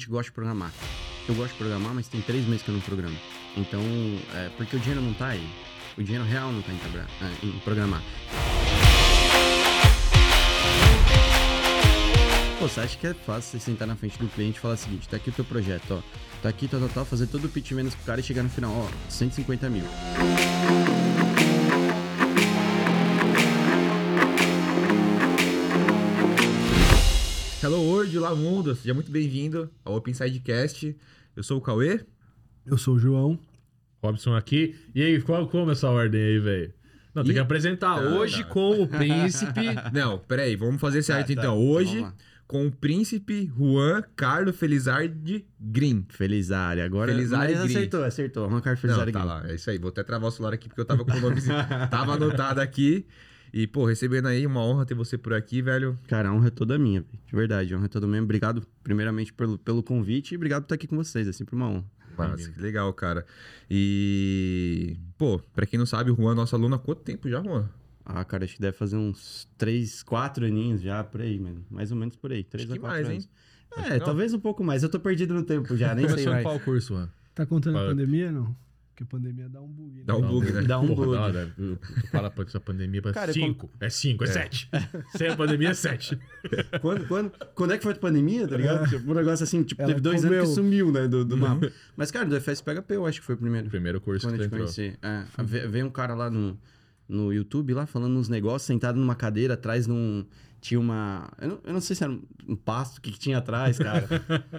gente gosta de programar. Eu gosto de programar, mas tem três meses que eu não programo. Então, é, porque o dinheiro não tá aí. O dinheiro real não tá em, é, em programar. Pô, você acha que é fácil você sentar na frente do cliente e falar o seguinte, tá aqui o teu projeto, ó. Tá aqui, tal, tal, tal, fazer todo o pitch vendas pro cara e chegar no final, ó, 150 mil. Hello World, olá mundo, seja muito bem-vindo ao Open Sidecast. Eu sou o Cauê. Eu sou o João. Robson aqui. E aí, qual, como essa ordem aí, velho? Não, tem E- que apresentar. Ah, Hoje tá. com o príncipe. Não, peraí, vamos fazer certo Tá, tá. então. Vamos Hoje, com o príncipe Juan Carlos Felizardi Green. Felizardo. Agora Felizardo mas Green. acertou, acertou. Arrancar Não, Felizardo tá Green. lá, é isso aí. Vou até travar o celular aqui porque eu tava com o nome. tava anotado aqui. E, pô, recebendo aí, uma honra ter você por aqui, velho. Cara, a honra é toda minha, de verdade. A honra é toda minha. Obrigado, primeiramente, pelo, pelo convite e obrigado por estar aqui com vocês. É sempre uma honra. Massa, que legal, cara. E, pô, pra quem não sabe, o Juan é nosso aluno há quanto tempo já, Juan? Ah, cara, acho que deve fazer uns três, quatro aninhos já, por aí, mano. Mais ou menos por aí. Três Acho a que quatro mais, anos. hein? É, talvez um pouco mais. Eu tô perdido no tempo já, nem sei Começou mais. qual curso, mano? Tá contando a pandemia, não? Porque a pandemia dá um bug. Né? Dá um bug, né? Dá um bug. Dá, tu fala pra essa pandemia pra Cara, 5. É 5, é 7. Sem a pandemia é 7. Quando, quando, quando é que foi a pandemia, tá ligado? Tipo, um negócio assim, tipo, Ela teve dois comeu. anos que sumiu, né, do, do mapa. Mas, cara, do FS PHP eu acho que foi o primeiro. Primeiro curso Quando que eu te conheci. É, ve- veio um cara lá no, no YouTube, lá, falando uns negócios, sentado numa cadeira, atrás num... Tinha uma... Eu não, eu não sei se era um, pasto, o que, que tinha atrás, cara.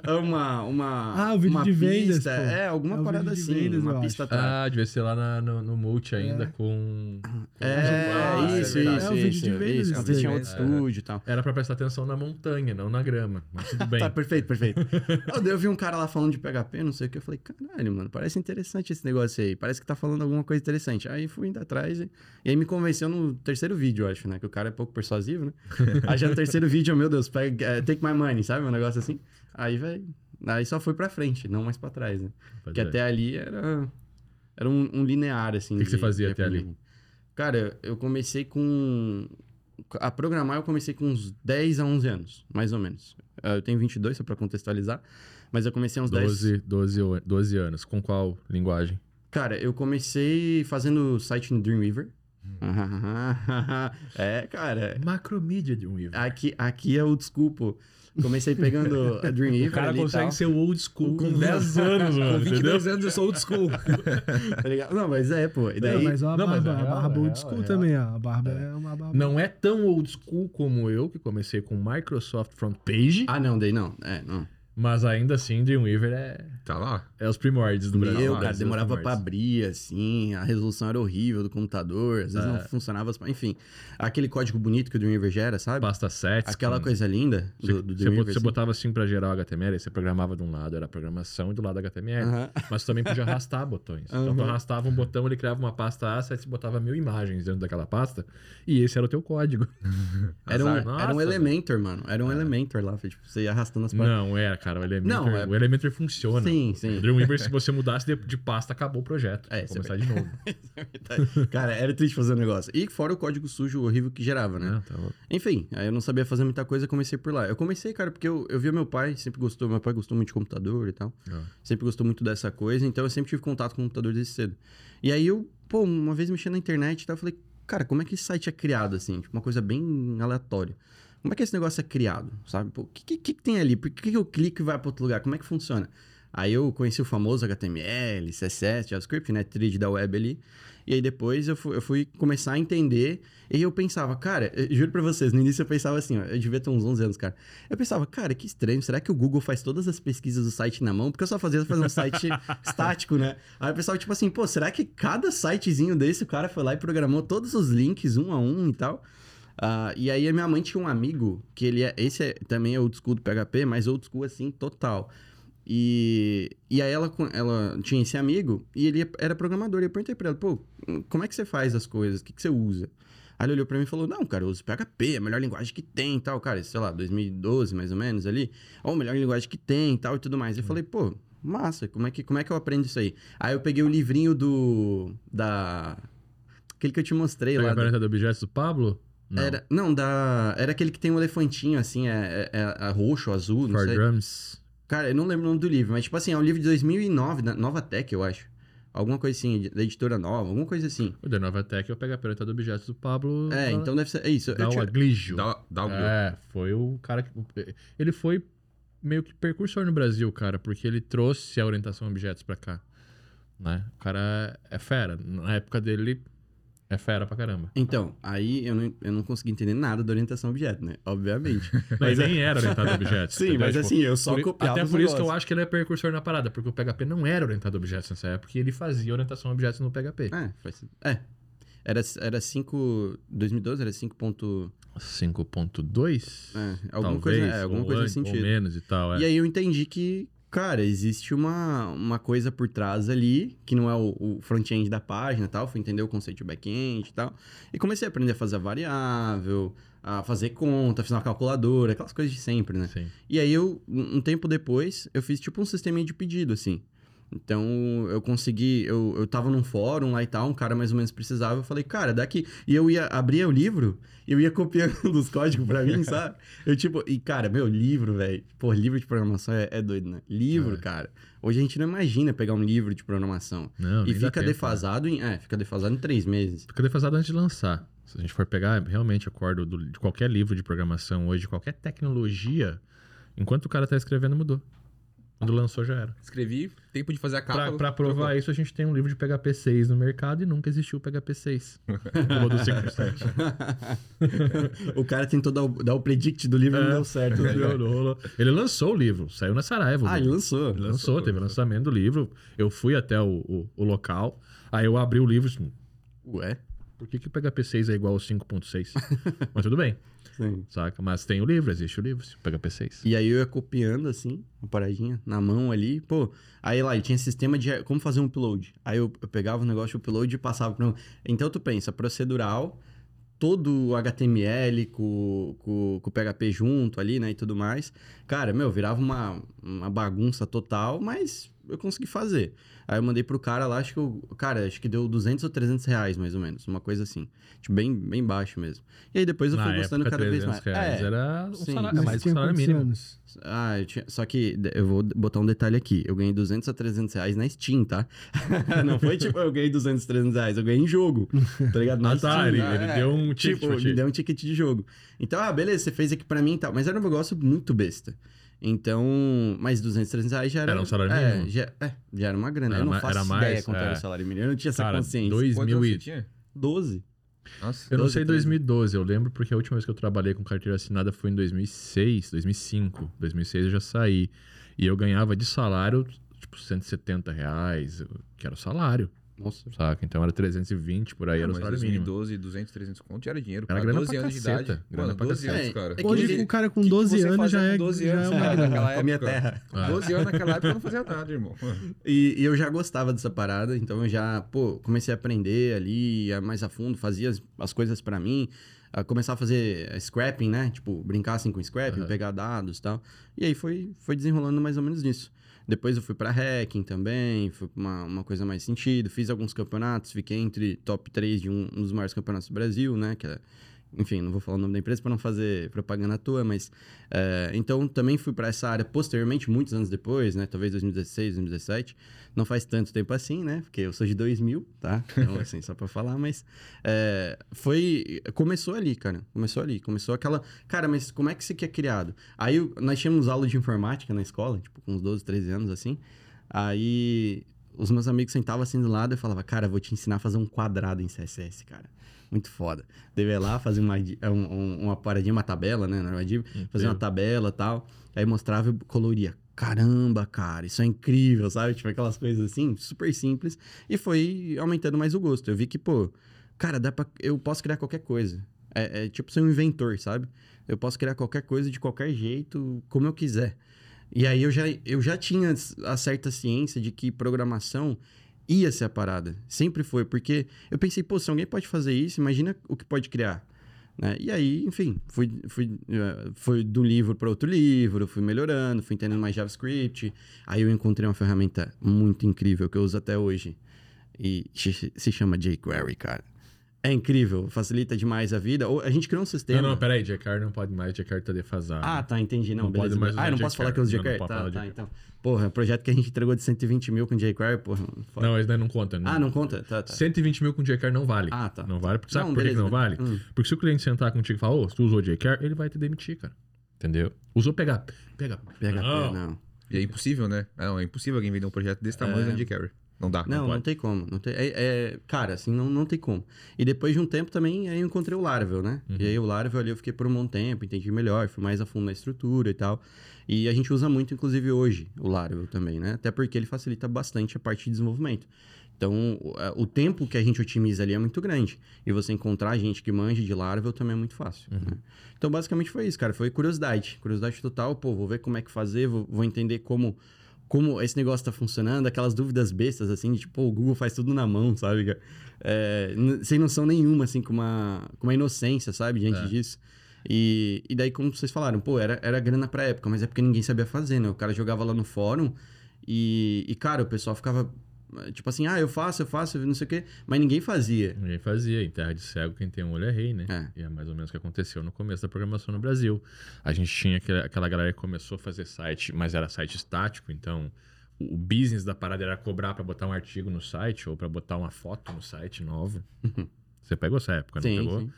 É uma... uma Ah, o vídeo uma de vendas, pista. É, alguma É parada assim, vendas, uma pista acho. atrás. Ah, devia ser lá na- no, no Multi ainda É. com. com- É, Ah, isso, isso, É o vídeo isso. de vendas isso. isso Antes tinha outro estúdio e tal. Era pra prestar atenção na montanha, não na grama. Mas tudo bem. Tá, perfeito, perfeito. Eu vi um cara lá falando de PHP, não sei o que. Eu falei, caralho, mano, parece interessante esse negócio aí. Parece que tá falando alguma coisa interessante. Aí fui indo atrás e, e aí me convenceu no terceiro vídeo, eu acho, né? Que o cara é pouco persuasivo, né? Aí já no terceiro vídeo, meu Deus, pega, é, take my money, sabe? Um negócio assim. Aí, velho, aí só foi pra frente, não mais pra trás, né? Pode Porque ver. até ali era, era um, um linear, assim. O que que você fazia até ali? Cara, eu comecei com... A programar eu comecei com uns 10 a 11 anos, mais ou menos. Eu tenho 22, só pra contextualizar. Mas eu comecei uns 10... 12, 12, o- 12 anos. Com qual linguagem? Cara, eu comecei fazendo site no Dreamweaver. É, cara. Macromídia de um livro. Aqui, aqui é o desculpa. Comecei pegando a Dreamweaver O cara ali consegue tal. ser old school com Com 10 anos, Com mano. 22 anos eu sou old school. Tá ligado? Não, mas é, pô. E Não, daí... mas ó, a Não, mas barba, é a barba é old school é real. também, ó. A barba é, uma barba. Não é tão old school como eu, que comecei com Microsoft Front Page, Ah, não, daí não. É, não. Mas ainda assim, Dreamweaver é, Tá lá. é os primórdios do Brasil. Meu, É cara, demorava pra abrir, assim, a resolução era horrível do computador, às vezes É. não funcionava, as- enfim. Aquele código bonito que o Dreamweaver gera, sabe? Pasta 7. Aquela com- coisa linda do, do Dreamweaver. você assim. botava assim pra gerar o HTML, você programava de um lado, era a programação, e do lado HTML. Aham. Mas você também podia arrastar botões. Então tu Aham. arrastava um botão, ele criava uma pasta A, você botava mil imagens dentro daquela pasta, e esse era o teu código. Era um, Azar. era um Nossa, Elementor, mano. Era um Elementor lá, tipo, você ia arrastando as paradas. Não, era, cara. O Elementor, Não, é- o Elementor funciona. Sim, sim. O Dreamweaver, se você mudasse de, de pasta, acabou o projeto. É, É, é começar de novo. Cara, era triste fazer o negócio. E fora o código sujo horrível que gerava, né? Né? Então, Enfim, aí eu não sabia fazer muita coisa, comecei por lá. Eu comecei, cara, porque eu, eu via meu pai, sempre gostou, meu pai gostou muito de computador e tal. Sempre gostou muito dessa coisa, então eu sempre tive contato com o computador desde cedo. E aí eu, pô, uma vez mexendo na internet e tal, eu falei, cara, como é que esse site é criado, assim? Tipo, uma coisa bem aleatória. Como é que esse negócio é criado, sabe? O que, que, que tem ali? Por que, que eu clico e vai para outro lugar? Como é que funciona? Aí eu conheci o famoso HTML, CSS, JavaScript, né? Trid da web ali. E aí depois eu fui, eu fui começar a entender. E eu pensava, cara, eu juro pra vocês, no início eu pensava assim, ó, eu devia ter uns 11 anos, cara. Eu pensava, cara, que estranho, será que o Google faz todas as pesquisas do site na mão? Porque eu só fazia fazer um site estático, né? Aí eu pensava, tipo assim, pô, será que cada sitezinho desse o cara foi lá e programou todos os links um a um e tal? Ah, e aí a minha mãe tinha um amigo que ele é. Esse é, também é old school do PHP, mas old school assim, total. E, e aí ela, ela tinha esse amigo e ele era programador. E eu perguntei pra ela, pô, como é que você faz as coisas? O que, que você usa? Aí ele olhou pra mim e falou, não, cara, eu uso PHP, é a melhor linguagem que tem e tal. Cara, sei lá, 2012 mais ou menos ali. Ó, a melhor linguagem que tem e tal e tudo mais. Eu falei, pô, massa, como é, que, como é que eu aprendo isso aí? Aí eu peguei o livrinho do... da... Aquele que eu te mostrei Pega lá. a da- de objetos do Pablo? Não. Era, não, da, era aquele que tem um elefantinho, assim, é, é, é roxo, azul, não For sei. Drums. Cara, eu não lembro o nome do livro, mas tipo assim, é um livro de 2009, da Nova Tech, eu acho. Alguma coisa assim, da editora nova, alguma coisa assim. O da Nova Tech é o PHP orientado a objetos do Pablo. É, da- então deve ser. É isso. da Eu tinha- Aglígio. Dá, dá o É, foi o cara que. Ele foi meio que precursor no Brasil, cara, porque ele trouxe a orientação a objetos pra cá. Né? O cara é fera. Na época dele, é fera pra caramba. Então, aí eu não, eu não consegui entender nada da orientação a objeto, né? Obviamente. Mas nem era orientado a objetos. Sim, entendeu? mas Tipo, assim, eu só por- copiava Até por isso que eu acho que ele é precursor na parada, porque o PHP não era orientado a objetos nessa época e ele fazia orientação a objetos no PHP. É, faz, é. Era, era 5. 2012 era 5. ponto- 5.2? É, alguma talvez, coisa, é, alguma ou coisa an- nesse Ou sentido. menos e tal, é. E aí eu entendi que, cara, existe uma, uma coisa por trás ali, que não é o, o front-end da página e tal. Fui entender o conceito de back-end e tal. E comecei a aprender a fazer a variável, a fazer conta, fazer uma calculadora, aquelas coisas de sempre, né? Sim. E aí eu, um um tempo depois, eu fiz tipo um sistema de pedido, assim. Então, eu consegui, eu, eu tava num fórum lá e tal, um cara mais ou menos precisava, eu falei, cara, daqui. E eu ia, abria o livro, eu ia copiando os códigos pra mim, sabe? Eu tipo, e cara, meu, livro, velho. Pô, livro de programação é, é doido, né? Livro, É. cara. Hoje a gente não imagina pegar um livro de programação. Não, e fica tempo, né? defasado em. É, fica defasado em três meses. Fica defasado antes de lançar. Se a gente for pegar, realmente, acordo do- de qualquer livro de programação hoje, de qualquer tecnologia, enquanto o cara tá escrevendo, mudou. Quando lançou, já era. Escrevi, tempo de fazer a capa. Pra, pra provar trocou. isso, a gente tem um livro de PHP 6 no mercado e nunca existiu o PHP 6. Como o do 5.7. o cara tentou dar o, dar o predict do livro e não É. deu certo. Não, não rolou. Ele lançou o livro, saiu na Saraiva. ah, ele lançou. Ele lançou, teve o lançamento do livro. Eu fui até o, o, o local, aí eu abri o livro e assim, Ué? por que, que o PHP 6 é igual ao 5.6? Mas tudo bem, Sim. saca? Mas tem o livro, existe o livro, PHP 6. E aí eu ia copiando, assim, uma paradinha, na mão ali. Pô, aí lá, ele tinha sistema de como fazer um upload. Aí eu, eu pegava o negócio de upload e passava pra... Então tu pensa, procedural, todo o HTML com, com, com o PHP junto ali, né, e tudo mais. Cara, meu, virava uma, uma bagunça total, mas eu consegui fazer. Aí eu mandei pro cara lá, acho que o cara, acho que deu 200 ou 300 reais, mais ou menos, uma coisa assim. Tipo, bem, bem baixo mesmo. E aí depois eu Na fui gostando época, cada vez 300 mais. reais É, era um sim. salário, Mas mais que tinha salário mínimo. anos? Ah, eu tinha... só que eu vou botar um detalhe aqui. Eu ganhei 200 a 300 reais na Steam, tá? não foi tipo, eu ganhei 200, 300 reais. Eu ganhei em jogo, tá ligado? Na Ah, tá, ele- né? ele deu um ticket Tipo, pra ti. me deu um ticket de jogo. Então, ah, beleza, você fez aqui pra mim e tal. Mas era um negócio muito besta. Então, mais 200, 300 reais já era... Era um salário é, mínimo? Já, é, já era uma grana. Era eu não ma- faço era mais, ideia quanto era é. o salário mínimo. Eu não tinha essa Cara, consciência. dois- Quantos 2000 anos e- você tinha? 12. Nossa. Eu não 12, sei 13. 2012, eu lembro porque a última vez que eu trabalhei com carteira assinada foi em 2006, 2005. 2006 eu já saí. E eu ganhava de salário, tipo, 170 reais, que era o salário, Nossa. saca? Então era 320 por aí, Ah, era o salário mínimo. 2012, 200, 300 conto já era dinheiro. Era Pra grana 12 pra anos de caceta, idade. grana Mano, pra 12 caceta. anos, É, cara. é que Hoje, ele- o cara com que que 12 você anos já é, 12 já é anos, uma cara, grana. naquela Com a minha época? terra. Ah. 12 anos naquela época eu não fazia nada, irmão. E, e eu já gostava dessa parada, então eu já, pô, comecei a aprender ali, ia mais a fundo, fazia as, as coisas pra mim, a começar a fazer scrapping, né? Tipo, brincar assim com scrapping, Aham. pegar dados e tal. E aí foi, foi desenrolando mais ou menos nisso. Depois eu fui pra hacking também, foi uma, uma coisa mais sentido, fiz alguns campeonatos, fiquei entre top 3 de um, um dos maiores campeonatos do Brasil, né? Que é, enfim, não vou falar o nome da empresa para não fazer propaganda à toa, mas é, então também fui para essa área posteriormente, muitos anos depois, né? Talvez 2016, 2017. Não faz tanto tempo assim, né? Porque eu sou de 2000, tá? Então, assim, só para falar, mas é, foi. Começou ali, cara. Começou ali. Começou aquela. Cara, mas como é que você quer criado? Aí nós tínhamos aula de informática na escola, tipo, com uns 12, 13 anos assim. Aí os meus amigos sentavam assim do lado e falava, cara, vou te ensinar a fazer um quadrado em CSS, cara. Muito foda. Deve ir lá fazer uma, um- um- uma paradinha, uma tabela, né? Na div, fazer uma tabela e tal. Aí mostrava e coloria. Caramba, cara, isso é incrível, sabe? Tipo, aquelas coisas assim, super simples. E foi aumentando mais o gosto. Eu vi que, pô, cara, dá pra, eu posso criar qualquer coisa. É, é tipo ser um inventor, sabe? Eu posso criar qualquer coisa de qualquer jeito, como eu quiser. E aí eu já, eu já tinha a certa ciência de que programação ia ser a parada. Sempre foi, porque eu pensei, pô, se alguém pode fazer isso, imagina o que pode criar. Né? E aí, enfim, fui, fui, eh, fui do livro para outro livro, fui melhorando, fui entendendo mais JavaScript. Aí eu encontrei uma ferramenta muito incrível que eu uso até hoje. E se se chama jQuery, cara. É incrível, facilita demais a vida. Ou a gente criou um sistema. Não, não, peraí, jQuery não pode mais, jQuery tá defasado. Ah, tá, entendi. Não, Não pode beleza. mais ah, não posso falar que eu uso? Não, não Tá, pode tá, então. Porra, projeto que a gente entregou de 120 mil com jQuery, porra. foda. Não, esse daí não conta. Ah, não conta? Tá, tá. 120 mil com jQuery não vale. Ah, tá. Não vale. Porque sabe Não, por que não vale? Hum. Porque se o cliente sentar contigo e falar, ô, se tu usou jQuery, ele vai te demitir, cara. Entendeu? Usou PHP. PHP. PHP, Não. não. E é impossível, né? Ah, Não, é impossível alguém vender um projeto desse tamanho É. usando jQuery. Não dá. Não, não, pode. tem como. Não tem, é, é- cara, assim, não, não tem como. E depois de um tempo também, aí eu encontrei o Laravel, né? Uhum. E aí o Laravel ali eu fiquei por um bom tempo, entendi melhor, fui mais a fundo na estrutura e tal. E a gente usa muito, inclusive, hoje, o Laravel também, né? Até porque ele facilita bastante a parte de desenvolvimento. Então, o, a- o tempo que a gente otimiza ali é muito grande. E você encontrar gente que manje de Laravel também é muito fácil. Uhum. né? Então, basicamente foi isso, cara. Foi curiosidade. Curiosidade total. Pô, vou ver como é que fazer, vou, vou entender como como esse negócio tá funcionando, aquelas dúvidas bestas, assim, de tipo, pô, o Google faz tudo na mão, sabe? É, sem noção nenhuma, assim, com uma, com uma inocência, sabe, diante É. disso. E, e daí, como vocês falaram, pô, era, era grana pra época, mas é porque ninguém sabia fazer, né? O cara jogava lá no fórum e, e cara, o pessoal ficava, tipo assim, ah, eu faço, eu faço, não sei o quê, mas ninguém fazia. Ninguém fazia. Em terra de cego, quem tem um olho é rei, né? É. E é mais ou menos o que aconteceu no começo da programação no Brasil. A gente tinha aquela, aquela galera que começou a fazer site, mas era site estático, então o business da parada era cobrar pra botar um artigo no site ou pra botar uma foto no site novo. Você pegou essa época, não Sim, pegou? sim.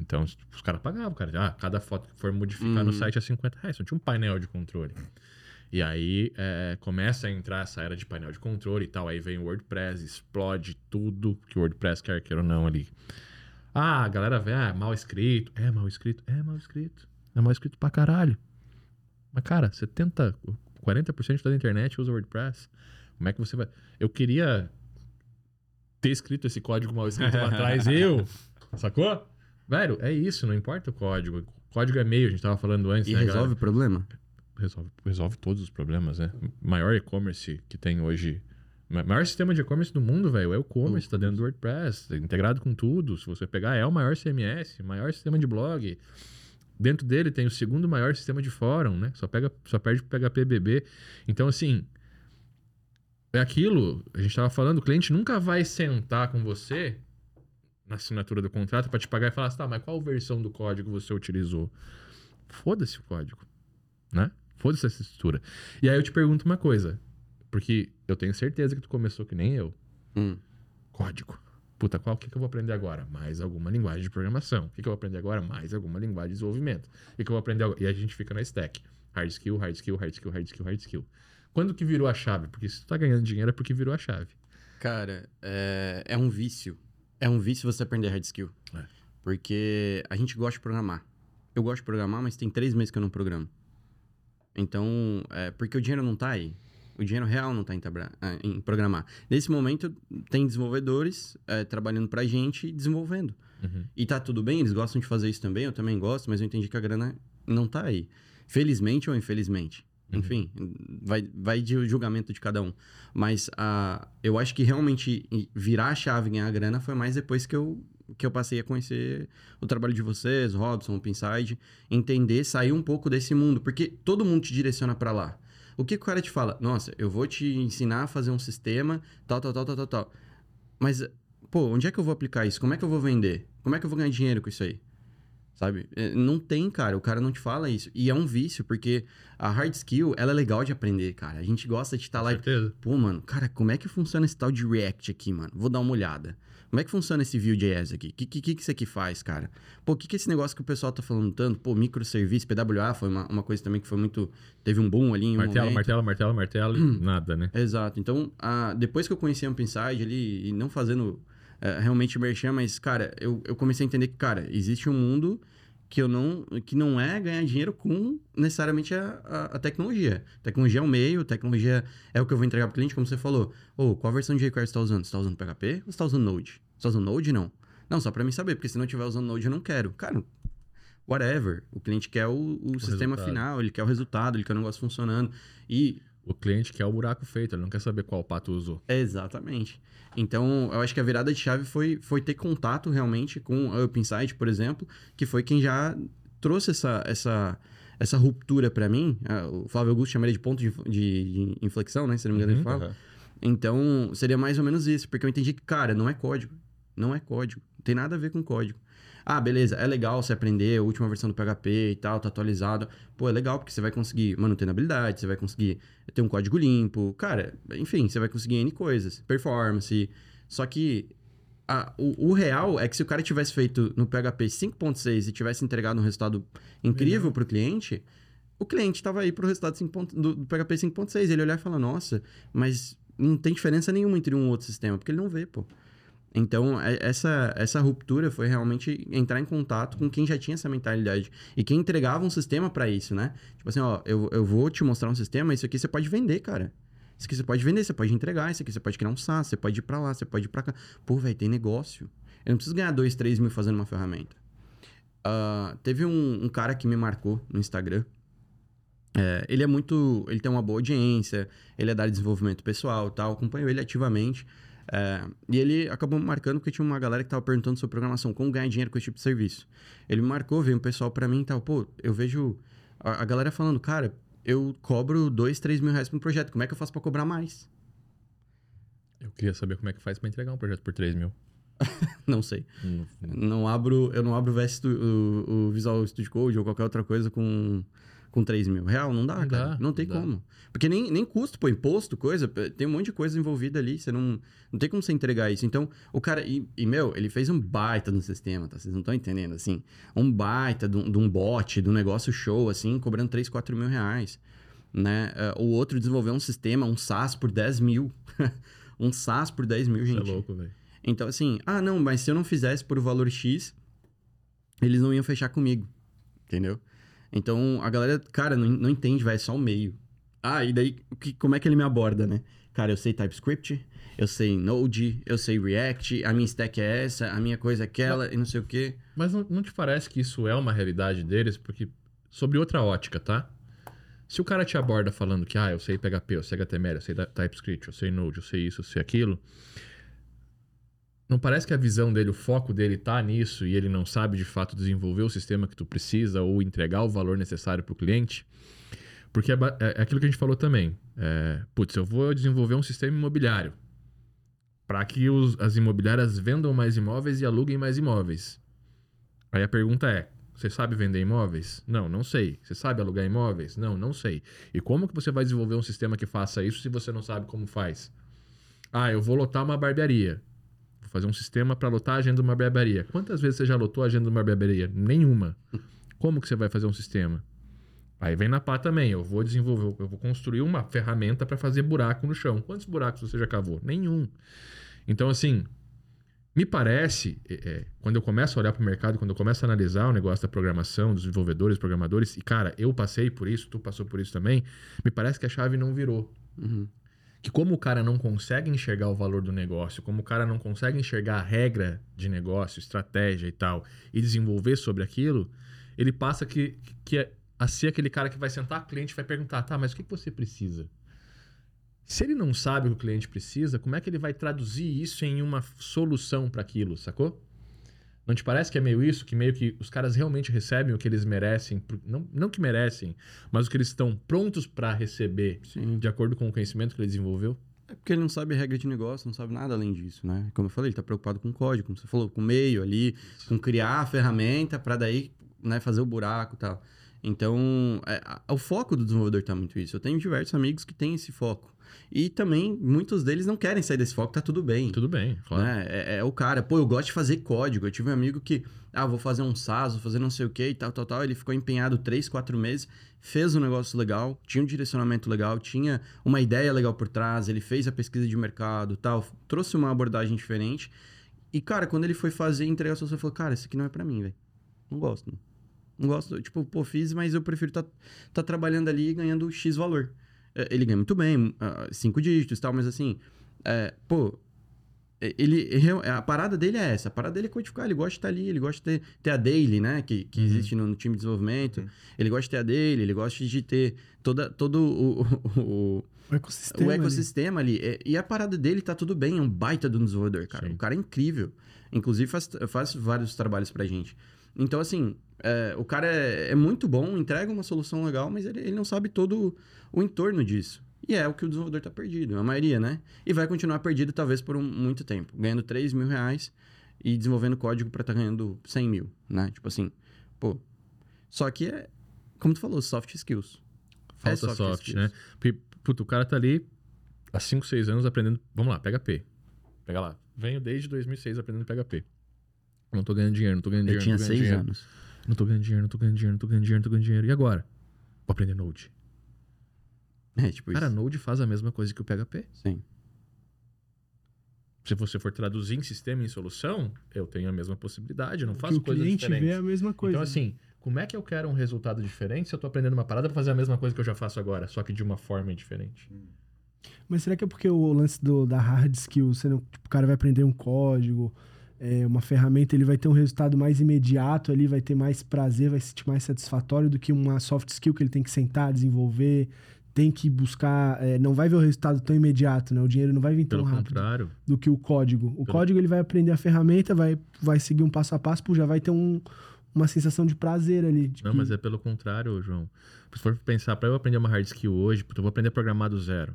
Então, os caras pagavam, cara. Ah, cada foto que for modificar no Uhum. site é 50 reais. Não tinha um painel de controle. E aí é, começa a entrar essa era de painel de controle e tal. Aí vem o WordPress, explode tudo que o WordPress quer queira ou não ali. Ah, a galera vê, ah, mal escrito. É mal escrito? É mal escrito. É mal escrito pra caralho. Mas, cara, 70, 40% da internet usa WordPress. Como é que você vai. Eu queria ter escrito esse código mal escrito lá atrás, eu. Sacou? Velho, é isso, não importa o código. O código é meio, a gente tava falando antes, E né, resolve galera? o problema? Resolve, resolve todos os problemas, né? Maior e-commerce que tem hoje. Maior sistema de e-commerce do mundo, velho, é o e-commerce, tá dentro do WordPress, integrado com tudo. Se você pegar, é o maior CMS, maior sistema de blog. Dentro dele tem o segundo maior sistema de fórum, né? Só, pega, só perde pro PHPBB. Então, assim, é aquilo, a gente tava falando, o cliente nunca vai sentar com você na assinatura do contrato para te pagar e falar assim, tá, mas qual versão do código você utilizou? Foda-se o código, né? Foda-se essa estrutura. E aí eu te pergunto uma coisa, porque eu tenho certeza que tu começou que nem eu. Hum. Código. Puta, qual o que, que eu vou aprender agora? Mais alguma linguagem de programação. O que, que eu vou aprender agora? Mais alguma linguagem de desenvolvimento. O que, que eu vou aprender agora? E a gente fica na stack. Hard skill, hard skill, hard skill, hard skill, hard skill. Quando que virou a chave? Porque se tu tá ganhando dinheiro é porque virou a chave. Cara, é, é um vício. É um vício você aprender hard skill. É. Porque a gente gosta de programar. Eu gosto de programar, mas tem três meses que eu não programo. Então, é, porque o dinheiro não tá aí. O dinheiro real não tá em, ah, em programar. Nesse momento, tem desenvolvedores é, trabalhando pra gente e desenvolvendo. Uhum. E tá tudo bem, eles gostam de fazer isso também, eu também gosto, mas eu entendi que a grana não tá aí. Felizmente ou infelizmente. Uhum. Enfim, vai, vai de julgamento de cada um. Mas ah, eu acho que realmente virar a chave e ganhar a grana foi mais depois que eu, que eu passei a conhecer o trabalho de vocês, Robson, Pinside, entender, sair um pouco desse mundo, porque todo mundo te direciona pra lá. O que, o cara te fala? Nossa, eu vou te ensinar a fazer um sistema, tal, tal, tal, tal, tal, tal. Mas, pô, onde é que eu vou aplicar isso? Como é que eu vou vender? Como é que eu vou ganhar dinheiro com isso aí? Sabe? É, Não tem, cara. O cara não te fala isso. E é um vício, porque a hard skill, ela é legal de aprender, cara. A gente gosta de estar Com lá e certeza. Pô, mano, cara, como é que funciona esse tal de React aqui, mano? Vou dar uma olhada. Como é que funciona esse Vue.js aqui? O que, que, que isso aqui faz, cara? Pô, o que, que esse negócio que o pessoal tá falando tanto? Pô, microserviço, PWA foi uma, uma coisa também que foi muito... Teve um boom ali em um Martelo, momento. martelo, martelo, martelo, e nada, né? Exato. Então, a- depois que eu conheci a Pinside ali, e não fazendo é, realmente merchan, mas, cara, eu, eu comecei a entender que, cara, existe um mundo que eu não que não é ganhar dinheiro com necessariamente a, a, a tecnologia. Tecnologia é o meio, tecnologia é o que eu vou entregar pro cliente, como você falou. Ô, qual versão de jQuery você tá usando? Você tá usando PHP ou você tá usando Node? Você tá usando Node? Não. Não, só pra mim saber, porque se não tiver usando Node, eu não quero. Cara, whatever. O cliente quer o, o sistema resultado. final, ele quer o resultado, ele quer o negócio funcionando. E O cliente quer o buraco feito, ele não quer saber qual pato usou. Exatamente. Então, eu acho que a virada de chave foi, foi ter contato realmente com a Up Insight, por exemplo, que foi quem já trouxe essa, essa, essa ruptura pra mim. Ah, O Flávio Augusto chama ele de ponto de, de- de inflexão, né? Se não me engano, ele Uhum. fala. Aham. Então, seria mais ou menos isso, porque eu entendi que, cara, não é código. Não é código. Não tem nada a ver com código. Ah, beleza, é legal você aprender a última versão do PHP e tal, tá atualizado. Pô, é legal porque você vai conseguir manutenabilidade, você vai conseguir ter um código limpo. Cara, enfim, você vai conseguir N coisas. Performance. Só que a- o, o real é que se o cara tivesse feito no PHP 5.6 e tivesse entregado um resultado incrível pro cliente, o cliente tava aí pro resultado 5 ponto- do, do PHP 5.6. Ele olhar e falar, nossa, mas não tem diferença nenhuma entre um e outro sistema, porque ele não vê, pô. Então, é- essa, essa ruptura foi realmente entrar em contato com quem já tinha essa mentalidade e quem entregava um sistema pra isso, né? Tipo assim, ó, eu, eu vou te mostrar um sistema, isso aqui você pode vender, cara. Isso aqui você pode vender, você pode entregar, isso aqui você pode criar um SaaS, você pode ir pra lá, você pode ir pra cá. Pô, velho, tem negócio. Eu não preciso ganhar 2, 3 mil fazendo uma ferramenta. Ah, teve um, um cara que me marcou no Instagram. É, ele é muito. Ele tem uma boa audiência, ele é da desenvolvimento pessoal tal. Acompanho ele ativamente. É, e ele acabou me marcando porque tinha uma galera que tava perguntando sobre programação, como ganhar dinheiro com esse tipo de serviço. Ele me marcou, veio um pessoal pra mim e tal. Pô, eu vejo a, a galera falando, cara, eu cobro 2, 3 mil reais por um projeto. Como é que eu faço pra cobrar mais? Eu queria saber como é que faz pra entregar um projeto por 3 mil. Não sei. Hum, Não abro, eu não abro o, VS Stu- o, o Visual Studio Code ou qualquer outra coisa com, com 3 mil. Real, não dá, Não cara. dá, não tem não dá. como. Porque nem, nem custo, pô, imposto, coisa, tem um monte de coisa envolvida ali. Você não, não tem como você entregar isso. Então, o cara, e, e, meu, ele fez um baita no sistema, tá? Vocês não estão entendendo, assim. Um baita de um, um bot, de um negócio show, assim, cobrando 3, 4 mil reais. Né? Eh, O outro desenvolveu um sistema, um SaaS por 10 mil. um SaaS por 10 mil, Isso gente. é louco, velho. Então, assim, ah, não, mas se eu não fizesse por valor X, eles não iam fechar comigo. Entendeu? Então, a galera, cara, não, não entende, vai, é só o meio. Ah, e daí, que, como é que ele me aborda, né? Cara, eu sei TypeScript, eu sei Node, eu sei React, a minha stack é essa, a minha coisa é aquela, e não sei o quê. Mas não, não te parece que isso é uma realidade deles? Porque, sobre outra ótica, tá? Se o cara te aborda falando que, ah, eu sei PHP, eu sei HTML, eu sei TypeScript, eu sei Node, eu sei isso, eu sei aquilo. Não parece que a visão dele, o foco dele tá nisso e ele não sabe de fato desenvolver o sistema que tu precisa ou entregar o valor necessário pro cliente? Porque é, é- é aquilo que a gente falou também. É, putz, eu vou desenvolver um sistema imobiliário para que os- as imobiliárias vendam mais imóveis e aluguem mais imóveis. Aí a pergunta é: você sabe vender imóveis? Não, não sei. Você sabe alugar imóveis? Não, não sei. E como que você vai desenvolver um sistema que faça isso se você não sabe como faz? Ah, eu vou lotar uma barbearia. Vou fazer um sistema para lotar a agenda de uma barbearia. Quantas vezes você já lotou a agenda de uma barbearia? Nenhuma. Como que você vai fazer um sistema? Aí vem na pá também. Eu vou desenvolver, eu vou construir uma ferramenta para fazer buraco no chão. Quantos buracos você já cavou? Nenhum. Então, assim, me parece, é, é, quando eu começo a olhar para o mercado, quando eu começo a analisar o negócio da programação, dos desenvolvedores, programadores, e cara, eu passei por isso, tu passou por isso também, me parece que a chave não virou. Uhum. Que como o cara não consegue enxergar o valor do negócio, como o cara não consegue enxergar a regra de negócio, estratégia e tal, e desenvolver sobre aquilo, ele passa que, que é a ser aquele cara que vai sentar o cliente vai perguntar, tá, mas o que você precisa? Se ele não sabe o que o cliente precisa, como é que ele vai traduzir isso em uma solução para aquilo, sacou? Não te parece que é meio isso? Que meio que os caras realmente recebem o que eles merecem, não, não que merecem, mas o que eles estão prontos para receber, Sim. de acordo com o conhecimento que ele desenvolveu? É porque ele não sabe regra de negócio, não sabe nada além disso, né? Como eu falei, ele tá preocupado com código, como você falou, com meio ali, com criar a ferramenta para daí, né, fazer o buraco e tal. Então, é, a- o foco do desenvolvedor tá muito isso. Eu tenho diversos amigos que têm esse foco. E também, muitos deles não querem sair desse foco, tá tudo bem. Tudo bem, claro. né? É, é o cara, pô, eu gosto de fazer código. Eu tive um amigo que, ah, vou fazer um SaaS, vou fazer não sei o que e tal, tal, tal. Ele ficou empenhado três, quatro meses, fez um negócio legal, tinha um direcionamento legal, tinha uma ideia legal por trás, ele fez a pesquisa de mercado tal, trouxe uma abordagem diferente. E, cara, quando ele foi fazer e entregar a solução, ele falou, cara, isso aqui não é pra mim, velho. Não gosto, não. Não gosto, tipo, pô, fiz, mas eu prefiro estar tá, tá trabalhando ali e ganhando X valor. É, Ele ganha muito bem, ah, cinco dígitos e tal, mas assim, é, pô, é, ele, ele- a parada dele é essa, a parada dele é codificar, ele gosta de estar ali, ele gosta de ter, ter a daily, né, que, que Uhum. existe no, no time de desenvolvimento, ele gosta de ter a daily, ele gosta de ter toda, todo o, o, O ecossistema. o ali. ecossistema ali. É, E a parada dele tá tudo bem, é um baita um desenvolvedor, cara. Sim. O cara é incrível. Inclusive faz, faz vários trabalhos pra gente. Então, assim, é, o cara é, é muito bom, entrega uma solução legal, mas ele, ele não sabe todo o entorno disso. E é o que o desenvolvedor tá perdido, a maioria, né? E vai continuar perdido talvez por um- muito tempo, ganhando 3 mil reais e desenvolvendo código pra estar ganhando 100 mil, né? Tipo assim, pô. Só que é, como tu falou, soft skills. É Falta soft soft, skills. né? Porque, puto, o cara tá ali há 5, 6 anos aprendendo. Vamos lá, PHP. Pega lá. Venho desde 2006 aprendendo PHP. Não tô ganhando dinheiro, não tô ganhando Eu dinheiro. tinha não tô ganhando seis dinheiro. anos. Não tô ganhando dinheiro, não tô ganhando dinheiro, não tô ganhando dinheiro, não tô ganhando dinheiro. E agora? Vou aprender Node. É, tipo Cara, isso. Node faz a mesma coisa que o PHP. Sim. Se você for traduzir em sistema e em solução, eu tenho a mesma possibilidade, eu não faço o coisas cliente diferentes. vê é a mesma coisa. Então, assim, como é que eu quero um resultado diferente se eu tô aprendendo uma parada pra fazer a mesma coisa que eu já faço agora, só que de uma forma diferente? Mas será que é porque o lance do, da hard skill, você não, tipo, o cara vai aprender um código, é, uma ferramenta, ele vai ter um resultado mais imediato ali, vai ter mais prazer, vai se sentir mais satisfatório do que uma soft skill que ele tem que sentar, desenvolver, tem que buscar, é, não vai ver o resultado tão imediato, né? O dinheiro não vai vir tão Pelo rápido contrário. do que o código. O Pelo- código ele vai aprender a ferramenta, vai, vai seguir um passo a passo, já vai ter um, uma sensação de prazer ali. de Não, que- mas é pelo contrário, João. Se for pensar, para eu aprender uma hard skill hoje, eu vou aprender a programar do zero.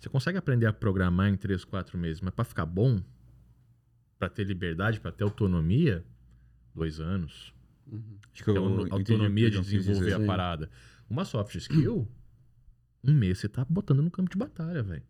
Você consegue aprender a programar em 3, 4 meses, mas para ficar bom, para ter liberdade, para ter autonomia, dois anos. Acho que eu entendi o autonomia de desenvolver a parada. Uma soft skill, um mês você tá botando no campo de batalha, velho.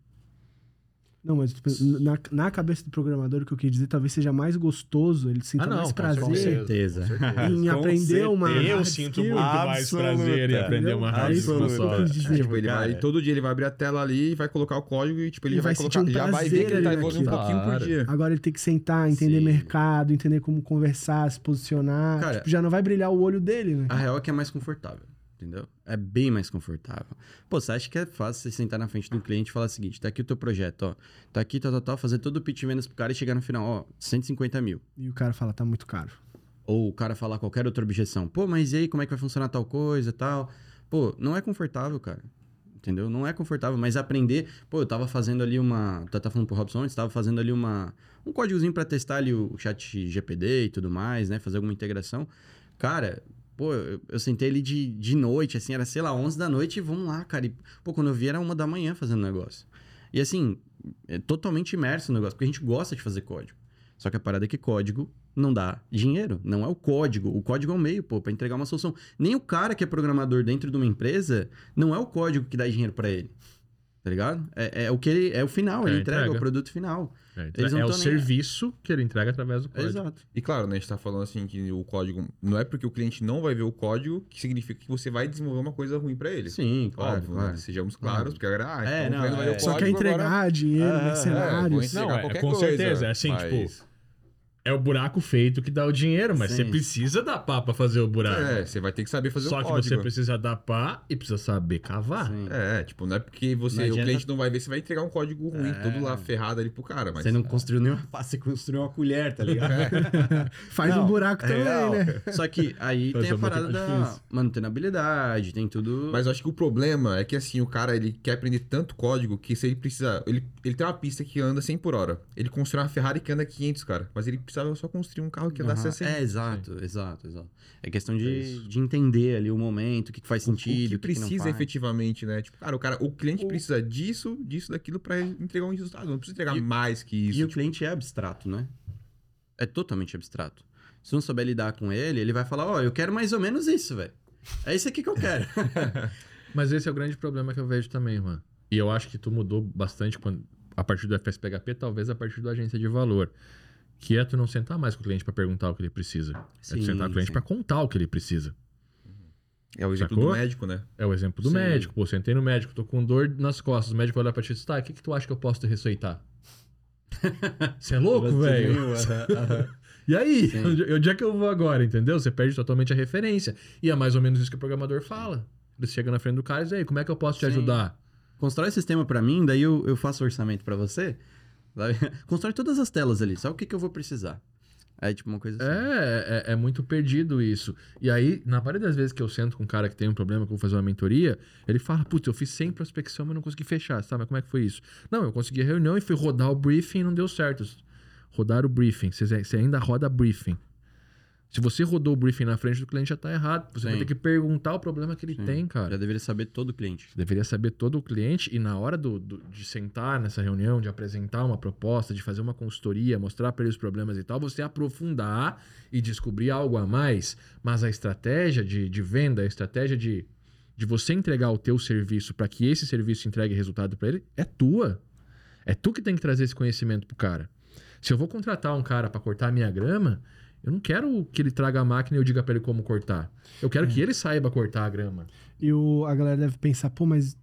Não, mas tipo, na, na cabeça do programador, o que eu quis dizer, talvez seja mais gostoso, ele sinta Ah, não, mais com prazer certeza. em Com aprender uma certeza. Eu sinto muito mais prazer em aprender uma É hard skill só. dizer. Tipo, ele vai, todo dia ele vai abrir a tela ali e vai colocar o código e, tipo, ele E vai, colocar. um já vai ver que ele tá evoluindo um pouquinho por dia. Agora ele tem que sentar, entender Sim. mercado, entender como conversar, se posicionar. Cara, tipo, já não vai brilhar o olho dele, né? A real é que é mais confortável, entendeu? É bem mais confortável. Pô, você acha que é fácil você sentar na frente do cliente e falar o seguinte: tá aqui o teu projeto, ó. Tá aqui, tal, tal, tal, fazer todo o pitch vendas pro cara e chegar no final, ó, 150 mil. E o cara fala, tá muito caro. Ou o cara falar qualquer outra objeção. Pô, mas e aí, como é que vai funcionar tal coisa tal? Pô, não é confortável, cara. Entendeu? Não é confortável, mas aprender. Pô, eu tava fazando ali uma. Tu tá falando pro Robson antes, tava fazendo ali uma. Um códigozinho pra testar ali o chat GPD e tudo mais, né? Fazer alguma integração. Cara, pô, eu, eu sentei ali de, de noite, assim, era, sei lá, 11 da noite e vamos lá, cara. E, pô, quando eu vi era uma da manhã fazendo negócio. E assim, é totalmente imerso no negócio, porque a gente gosta de fazer código. Só que a parada é que código não dá dinheiro. Não é o código. O código é o meio, pô, pra entregar uma solução. Nem o cara que é programador dentro de uma empresa, não é o código que dá dinheiro pra ele. Tá ligado? É, é o que ele. É o final, É ele a entrega, entrega. o produto final. É, Eles não é o nem- serviço que ele entrega através do código. Exato. E claro, né, a gente tá falando assim que o código. Não é porque o cliente não vai ver o código que significa que você vai desenvolver uma coisa ruim pra ele. Sim, claro. Óbvio, claro. né? Sejamos claros, porque agora, ah, É, então não, é. o Só código, quer entregar agora- dinheiro, Ah, né, é, É, Não, é, com coisa, certeza, é assim, mas- tipo, É o buraco feito que dá o dinheiro, mas Sim. você precisa dar pá pra fazer o buraco. É, você vai ter que saber fazer Só o que código. você precisa dar pá e precisa saber cavar. Sim. É, tipo, não é porque você, Não o adianta- cliente não vai ver, você vai entregar um código ruim, É. todo lá ferrado ali pro cara. Mas Você não construiu nenhuma pá, você construiu uma colher, tá ligado? Faz Não, um buraco é também, real. né? Só que aí Essa tem a parada da difícil. manutenabilidade, tem tudo. Mas eu acho que o problema é que assim, o cara ele quer aprender tanto código que se ele precisa. Ele, ele tem uma pista que anda 100 por hora. Ele constrói uma Ferrari que anda 500, cara. Mas ele precisava só construir um carro que andasse Aham. a 100. É, exato, exato, exato. É questão É de, isso. de entender ali o momento, o que, que faz O- sentido, o que que precisa não faz. efetivamente, né? Tipo, cara, o, cara, o cliente O- precisa disso, disso, daquilo pra entregar um resultado. Não precisa entregar E- mais que isso. E o tipo, cliente é abstrato, né? É totalmente abstrato. Se não souber lidar com ele, ele vai falar, ó, eu quero mais ou menos isso, velho. É isso aqui que eu quero. Mas esse é o grande problema que eu vejo também, mano. E eu acho que tu mudou bastante quando, a partir do FSPHP, talvez a partir da agência de valor. Que é tu não sentar mais com o cliente pra perguntar o que ele precisa. é Sim, tu sentar com o cliente pra contar o que ele precisa. é o exemplo Sacou? do médico, né? É o exemplo do Sim. médico. Pô, sentei no médico, tô com dor nas costas. O médico vai olhar pra ti e diz, tá, o que, que tu acha que eu posso te receitar? Você é louco, velho? E aí? Sim. Onde, é que eu vou agora, entendeu? Você perde totalmente a referência. E é mais ou menos isso que o programador fala. Ele chega na frente do cara e diz, aí, como é que eu posso te Sim. ajudar? Constrói sistema pra mim, daí eu, eu faço orçamento pra você. Sabe? Constrói todas as telas ali, sabe o que, que eu vou precisar? É tipo uma coisa assim. É, é, é muito perdido isso. E aí, na maioria das vezes que eu sento com um cara que tem um problema, que eu vou fazer uma mentoria, ele fala, putz, eu fiz 100 prospecção, mas não consegui fechar. Tá, mas como é que foi isso? Não, eu consegui a reunião e fui rodar o briefing e não deu certo. Rodar o briefing. Você ainda roda briefing. Se você rodou o briefing na frente do cliente, já tá errado. Você vai Sim. ter que perguntar o problema que ele Sim. tem, cara. Já deveria saber todo o cliente. Deveria saber todo o cliente e na hora do, do- de sentar nessa reunião, de apresentar uma proposta, de fazer uma consultoria, mostrar para ele os problemas e tal, você aprofundar e descobrir algo a mais. Mas a estratégia de, de venda, a estratégia de, de você entregar o teu serviço para que esse serviço entregue resultado para ele, é tua. É tu que tem que trazer esse conhecimento pro cara. Se eu vou contratar um cara para cortar a minha grama, eu não quero que ele traga a máquina e eu diga para ele como cortar. Eu quero que ele saiba cortar a grama. E o, a galera deve pensar, pô, mas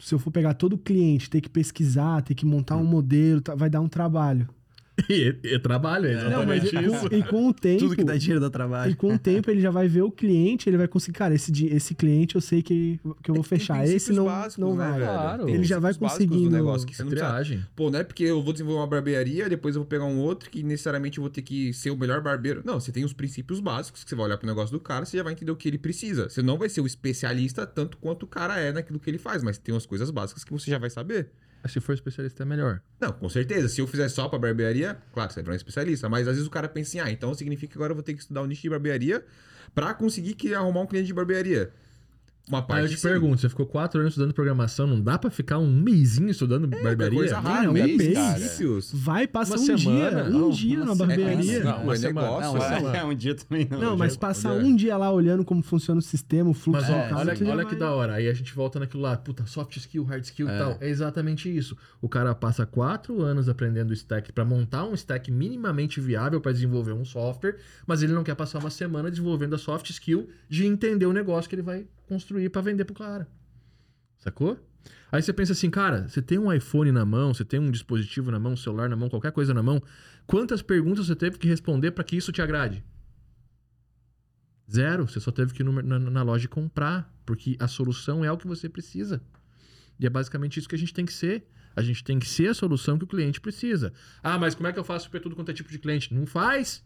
se eu for pegar todo cliente, ter que pesquisar, ter que montar um modelo, tá- vai dar um trabalho. E, e trabalho, é Não, mas exatamente isso. com, e com o tempo. Tudo que dá dinheiro dá E trabalho. com o tempo ele já vai ver o cliente, ele vai conseguir, cara, esse, esse cliente eu sei que, que eu vou Tem fechar. Esse não, básicos, não né, vai. velho? Claro. Tem Ele já vai básicos do conseguindo- negócio que você não precisa. Pô, não é porque eu vou desenvolver uma barbearia, depois eu vou pegar um outro que necessariamente eu vou ter que ser o melhor barbeiro. Não, você tem os princípios básicos que você vai olhar pro negócio do cara, você já vai entender o que ele precisa. Você não vai ser o especialista tanto quanto o cara é naquilo que ele faz, mas tem umas coisas básicas que você já vai saber. Se for especialista, é melhor. Não, com certeza. Se eu fizer só pra barbearia, claro, você vai virar um especialista. Mas às vezes o cara pensa assim, ah, então significa que agora eu vou ter que estudar o nicho de barbearia pra conseguir que- arrumar um cliente de barbearia. Uma Aí parte eu te sim. pergunto, você ficou quatro anos estudando programação, não dá pra ficar um mêsinho estudando barbearia? coisa rara, um né? mês, Princípios. Vai, passa Uma um semana? dia, um Não, dia uma na barbearia. Não, uma é semana. negócio. Não, Uma semana. é, um dia também não. Não, mas passar é. um dia lá olhando como funciona o sistema, o fluxo Mas ó, olha, olha vai- que da hora. Aí a gente volta naquilo lá, puta, soft skill, hard skill e É. tal. É exatamente isso. O cara passa quatro anos aprendendo stack pra montar um stack minimamente viável pra desenvolver um software, mas ele não quer passar uma semana desenvolvendo a soft skill de entender o negócio que ele vai construir pra vender pro cara. Sacou? Aí você pensa assim, cara, você tem um iPhone na mão, você tem um dispositivo na mão, um celular na mão, qualquer coisa na mão. Quantas perguntas você teve que responder pra que isso te agrade? Zero. Você só teve que ir na, na loja comprar, porque a solução é o que você precisa. E é basicamente isso que a gente tem que ser. A gente tem que ser a solução que o cliente precisa. Ah, mas como é que eu faço para tudo quanto é tipo de cliente? Não faz.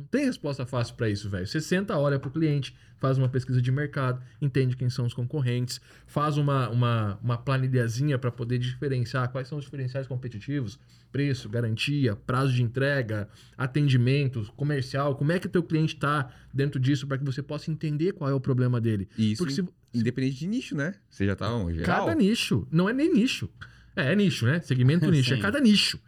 Não tem resposta fácil para isso, velho. Você senta, olha pro cliente, faz uma pesquisa de mercado, entende quem são os concorrentes, faz uma, uma, uma planilhazinha para poder diferenciar quais são os diferenciais competitivos, preço, garantia, prazo de entrega, atendimento, comercial, como é que o teu cliente está dentro disso para que você possa entender qual é o problema dele. Isso Porque se, independente de nicho, né? Você já tá geral. Cada nicho. Não é nem nicho. É, é nicho, né? Segmento nicho. É cada nicho.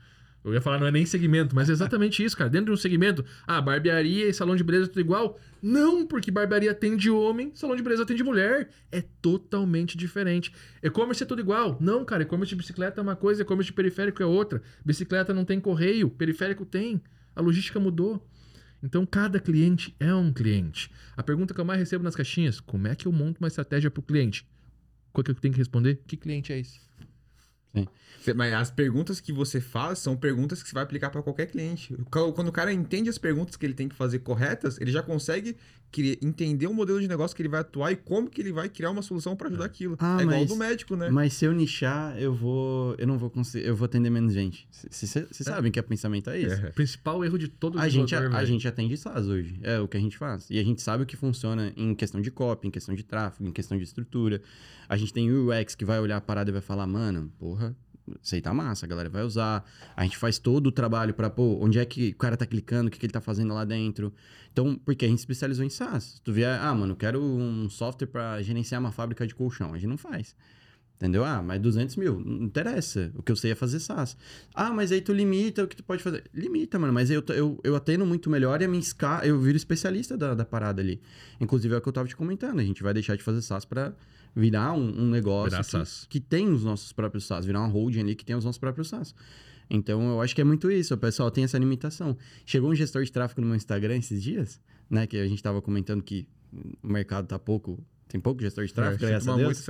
Eu ia falar, não é nem segmento, mas é exatamente isso, cara. Dentro de um segmento, ah, barbearia e salão de beleza tudo igual. Não, porque barbearia atende homem, salão de beleza atende mulher. É totalmente diferente. E-commerce é tudo igual. Não, cara, e-commerce de bicicleta é uma coisa, e-commerce de periférico é outra. Bicicleta não tem correio, periférico tem. A logística mudou. Então, cada cliente é um cliente. A pergunta que eu mais recebo nas caixinhas, como é que eu monto uma estratégia para o cliente? Qual que eu tenho que responder? Que cliente é esse? Cê- Mas as perguntas que você faz são perguntas que você vai aplicar para qualquer cliente. Quando o cara entende as perguntas que ele tem que fazer corretas, ele já consegue entender o modelo de negócio que ele vai atuar e como que ele vai criar uma solução para ajudar aquilo. Ah, é igual mas- do médico, né? Mas se eu nichar, eu vou. Eu não vou conseguir. Eu vou atender menos gente. Vocês sabem que o pensamento é isso. É. Principal erro de todo A gente, a, velho. gente atende SaaS hoje. É o que a gente faz. E a gente sabe o que funciona em questão de copy, em questão de tráfego, em questão de estrutura. A gente tem o UX que vai olhar a parada e vai falar, mano, porra, isso aí tá massa, a galera vai usar. A gente faz todo o trabalho pra, pô, onde é que o cara tá clicando, o que, que ele tá fazendo lá dentro. Então, porque a gente especializou em SaaS. Se tu vier, ah, mano, eu quero um software pra gerenciar uma fábrica de colchão. A gente não faz. Entendeu? Ah, mas 200 mil. Não interessa. O que eu sei é fazer SaaS. Ah, mas aí tu limita o que tu pode fazer. Limita, mano. Mas eu, eu, eu atendo muito melhor e a minha escala... Eu viro especialista da, da parada ali. Inclusive é o que eu tava te comentando. A gente vai deixar de fazer SaaS pra virar um, um negócio Virar que, que tem os nossos próprios SaaS. Virar uma holding ali que tem os nossos próprios SaaS. Então, eu acho que é muito isso. O pessoal tem essa limitação. Chegou um gestor de tráfego no meu Instagram esses dias, né? Que a gente tava comentando que o mercado tá pouco... Tem pouco gestor de tráfego, É, graças a Deus. muito.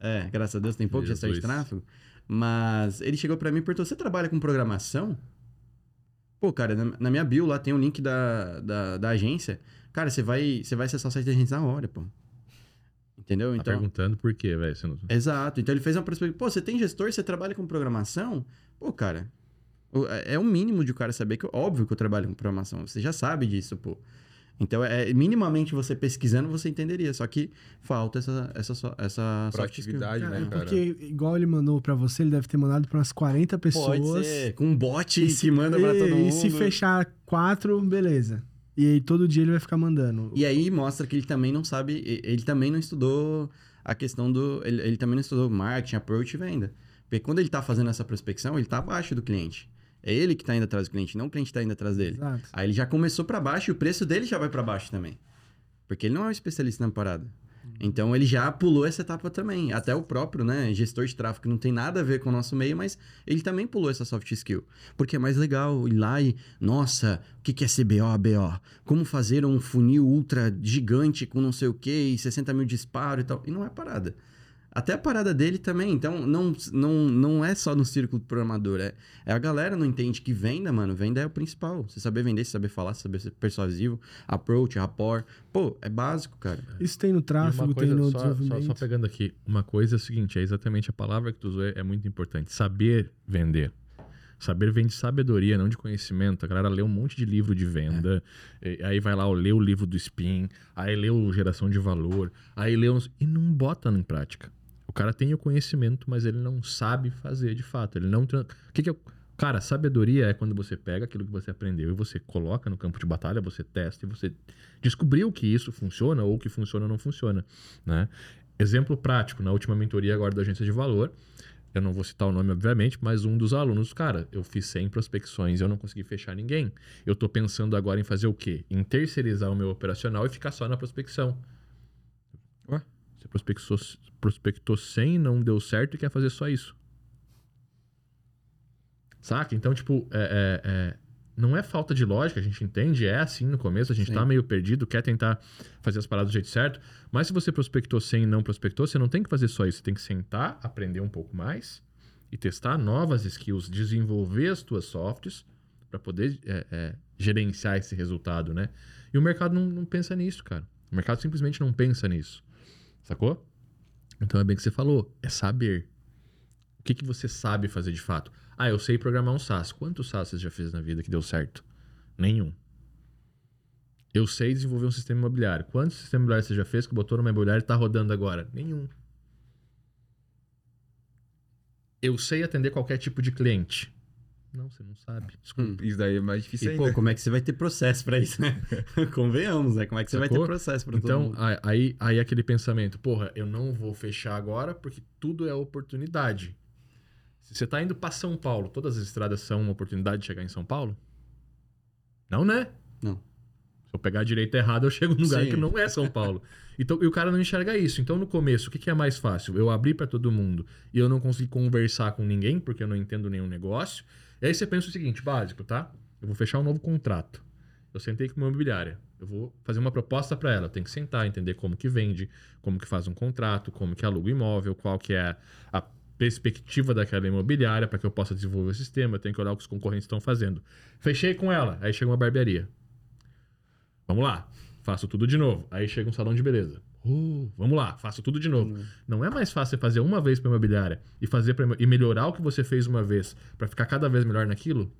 É, graças a Deus tem pouco gestor de Jesus. tráfego. Mas ele chegou pra mim e perguntou: você trabalha com programação? Pô, cara, na, na minha bio lá tem um link da, da, da agência. Cara, você vai, você vai acessar o site da agência na hora, pô. Entendeu? Tá Então. perguntando por quê, velho? Você não... Exato. Então ele fez uma perspectiva. Pô, você tem gestor, você trabalha com programação? Pô, cara. o- É é o mínimo de o cara saber que. Óbvio que eu trabalho com programação. Você já sabe disso, pô. Então, é, minimamente você pesquisando, você entenderia. Só que falta essa, essa, essa soft skill. Proatividade, Cara, né, é cara? porque, igual ele mandou pra você, ele deve ter mandado pra umas 40 pessoas. Pode ser. Com um bot E que se- manda pra todo mundo. E se fechar quatro, beleza. E aí todo dia ele vai ficar mandando. E aí mostra que ele também não sabe, ele também não estudou a questão do. Ele, ele também não estudou marketing, approach e venda. Porque quando ele tá fazendo essa prospecção, ele tá abaixo do cliente. É ele que tá indo atrás do cliente, não o cliente tá indo atrás dele. Exato. Aí ele já começou pra baixo e o preço dele já vai pra baixo também. Porque ele não é um especialista na parada. Então ele já pulou essa etapa também. Até o próprio, né, gestor de tráfego não tem nada a ver com o nosso meio, mas ele também pulou essa soft skill. Porque é mais legal ir lá e, nossa, o que é CBO, ABO? Como fazer um funil ultra gigante com não sei o que e 60 mil disparo e tal. E não é parada. Até a parada dele também. Então, não, não, não é só no círculo do programador. É, é a galera não entende que venda, mano. Venda é o principal. Você saber vender, você saber falar, você saber ser persuasivo, approach, rapport. Pô, é básico, cara. Isso tem no tráfego, uma tem coisa, no só, só, desenvolvimento. só pegando aqui, uma coisa é o seguinte, é exatamente a palavra que tu usou, é, é muito importante. Saber vender. Saber vem de sabedoria, não de conhecimento. A galera lê um monte de livro de venda, e- aí vai lá, lê o livro do Spin, aí lê o Geração de Valor, aí lê uns... E não bota em prática. Cara tem o conhecimento, mas ele não sabe fazer de fato. Ele não... O que, que é... Cara, sabedoria é quando você pega aquilo que você aprendeu e você coloca no campo de batalha, você testa e você descobriu que isso funciona ou que funciona ou não funciona, né? Exemplo prático, na última mentoria agora da agência de valor, eu não vou citar o nome, obviamente, mas um dos alunos, cara, eu fiz 100 prospecções e eu não consegui fechar ninguém. Eu tô pensando agora em fazer o quê? Em terceirizar o meu operacional e ficar só na prospecção. Você prospectou, prospectou 100, não deu certo e quer fazer só isso. Saca? Então, tipo, é, é- é- não é falta de lógica, a gente entende, é assim no começo, a gente Sim. tá meio perdido, quer tentar fazer as paradas do jeito certo, mas se você prospectou 100 e não prospectou, você não tem que fazer só isso, você tem que sentar, aprender um pouco mais e testar novas skills, desenvolver as tuas softs para poder é, é, gerenciar esse resultado, né? E o mercado não, não pensa nisso, cara. O mercado simplesmente não pensa nisso, sacou? Então é bem que você falou, é saber. O que, que você sabe fazer de fato? Ah, eu sei programar um SaaS. Quantos SaaS você já fez na vida que deu certo? Nenhum. Eu sei desenvolver um sistema imobiliário. Quantos sistemas imobiliários você já fez que botou numa imobiliária e está rodando agora? Nenhum. Eu sei atender qualquer tipo de cliente. Não, você não sabe. Desculpa. Isso daí é mais difícil E, ainda. pô, como é que você vai ter processo pra isso, né? Convenhamos, né? Como é que você vai Sacou? ter processo pra todo Então, mundo? a- aí, aí aquele pensamento, porra, eu não vou fechar agora porque tudo é oportunidade. Se você tá indo pra São Paulo, todas as estradas são uma oportunidade de chegar em São Paulo? Não, né? Não. Se eu pegar a direita errada, eu chego num lugar Sim. que não é São Paulo. Então, e o cara não enxerga isso. Então, no começo, o que, que é mais fácil? Eu abrir pra todo mundo e eu não consegui conversar com ninguém porque eu não entendo nenhum negócio. E aí você pensa o seguinte, básico, tá? Eu vou fechar um novo contrato. Eu sentei com uma imobiliária. Eu vou fazer uma proposta para ela. Eu tenho que sentar, entender como que vende, como que faz um contrato, como que aluga o imóvel, qual que é a perspectiva daquela imobiliária para que eu possa desenvolver o sistema. Eu tenho que olhar o que os concorrentes estão fazendo. Fechei com ela. Aí chega uma barbearia. Vamos lá. Faço tudo de novo. Aí chega um salão de beleza. Uh, vamos lá, faço tudo de novo. Não é mais fácil você fazer uma vez para imobiliária e fazer pra, e melhorar o que você fez uma vez para ficar cada vez melhor naquilo?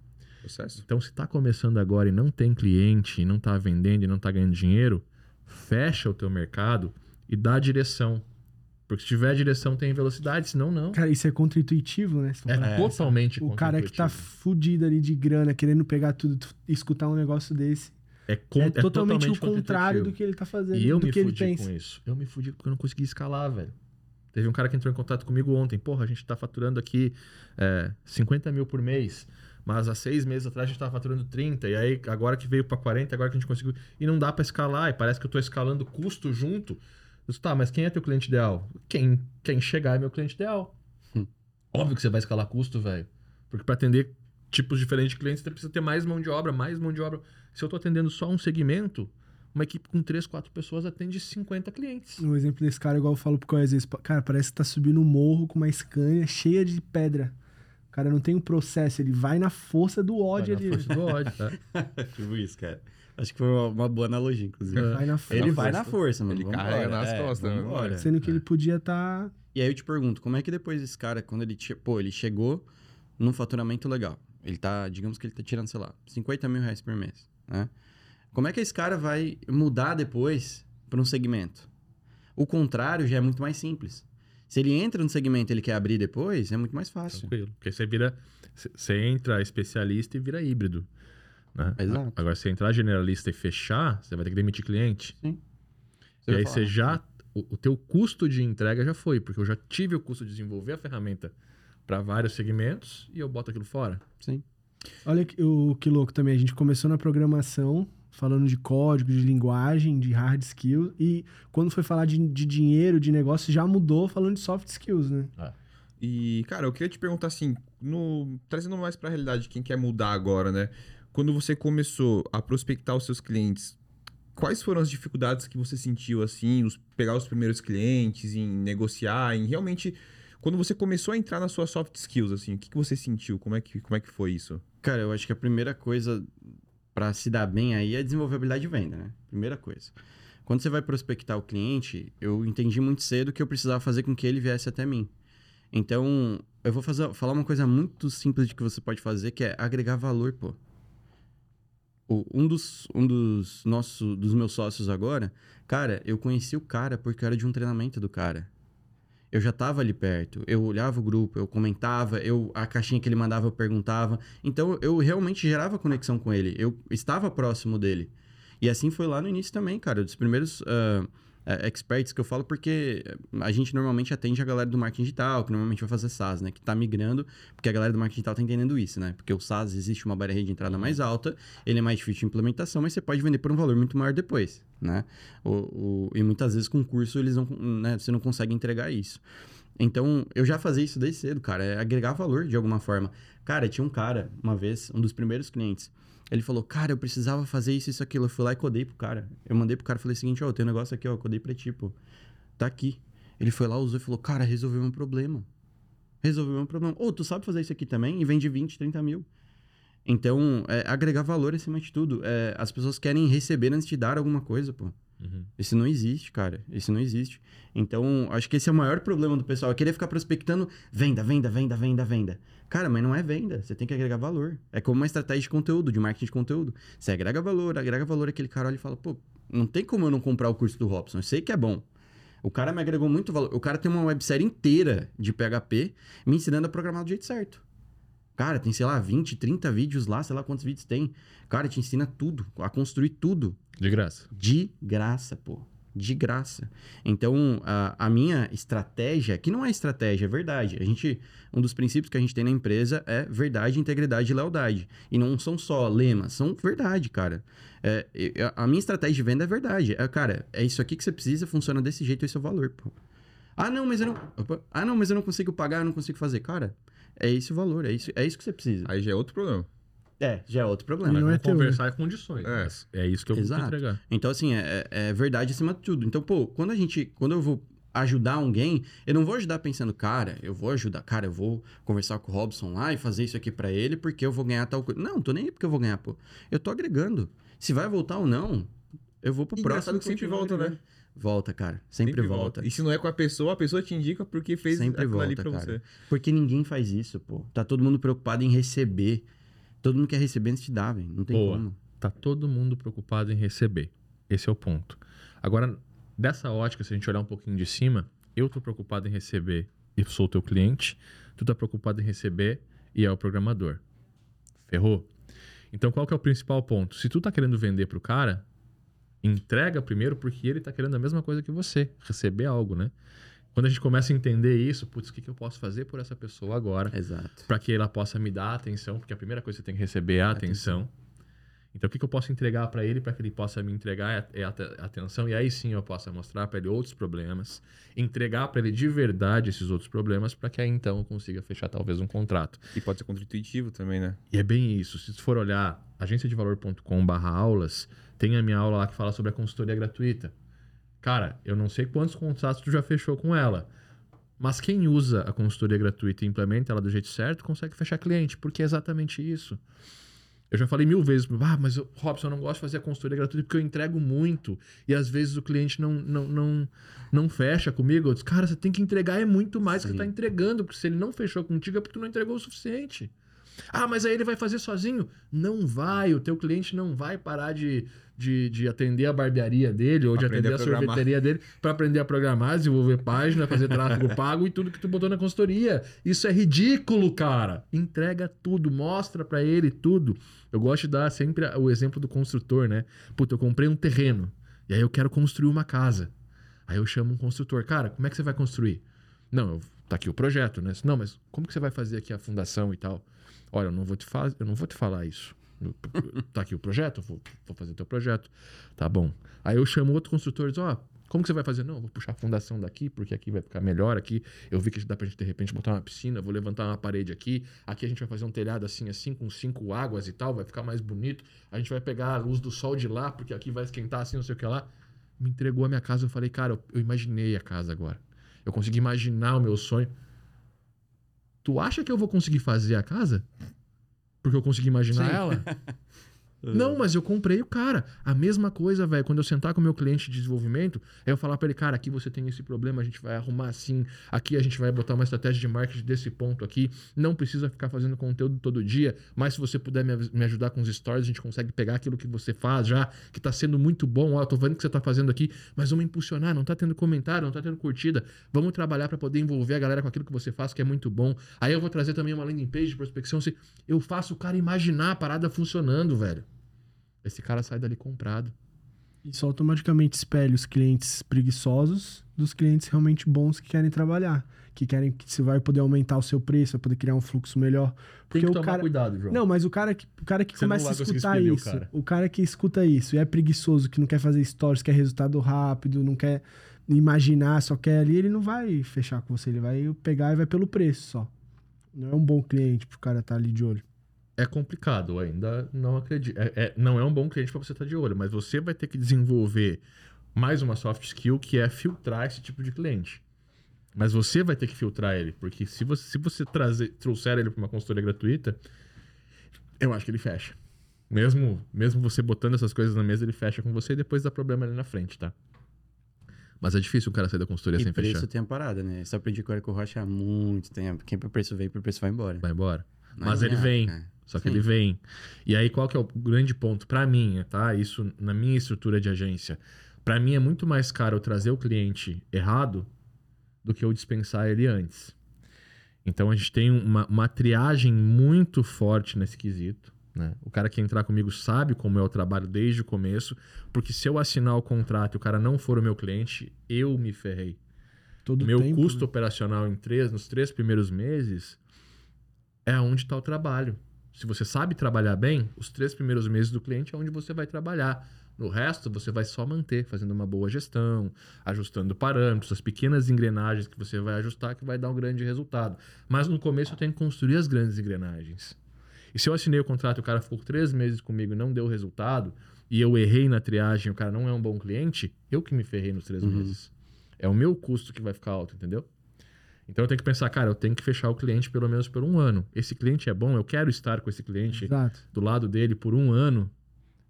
Processo. Então, se está começando agora e não tem cliente, e não está vendendo e não está ganhando dinheiro, fecha o teu mercado e dá direção. Porque se tiver direção, tem velocidade, senão não. Cara, isso é contra-intuitivo, né? É pra totalmente O cara que tá fudido ali de grana, querendo pegar tudo, tu- escutar um negócio desse. É, con- é, é totalmente, o contrário do que ele tá fazendo, E eu do me que ele fudi com isso. Eu me fudi porque eu não consegui escalar, velho. Teve um cara que entrou em contato comigo ontem. Porra, a gente tá faturando aqui é, 50 mil por mês. Mas há seis meses atrás a gente tava faturando 30. E aí, agora que veio pra 40, agora que a gente conseguiu. E não dá pra escalar. E parece que eu tô escalando custo junto. Eu disse, tá, mas quem é teu cliente ideal? Quem, quem chegar é meu cliente ideal. Hum. Óbvio que você vai escalar custo, velho. Porque pra atender tipos diferentes de clientes, você precisa ter mais mão de obra, mais mão de obra. Se eu tô atendendo só um segmento, uma equipe com 3, 4 pessoas atende 50 clientes. O exemplo desse cara, igual eu falo pro Cauê às vezes, cara, parece que tá subindo um morro com uma Scania cheia de pedra. O cara não tem um processo, ele vai na força do ódio Vai ali. na força do ódio, tá? tipo isso, cara. Acho que foi uma, uma boa analogia, inclusive. Vai na força. Ele vai na força, mano. Ele Vambora. carrega nas É, costas, né? Sendo que ele podia tá. E aí eu te pergunto, como é que depois esse cara, quando ele, pô, ele chegou num faturamento legal, ele tá, digamos que ele tá tirando, sei lá, 50 mil reais por mês, né? Como é que esse cara vai mudar depois para um segmento? O contrário já é muito mais simples. Se ele entra no segmento e ele quer abrir depois, é muito mais fácil. Tranquilo. Porque você vira. Você entra especialista e vira híbrido. Né? Exato. Agora, se entrar generalista e fechar, você vai ter que demitir cliente. Sim. E vai aí falar, você já. O, o teu custo de entrega já foi, porque eu já tive o custo de desenvolver a ferramenta para vários segmentos e eu boto aquilo fora. Sim. Olha que- o que louco também. A gente começou na programação, falando de código, de linguagem, de hard skills. E quando foi falar de, de dinheiro, de negócio, já mudou falando de soft skills, né? E, cara, eu queria te perguntar assim, no- trazendo mais pra realidade, quem quer mudar agora, né? Quando você começou a prospectar os seus clientes, quais foram as dificuldades que você sentiu, assim, os, pegar os primeiros clientes, em negociar, em realmente. Quando você começou a entrar nas suas soft skills, assim, o que, que você sentiu? Como é que, como é que foi isso? Cara, eu acho que a primeira coisa pra se dar bem aí é desenvolver habilidade de venda, né? Primeira coisa. Quando você vai prospectar o cliente, eu entendi muito cedo que eu precisava fazer com que ele viesse até mim. Então, eu vou fazer, falar uma coisa muito simples de que você pode fazer, que é agregar valor, pô. O- um dos, um dos, nosso, dos meus sócios agora, cara, eu conheci o cara porque era de um treinamento do cara. Eu já tava ali perto, eu olhava o grupo, eu comentava, eu a caixinha que ele mandava eu perguntava. Então eu realmente gerava conexão com ele, eu estava próximo dele. E assim foi lá no início também, cara, dos primeiros ah, ah, experts que eu falo, porque a gente normalmente atende a galera do marketing digital, que normalmente vai fazer SaaS, né? Que tá migrando, porque a galera do marketing digital tá entendendo isso, né? Porque o SaaS existe uma barreira de entrada mais alta, ele é mais difícil de implementação, mas você pode vender por um valor muito maior depois, né? O, o- e muitas vezes com curso eles não, né? Você não consegue entregar isso. Então, eu já fazia isso desde cedo, cara. É agregar valor de alguma forma. Cara, tinha um cara, uma vez, um dos primeiros clientes. Ele falou, cara, eu precisava fazer isso, isso, aquilo. Eu fui lá e codei pro cara. Eu mandei pro cara e falei o seguinte, ó, tem um negócio aqui, ó, codei pra ti, pô. Tá aqui. Ele foi lá, usou e falou, cara, resolveu meu problema. Resolveu meu problema. Ô, tu sabe fazer isso aqui também? E vende 20, 30 mil. Então, é, agregar valor acima de tudo. É, as pessoas querem receber antes de dar alguma coisa, pô. Uhum. Isso não existe, cara. Isso não existe. Então, acho que esse é o maior problema do pessoal. É querer ficar prospectando venda, venda, venda, venda, venda. Cara, mas não é venda. Você tem que agregar valor. É como uma estratégia de conteúdo, de marketing de conteúdo. Você agrega valor, agrega valor, aquele cara olha e fala, pô, não tem como eu não comprar o curso do Robson. Eu sei que é bom. O cara me agregou muito valor. O cara tem uma websérie inteira de PHP me ensinando a programar do jeito certo. Cara, tem, sei lá, 20, 30 vídeos lá, sei lá quantos vídeos tem. Cara, te ensina tudo, a construir tudo. De graça. De graça, pô. De graça. Então, a, a minha estratégia, que não é estratégia, é verdade. A gente, um dos princípios que a gente tem na empresa é verdade, integridade e lealdade. E não são só lemas, são verdade, cara. É, a minha estratégia de venda é verdade. É, cara, é isso aqui que você precisa, funciona desse jeito, esse é o valor, pô. Ah, não, mas eu não. opa. ah, não, mas eu não consigo pagar, eu não consigo fazer. Cara, é esse o valor, é isso, é isso que você precisa. Aí já é outro problema. É, já é outro problema. E não é vamos teu, conversar em condições. É. É isso que eu vou Exato. te entregar. Então, assim, é, é verdade acima de tudo. Então, pô, quando a gente. Quando eu vou ajudar alguém, eu não vou ajudar pensando, cara, eu vou ajudar, cara, eu vou conversar com o Robson lá e fazer isso aqui pra ele porque eu vou ganhar tal coisa. Não, tô nem aí porque eu vou ganhar, pô. Eu tô agregando. Se vai voltar ou não, eu vou pro E próximo. que sempre volta, né? Volta, cara. Sempre, volta. E se não é com a pessoa, a pessoa te indica porque fez Sempre aquilo ali volta, pra cara. você. Porque ninguém faz isso, pô. Tá todo mundo preocupado em receber. Todo mundo quer receber antes de dar, velho. Não tem como. Tá todo mundo preocupado em receber. Esse é o ponto. Agora, dessa ótica, se a gente olhar um pouquinho de cima, eu tô preocupado em receber e sou teu cliente, tu tá preocupado em receber e é o programador. Ferrou? Então, qual que é o principal ponto? Se tu tá querendo vender pro cara, entrega primeiro porque ele tá querendo a mesma coisa que você, receber algo, né? Quando a gente começa a entender isso, putz, o que, que eu posso fazer por essa pessoa agora? Exato. para que ela possa me dar atenção, porque a primeira coisa que você tem que receber é a atenção. Então, o que, que eu posso entregar para ele para que ele possa me entregar é a, é a atenção e aí sim eu possa mostrar para ele outros problemas, entregar para ele de verdade esses outros problemas para que aí então eu consiga fechar talvez um contrato. E pode ser contra-intuitivo também, né? E é bem isso. Se for olhar agenciadevalor.com/aulas, tem a minha aula lá que fala sobre a consultoria gratuita. Cara, eu não sei quantos contratos tu já fechou com ela. Mas quem usa a consultoria gratuita e implementa ela do jeito certo, consegue fechar cliente, porque é exatamente isso. Eu já falei mil vezes, ah, mas eu, Robson, eu não gosto de fazer a consultoria gratuita porque eu entrego muito e às vezes o cliente não, não, não, não fecha comigo. Eu disse, cara, você tem que entregar é muito mais do que Sim. você está entregando, porque se ele não fechou contigo é porque tu não entregou o suficiente. Ah, mas aí ele vai fazer sozinho? Não vai, o teu cliente não vai parar de, de, de atender a barbearia dele ou de Aprender atender a programar. sorveteria dele para aprender a programar, desenvolver página, fazer tráfego pago e tudo que tu botou na consultoria. Isso é ridículo, cara. Entrega tudo, mostra para ele tudo. Eu gosto de dar sempre o exemplo do construtor, né? Puta, eu comprei um terreno e aí eu quero construir uma casa. Aí eu chamo um construtor, cara, como é que você vai construir? Não, eu, tá aqui o projeto, né? Não, mas como que você vai fazer aqui a fundação e tal? Olha, eu não vou te, fa eu não vou te falar isso. Tá aqui o projeto, vou, vou fazer teu projeto. Tá bom. Aí eu chamo outro construtor e diz, ó, como que você vai fazer? Não, vou puxar a fundação daqui, porque aqui vai ficar melhor aqui. Eu vi que dá pra gente, de repente, botar uma piscina, vou levantar uma parede aqui. Aqui a gente vai fazer um telhado assim, assim, com cinco águas e tal, vai ficar mais bonito. A gente vai pegar a luz do sol de lá, porque aqui vai esquentar assim, não sei o que lá. Me entregou a minha casa, eu falei, cara, eu, eu imaginei a casa agora. Eu consegui imaginar o meu sonho. Tu acha que eu vou conseguir fazer a casa? Porque eu consegui imaginar Sim. ela? Não, mas eu comprei o cara. A mesma coisa, velho. Quando eu sentar com o meu cliente de desenvolvimento, eu falar pra ele, cara, aqui você tem esse problema, a gente vai arrumar assim, aqui a gente vai botar uma estratégia de marketing desse ponto aqui. Não precisa ficar fazendo conteúdo todo dia, mas se você puder me, me ajudar com os stories, a gente consegue pegar aquilo que você faz já, que tá sendo muito bom. Ó, tô vendo o que você tá fazendo aqui, mas vamos impulsionar, não tá tendo comentário, não tá tendo curtida. Vamos trabalhar pra poder envolver a galera com aquilo que você faz, que é muito bom. Aí eu vou trazer também uma landing page de prospecção. se- Eu faço o cara imaginar a parada funcionando, velho. Esse cara sai dali comprado. Isso automaticamente espelha os clientes preguiçosos dos clientes realmente bons que querem trabalhar. Que querem que você vai poder aumentar o seu preço, vai poder criar um fluxo melhor. Tem Porque que o tomar cara. cuidado, João. Não, mas o cara que, o cara que Você começa a escutar expelir o isso, cara. o cara que escuta isso e é preguiçoso, que não quer fazer stories, quer resultado rápido, não quer imaginar, só quer ali, ele não vai fechar com você, ele vai pegar e vai pelo preço só. Não é um bom cliente pro cara estar ali de olho. É complicado, ainda não acredito. É, é- não é um bom cliente pra você estar de olho, mas você vai ter que desenvolver mais uma soft skill que é filtrar esse tipo de cliente. Mas você vai ter que filtrar ele, porque se você, se você trazer, trouxer ele para uma consultoria gratuita, eu acho que ele fecha. Mesmo, mesmo você botando essas coisas na mesa, ele fecha com você e depois dá problema ali na frente, tá? Mas é difícil o cara sair da consultoria E sem preço fechar. tem a parada, né? Eu aprendi com o Érico Rocha há muito tempo. Quem pro preço vem, pro preço vai embora. Vai embora. Não Mas ele adianta, vem. né? Só que Sim. ele vem. E aí, qual que é o grande ponto? Pra mim, tá? Isso na minha estrutura de agência. Pra mim é muito mais caro eu trazer o cliente errado do que eu dispensar ele antes. Então a gente tem uma, uma triagem muito forte nesse quesito. Né? O cara que entrar comigo sabe como é o trabalho desde o começo, porque se eu assinar o contrato e o cara não for o meu cliente, eu me ferrei. Todo meu tempo, custo né? operacional em três, nos três primeiros meses é onde está o trabalho. Se você sabe trabalhar bem, os três primeiros meses do cliente é onde você vai trabalhar. No resto, você vai só manter, fazendo uma boa gestão, ajustando parâmetros, as pequenas engrenagens que você vai ajustar, que vai dar um grande resultado. Mas no começo eu tenho que construir as grandes engrenagens. E se eu assinei o contrato e o cara ficou três meses comigo e não deu resultado, e eu errei na triagem o cara não é um bom cliente, eu que me ferrei nos três Uhum. meses. É o meu custo que vai ficar alto, entendeu? Então eu tenho que pensar, cara, eu tenho que fechar o cliente pelo menos por um ano. Esse cliente é bom, eu quero estar com esse cliente Exato. do lado dele por um ano,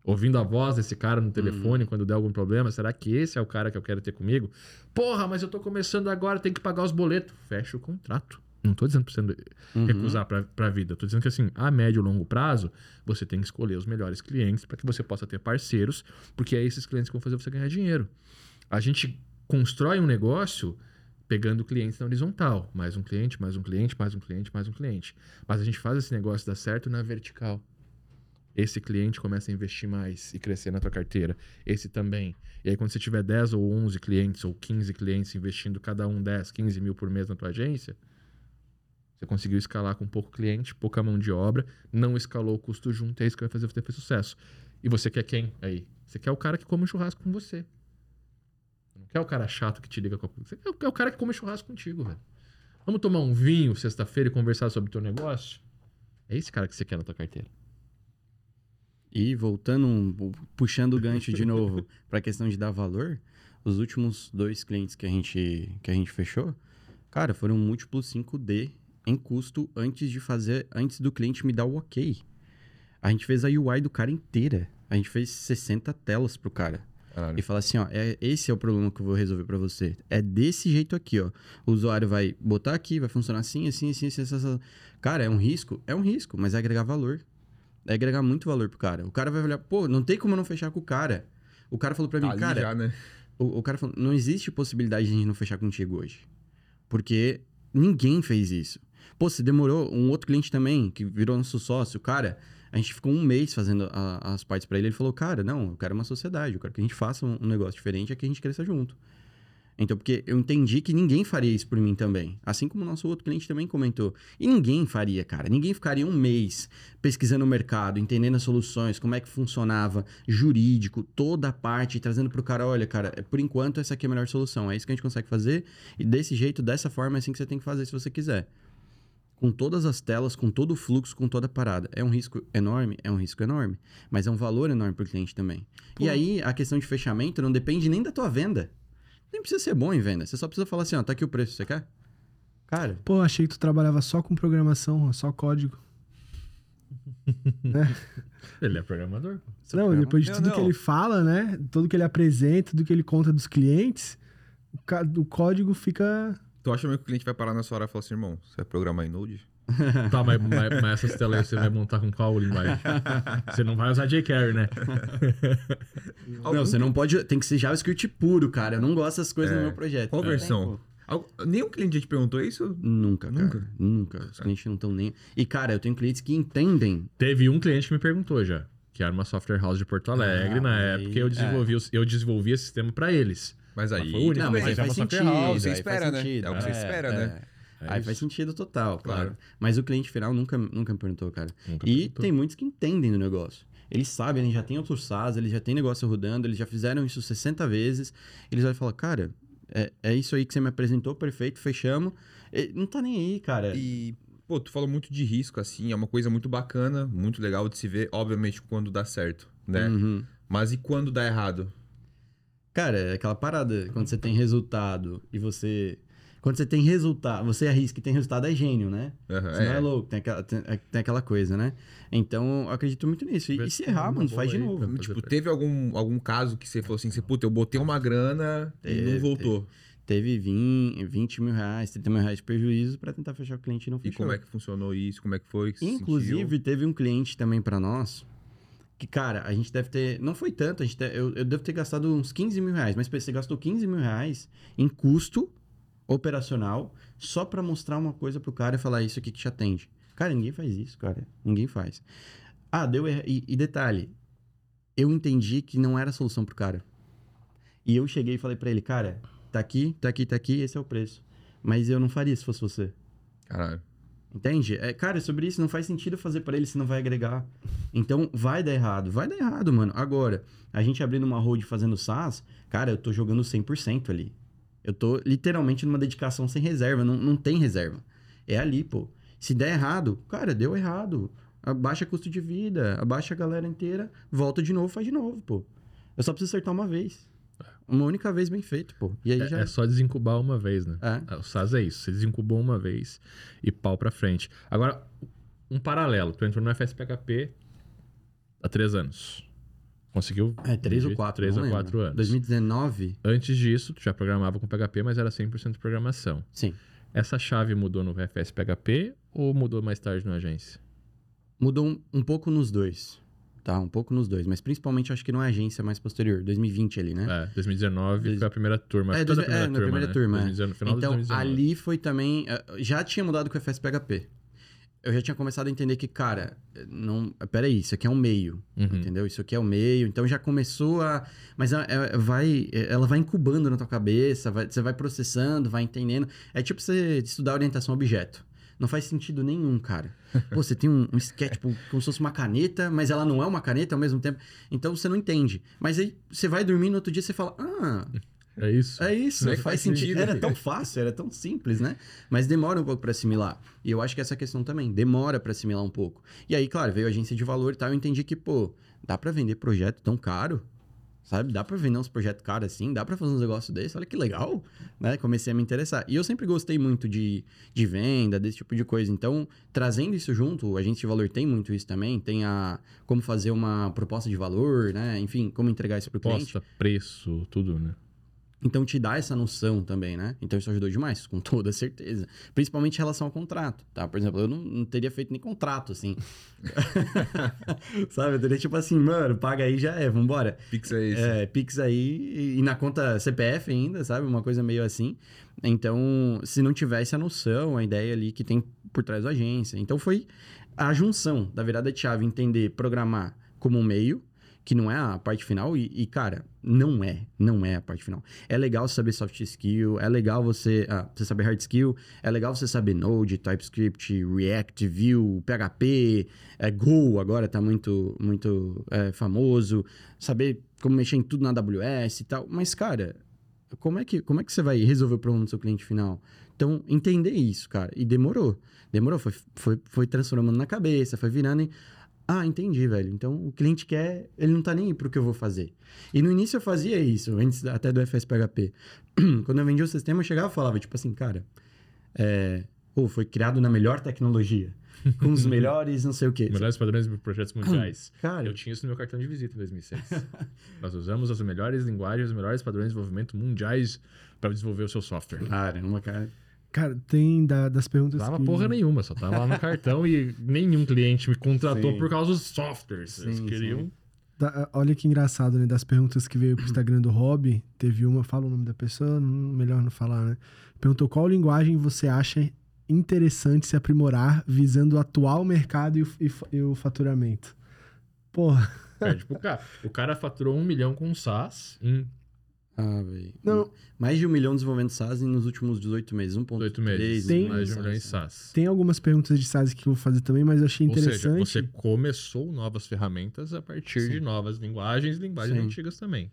ouvindo a voz desse cara no telefone quando der algum problema. Será que esse é o cara que eu quero ter comigo? Porra, mas eu tô começando agora, tem que pagar os boletos. Fecha o contrato. Não tô dizendo pra você Uhum. recusar pra, pra vida. Tô dizendo que assim, a médio e longo prazo, você tem que escolher os melhores clientes para que você possa ter parceiros, porque é esses clientes que vão fazer você ganhar dinheiro. A gente constrói um negócio pegando clientes na horizontal. Mais um cliente, mais um cliente, mais um cliente, mais um cliente. Mas a gente faz esse negócio dar certo na vertical. Esse cliente começa a investir mais e crescer na tua carteira. Esse também. E aí, quando você tiver 10 ou 11 clientes ou 15 clientes investindo cada um 10, 15 mil por mês na tua agência, você conseguiu escalar com pouco cliente, pouca mão de obra, não escalou o custo junto, é isso que vai fazer você ter sucesso. E você quer quem aí? Você quer o cara que come churrasco com você. Quer o cara chato que te liga com a... Você quer o cara que come churrasco contigo, velho. Vamos tomar um vinho sexta-feira e conversar sobre o teu negócio? É esse cara que você quer na tua carteira. E voltando, um- puxando o gancho de novo para a questão de dar valor, os últimos dois clientes que a gente, que a gente fechou, cara, foram múltiplos 5D em custo antes de fazer, antes do cliente me dar o ok. A gente fez a UI do cara inteira. A gente fez 60 telas pro cara. Caralho. e falar assim, ó, é, esse é o problema que eu vou resolver pra você. É desse jeito aqui, ó. O usuário vai botar aqui, vai funcionar assim, assim, assim, assim, assim, assim. Cara, é um risco? É um risco, mas é agregar valor. É agregar muito valor pro cara. O cara vai olhar, pô, não tem como eu não fechar com o cara. O cara falou mim, Tá ali cara, já, né? o, o cara falou, não existe possibilidade de a gente não fechar contigo hoje. Porque ninguém fez isso. Pô, você demorou, um outro cliente também, que virou nosso sócio, cara, a gente ficou um mês fazendo a- as partes pra ele, ele falou, cara, não, eu quero uma sociedade, eu quero que a gente faça um, um negócio diferente, é que a gente cresça junto. Então, porque eu entendi que ninguém faria isso por mim também. Assim como o nosso outro cliente também comentou. E ninguém faria, cara. Ninguém ficaria um mês pesquisando o mercado, entendendo as soluções, como é que funcionava, jurídico, toda a parte, trazendo pro cara, olha, cara, é, por enquanto essa aqui é a melhor solução. É isso que a gente consegue fazer. E desse jeito, dessa forma, é assim que você tem que fazer se você quiser. Com todas as telas, com todo o fluxo, com toda a parada. É um risco enorme? É um risco enorme. Mas é um valor enorme pro cliente também. E aí, a questão de fechamento não depende nem da tua venda. Nem precisa ser bom em venda. Você só precisa falar assim, ó, tá aqui o preço, você quer? Cara, Pô, achei que tu trabalhava só com programação, só código. Ele é programador. você não, programa- depois de Não, tudo que ele fala, né? Tudo que ele apresenta, tudo que ele conta dos clientes, o, o código fica. Tu acha mesmo que o cliente vai parar na sua hora e falar assim, irmão, você vai programar em Node? Tá, mas, mas, mas essas telas aí você vai montar com qual linguagem? Você não vai usar jQuery, né? Não, você não pode. Tem que ser JavaScript puro, cara. Eu não gosto dessas coisas É. no meu projeto. Qual Não versão? Algu- Nenhum cliente já te perguntou isso? Nunca, cara. Nunca? Nunca. Os clientes não estão nem. E, cara, eu tenho clientes que entendem. Teve um cliente que me perguntou já, que era uma software house de Porto Alegre. Ah, na aí- época eu desenvolvi, o- eu desenvolvia esse sistema pra eles. Mas aí... foi o único, Não, mas mas aí é faz sentido. você aí espera, né? sentido. É o que você espera, né? É aí isso. faz sentido total, claro. Claro. Mas o cliente final nunca, nunca me perguntou, cara. Nunca e perguntou. tem muitos que entendem do negócio. Eles sabem, eles já têm outros SaaS, eles já têm negócio rodando, eles já fizeram isso 60 vezes. Eles vão falar, cara, é, é isso aí que você me apresentou, perfeito, fechamos. E não tá nem aí, cara. E, pô, tu falou muito de risco, assim, é uma coisa muito bacana, muito legal de se ver, obviamente, quando dá certo, né? Uhum. Mas e quando dá errado? Cara, é aquela parada, quando você tem resultado e você. Quando você tem resultado, você arrisca e tem resultado, é gênio, né? Aham, Você não é louco, tem aquela, tem, é- tem aquela coisa, né? Então, eu acredito muito nisso. E, e se errar, mano, faz de novo. Tipo, pra- teve algum, algum caso que você falou assim, você, puta, eu botei uma grana e Teve, não voltou. Teve 20, 20 mil reais, 30 mil reais de prejuízo pra tentar fechar o cliente e não E fechou. como é que funcionou isso? Como é que foi? que Inclusive, sentiu? teve um cliente também pra nós que, cara, a gente deve ter. Não foi tanto, a gente te- eu, eu devo ter gastado uns 15 mil reais, mas você gastou 15 mil reais em custo operacional só pra mostrar uma coisa pro cara e falar isso aqui que te atende. Cara, ninguém faz isso, cara. Ninguém faz. Ah, deu erro. E, e detalhe, eu entendi que não era a solução pro cara. E eu cheguei e falei pra ele, cara, tá aqui, tá aqui, tá aqui, esse é o preço. Mas eu não faria se fosse você. Caralho. Entende? É, cara, sobre isso não faz sentido fazer pra ele se não vai agregar. Então vai dar errado. Vai dar errado, mano. Agora, a gente abrindo uma road fazendo SaaS, cara, eu tô jogando 100% ali. Eu tô literalmente numa dedicação sem reserva. Não, não tem reserva. É ali, pô. Se der errado, cara, deu errado. Abaixa custo de vida, abaixa a galera inteira, volta de novo, faz de novo, pô. Eu só preciso acertar uma vez. Uma única vez bem feito, pô. E aí É, já. é só desincubar uma vez, né? É. O SaaS é isso. Você desincubou uma vez e pau pra frente. Agora, um paralelo. Tu entrou no FSPHP há três anos. Conseguiu? É, três ou quatro. Três ou quatro anos. 2019, Antes disso, tu já programava com PHP, mas era 100% programação. sim. Essa chave mudou no FSPHP ou mudou mais tarde na agência? Mudou um, um pouco nos dois. Tá, um pouco nos dois. Mas principalmente acho que numa agência mais posterior, 2020 ali, né? É, 2019 Dois- foi a primeira turma. É, a dois- é, primeira na turma, primeira né? turma, é. 2019, final de então, 2019. ali foi também. eh, Já tinha mudado com o FSPHP. Eu já tinha começado a entender que, cara, não. Peraí, isso aqui é um meio. Uhum. Entendeu? Isso aqui é o meio. Então já começou a. Mas ela, ela vai, ela vai incubando na tua cabeça, vai- você vai processando, vai entendendo. É tipo você estudar orientação a objeto. Não faz sentido nenhum, cara. Pô, você tem um, um sketch, tipo, como se fosse uma caneta, mas ela não é uma caneta ao mesmo tempo. Então você não entende. Mas aí você vai dormir no outro dia e você fala: Ah, É isso. é isso, Não é faz, sentido. sentido. Era tão fácil, era tão simples, né? Mas demora um pouco pra assimilar. E eu acho que essa questão também demora pra assimilar um pouco. E aí, claro, veio a agência de valor e tal, eu entendi que, pô, dá pra vender projeto tão caro? Sabe? Dá pra vender uns projetos caros assim, dá pra fazer uns negócios desses, olha que legal, né? Comecei a me interessar. E eu sempre gostei muito de, de venda, desse tipo de coisa. Então, trazendo isso junto, a gente de valor tem muito isso também, tem a como fazer uma proposta de valor, né? Enfim, como entregar isso pro cliente. Posta, preço, tudo, né? Então te dá essa noção também, né? Então isso ajudou demais, com toda certeza. Principalmente em relação ao contrato, tá? Por exemplo, eu não, não teria feito nem contrato, assim. Sabe? Eu teria tipo assim, mano, paga aí já é, vambora. Pix é esse. É, Pix aí e na conta CPF ainda, sabe? Uma coisa meio assim. Então, se não tivesse a noção, a ideia ali que tem por trás da agência. Então foi a junção da virada de chave, entender programar como um meio, que não é a parte final, e, e, cara, não é, não é a parte final. É legal saber soft skill, é legal você, ah, você saber hard skill, é legal você saber Node, TypeScript, React, Vue, PHP, é, Go agora tá muito, muito é, famoso, saber como mexer em tudo na AWS e tal, mas, cara, como é que, como é que você vai resolver o problema do seu cliente final? Então, entender isso, cara, e demorou, demorou, foi, foi, foi transformando na cabeça, foi virando em ah, entendi, velho. Então o cliente quer, ele não tá nem aí pro que eu vou fazer. E no início eu fazia isso, antes até do FSPHP. Quando eu vendia o sistema, eu chegava e falava, tipo assim, cara, é, oh, foi criado na melhor tecnologia. Com os melhores, não sei o quê. Melhores padrões de projetos mundiais. Cara, Eu tinha isso no meu cartão de visita em 2006. Nós usamos as melhores linguagens, os melhores padrões de desenvolvimento mundiais para desenvolver o seu software. caramba, cara. Cara, tem da- das perguntas Tava que... porra nenhuma, só tava lá no cartão e nenhum cliente me contratou Sim. por causa dos softwares. Eles Sim, queriam. sim. Da- olha que engraçado, né? Das perguntas que veio pro Instagram do Hobby, teve uma, fala o nome da pessoa, melhor não falar, né? Perguntou qual linguagem você acha interessante se aprimorar visando o atual mercado e o, e e o faturamento. Porra, Perde pro cara. O cara faturou um milhão com SaaS em Ah, velho. Não. Mais de um milhão desenvolvendo SaaS nos últimos 18 meses. 1.3 18 meses. Tem- mais de um milhão em SaaS. tem algumas perguntas de SaaS que eu vou fazer também, mas eu achei Ou seja, interessante. você começou novas ferramentas a partir de novas linguagens, linguagens Sim. antigas também.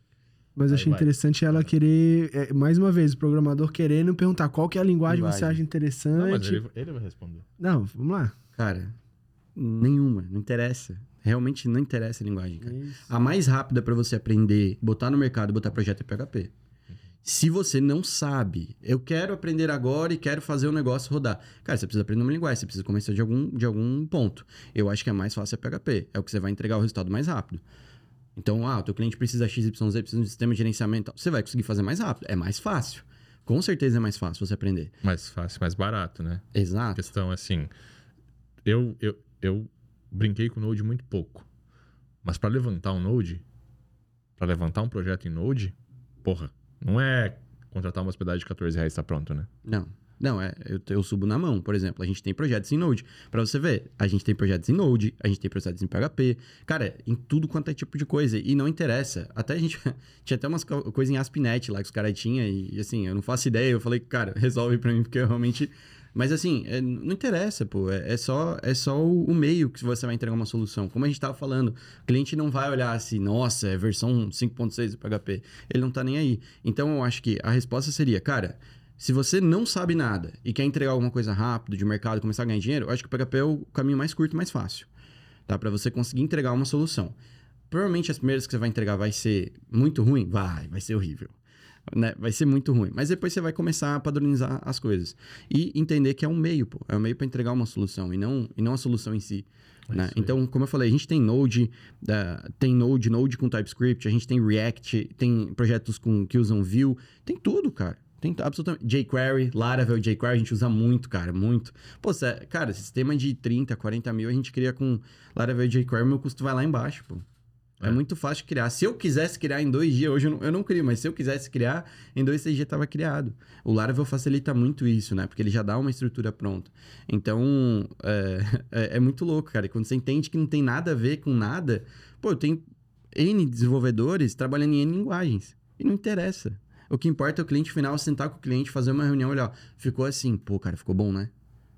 Mas Aí achei vai. interessante ela querer, é, mais uma vez, o programador querendo perguntar qual que é a linguagem, que você acha interessante. Não, mas ele, ele vai responder. Não, vamos lá. Cara, nenhuma. Não interessa. Realmente não interessa a linguagem, cara. Isso. A mais rápida pra você aprender, botar no mercado, botar projeto é PHP. Se você não sabe, eu quero aprender agora e quero fazer o negócio rodar. Cara, você precisa aprender uma linguagem, você precisa começar de algum, de algum ponto. Eu acho que é mais fácil é PHP. É o que você vai entregar o resultado mais rápido. Então, ah, o teu cliente precisa XYZ, precisa de um sistema de gerenciamento. Você vai conseguir fazer mais rápido. É mais fácil. Com certeza é mais fácil você aprender. Mais fácil, mais barato, né? A Exato. questão assim, eu, eu, eu brinquei com Node muito pouco. Mas para levantar um Node, para levantar um projeto em Node, porra, não é contratar uma hospedagem de 14 reais e tá pronto, né? Não. Não, é, eu, eu subo na mão, por exemplo. A gente tem projetos em Node. Pra você ver, a gente tem projetos em Node, a gente tem projetos em PHP. Cara, em tudo quanto é tipo de coisa. E não interessa. Até a gente. tinha até umas co- coisas em ASP.NET lá que os caras tinham. E, assim, eu não faço ideia. Eu falei, cara, resolve pra mim, porque eu realmente. Mas assim, é, não interessa, pô. É, é só, é só o, meio que você vai entregar uma solução. Como a gente tava falando, o cliente não vai olhar assim, nossa, é versão 5.6 do PHP. Ele não tá nem aí. Então eu acho que a resposta seria, cara. Se você não sabe nada e quer entregar alguma coisa rápido de mercado, começar a ganhar dinheiro, eu acho que o PHP é o caminho mais curto e mais fácil, tá? Para você conseguir entregar uma solução. Provavelmente as primeiras que você vai entregar vai ser muito ruim, vai, vai ser horrível. Né? Vai ser muito ruim. Mas depois você vai começar a padronizar as coisas. E entender que é um meio, pô. É um meio para entregar uma solução e não, e não a solução em si. É né? Então, como eu falei, a gente tem Node, da- tem Node, Node com TypeScript, a gente tem React, tem projetos com, que usam Vue, tem tudo, cara. Tem absolutamente. jQuery, Laravel, jQuery a gente usa muito, cara, muito. Pô, cê- cara, sistema de 30, 40 mil a gente cria com Laravel e jQuery, meu custo vai lá embaixo, pô. É. É. muito fácil criar. Se eu quisesse criar em dois dias, hoje eu não, eu não crio, mas se eu quisesse criar, em dois, três dias tava criado. O Laravel facilita muito isso, né? Porque ele já dá uma estrutura pronta. Então, é, é, é muito louco, cara. E quando você entende que não tem nada a ver com nada, pô, eu tenho N desenvolvedores trabalhando em N linguagens. E não interessa. O que importa é o cliente final sentar com o cliente, fazer uma reunião, olhar, ó, ficou assim, pô, cara, ficou bom, né?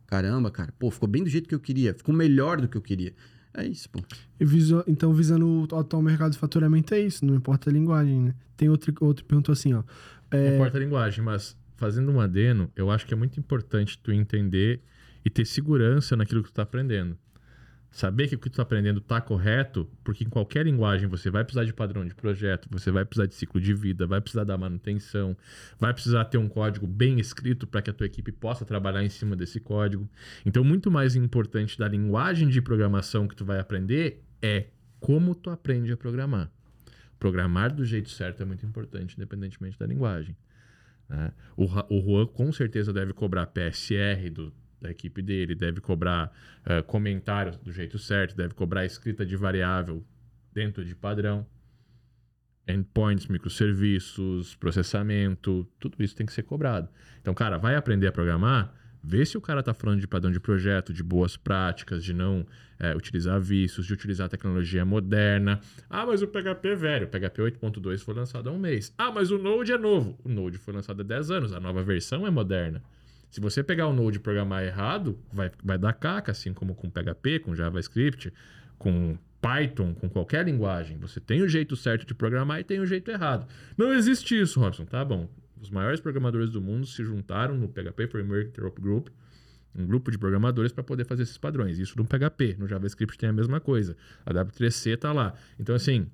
Caramba, cara, pô, ficou bem do jeito que eu queria, ficou melhor do que eu queria. É isso, pô. E visu- Então, visando o atual mercado de faturamento, é isso, não importa a linguagem, né? Tem outro, outro perguntou assim, ó. Não É, importa a linguagem, mas fazendo um adeno, eu acho que é muito importante tu entender e ter segurança naquilo que tu tá aprendendo. Saber que o que tu tá aprendendo tá correto, porque em qualquer linguagem você vai precisar de padrão de projeto, você vai precisar de ciclo de vida, vai precisar da manutenção, vai precisar ter um código bem escrito para que a tua equipe possa trabalhar em cima desse código. Então, muito mais importante da linguagem de programação que tu vai aprender é como tu aprende a programar. Programar do jeito certo é muito importante, independentemente da linguagem. né? O, o Juan com certeza deve cobrar PSR do, da equipe dele, deve cobrar eh, comentários do jeito certo, deve cobrar escrita de variável dentro de padrão, endpoints, microserviços, processamento, tudo isso tem que ser cobrado. Então, cara, vai aprender a programar, vê se o cara tá falando de padrão de projeto, de boas práticas, de não eh, utilizar vícios, de utilizar tecnologia moderna. Ah, mas o PHP é velho. O PHP 8.2 foi lançado há um mês. Ah, mas o Node é novo. O Node foi lançado há 10 anos. A nova versão é moderna. Se você pegar o Node e programar errado, vai, vai dar caca, assim como com PHP, com JavaScript, com Python, com qualquer linguagem. Você tem o jeito certo de programar e tem o jeito errado. Não existe isso, Robson. Tá bom. Os maiores programadores do mundo se juntaram no PHP Framework Interop Group, um grupo de programadores para poder fazer esses padrões. Isso no PHP. No JavaScript tem a mesma coisa. A W3C tá lá. Então, assim,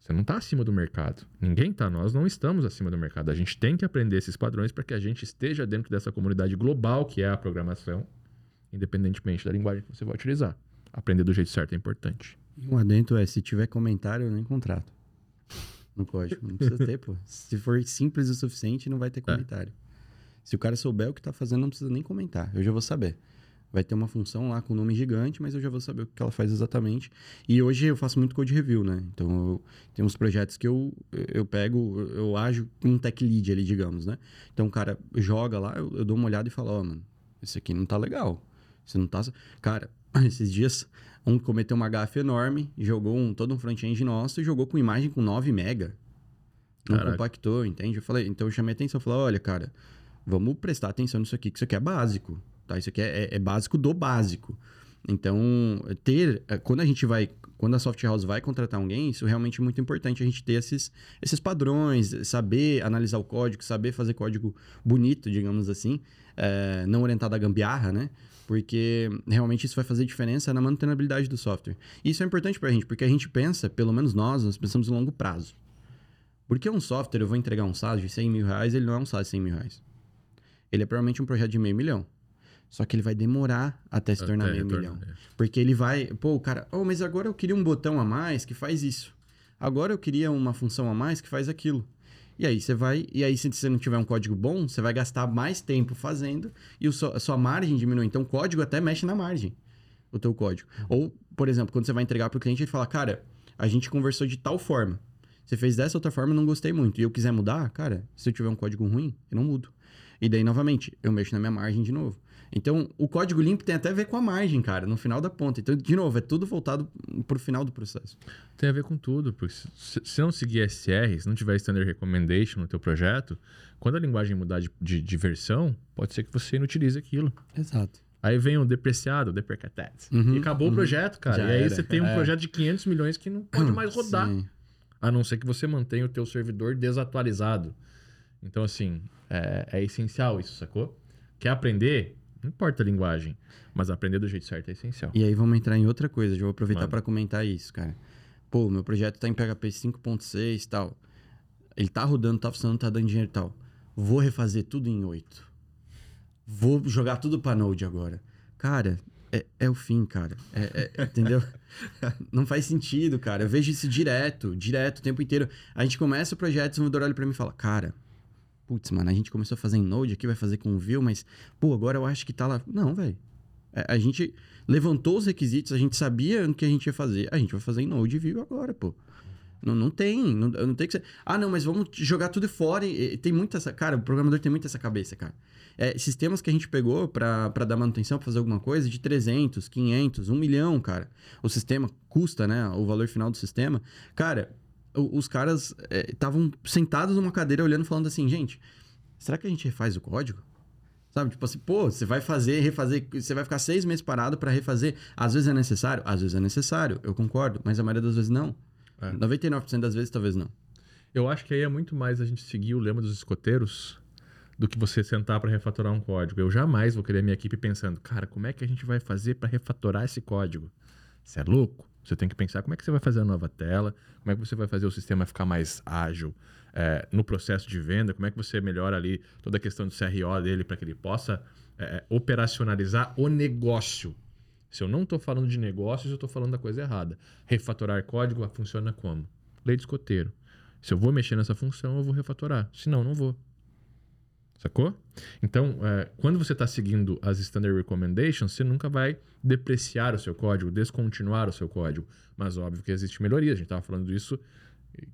você não está acima do mercado. Ninguém está. Nós não estamos acima do mercado. A gente tem que aprender esses padrões para que a gente esteja dentro dessa comunidade global que é a programação, independentemente da linguagem que você vai utilizar. Aprender do jeito certo é importante. E um adendo é, se tiver comentário, eu nem contrato. No código. Não precisa ter, pô. Se for simples o suficiente, não vai ter comentário. Se o cara souber o que tá fazendo, não precisa nem comentar. Eu já vou saber. Vai ter uma função lá com nome gigante, mas eu já vou saber o que ela faz exatamente. E hoje eu faço muito code review, né? Então, eu, tem uns projetos que eu, eu pego, eu ajo com um tech lead ali, digamos, né? Então, o cara joga lá, eu, eu dou uma olhada e falo, ó, mano, esse aqui não tá legal. Você não tá... Cara, esses dias, um cometeu uma gafe enorme, jogou um, todo um front-end nosso e jogou com imagem com 9 mega. Não Caraca. compactou, entende? Eu falei, então eu chamei atenção, eu falei, olha, cara, vamos prestar atenção nisso aqui, que isso aqui é básico, tá? Isso aqui é, é- é básico do básico. Então, ter, eh, quando a gente vai, quando a soft house vai contratar alguém, isso realmente é muito importante a gente ter esses, esses padrões, saber analisar o código, saber fazer código bonito, digamos assim, eh, não orientado à gambiarra, né? Porque realmente isso vai fazer diferença na manutenabilidade do software. E isso é importante pra gente, porque a gente pensa, pelo menos nós, nós pensamos em longo prazo. Porque um software, eu vou entregar um SaaS de 100 mil reais, ele não é um SaaS de 100 mil reais. Ele é provavelmente um projeto de meio milhão. Só que ele vai demorar até se tornar Até meio milhão. é. Porque ele vai... Pô, o cara... Oh, mas agora eu queria um botão a mais que faz isso. Agora eu queria uma função a mais que faz aquilo. E aí você vai... E aí se você não tiver um código bom, você vai gastar mais tempo fazendo e o seu- a sua margem diminui. Então o código até mexe na margem. O teu código. Ou, por exemplo, quando você vai entregar para o cliente, ele fala, cara, a gente conversou de tal forma. Você fez dessa outra forma, eu não gostei muito. E eu quiser mudar, cara, se eu tiver um código ruim, eu não mudo. E daí, novamente, eu mexo na minha margem de novo. Então, o código limpo tem até a ver com a margem, cara, no final da ponta. Então, de novo, é tudo voltado pro final do processo. Tem a ver com tudo, porque se, se não seguir SR, se não tiver Standard Recommendation no teu projeto, quando a linguagem mudar de, de, de versão, pode ser que você inutilize aquilo. Exato. Aí vem o depreciado, deprecated. Uhum, e acabou uhum. o projeto, cara. Já e aí era, você tem um é. projeto de 500 milhões que não pode mais rodar. Sim. A não ser que você mantenha o teu servidor desatualizado. Então, assim, é, é essencial isso, sacou? Quer aprender? Não importa a linguagem. Mas aprender do jeito certo é essencial. E aí vamos entrar em outra coisa. Já vou aproveitar para comentar isso, cara. Pô, meu projeto tá em PHP 5.6 e tal. Ele tá rodando, tá funcionando, tá dando dinheiro e tal. Vou refazer tudo em 8. Vou jogar tudo pra Node agora. Cara, é, é o fim, cara. É- é- entendeu? Não faz sentido, cara. Eu vejo isso direto, direto, o tempo inteiro. A gente começa o projeto, o desenvolvedor olha pra mim e fala, cara, putz, mano, a gente começou a fazer em Node aqui, vai fazer com Vue, mas, pô, agora eu acho que tá lá. Não, velho. É, A gente levantou os requisitos, a gente sabia o que a gente ia fazer. A gente vai fazer em Node e Vue agora, pô. Não, não tem, não, não tem que ser. Ah, não, mas vamos jogar tudo fora. E, e tem muita essa. Cara, o programador tem muito essa cabeça, cara. É, sistemas que a gente pegou pra dar manutenção, pra fazer alguma coisa, de 300, 500, 1 milhão, cara. O sistema custa, né? O valor final do sistema. Cara, os caras estavam sentados numa cadeira olhando, falando assim, gente, será que a gente refaz o código? Sabe, tipo assim, pô, você vai fazer, refazer, você vai ficar seis meses parado pra refazer. Às vezes é necessário? Às vezes é necessário, eu concordo, mas a maioria das vezes não. É. 99% das vezes talvez não. Eu acho que aí é muito mais a gente seguir o lema dos escoteiros do que você sentar para refatorar um código. Eu jamais vou querer minha equipe pensando, cara, como é que a gente vai fazer para refatorar esse código? Você é louco? Você tem que pensar como é que você vai fazer a nova tela, como é que você vai fazer o sistema ficar mais ágil é, no processo de venda, como é que você melhora ali toda a questão do CRO dele para que ele possa é, operacionalizar o negócio. Se eu não estou falando de negócios, eu estou falando da coisa errada. Refatorar código funciona como? Lei de escoteiro. Se eu vou mexer nessa função, eu vou refatorar. Se não, não vou. Sacou? Então, é, quando você está seguindo as Standard Recommendations, você nunca vai depreciar o seu código, descontinuar o seu código. Mas óbvio que existe melhoria. A gente estava falando disso,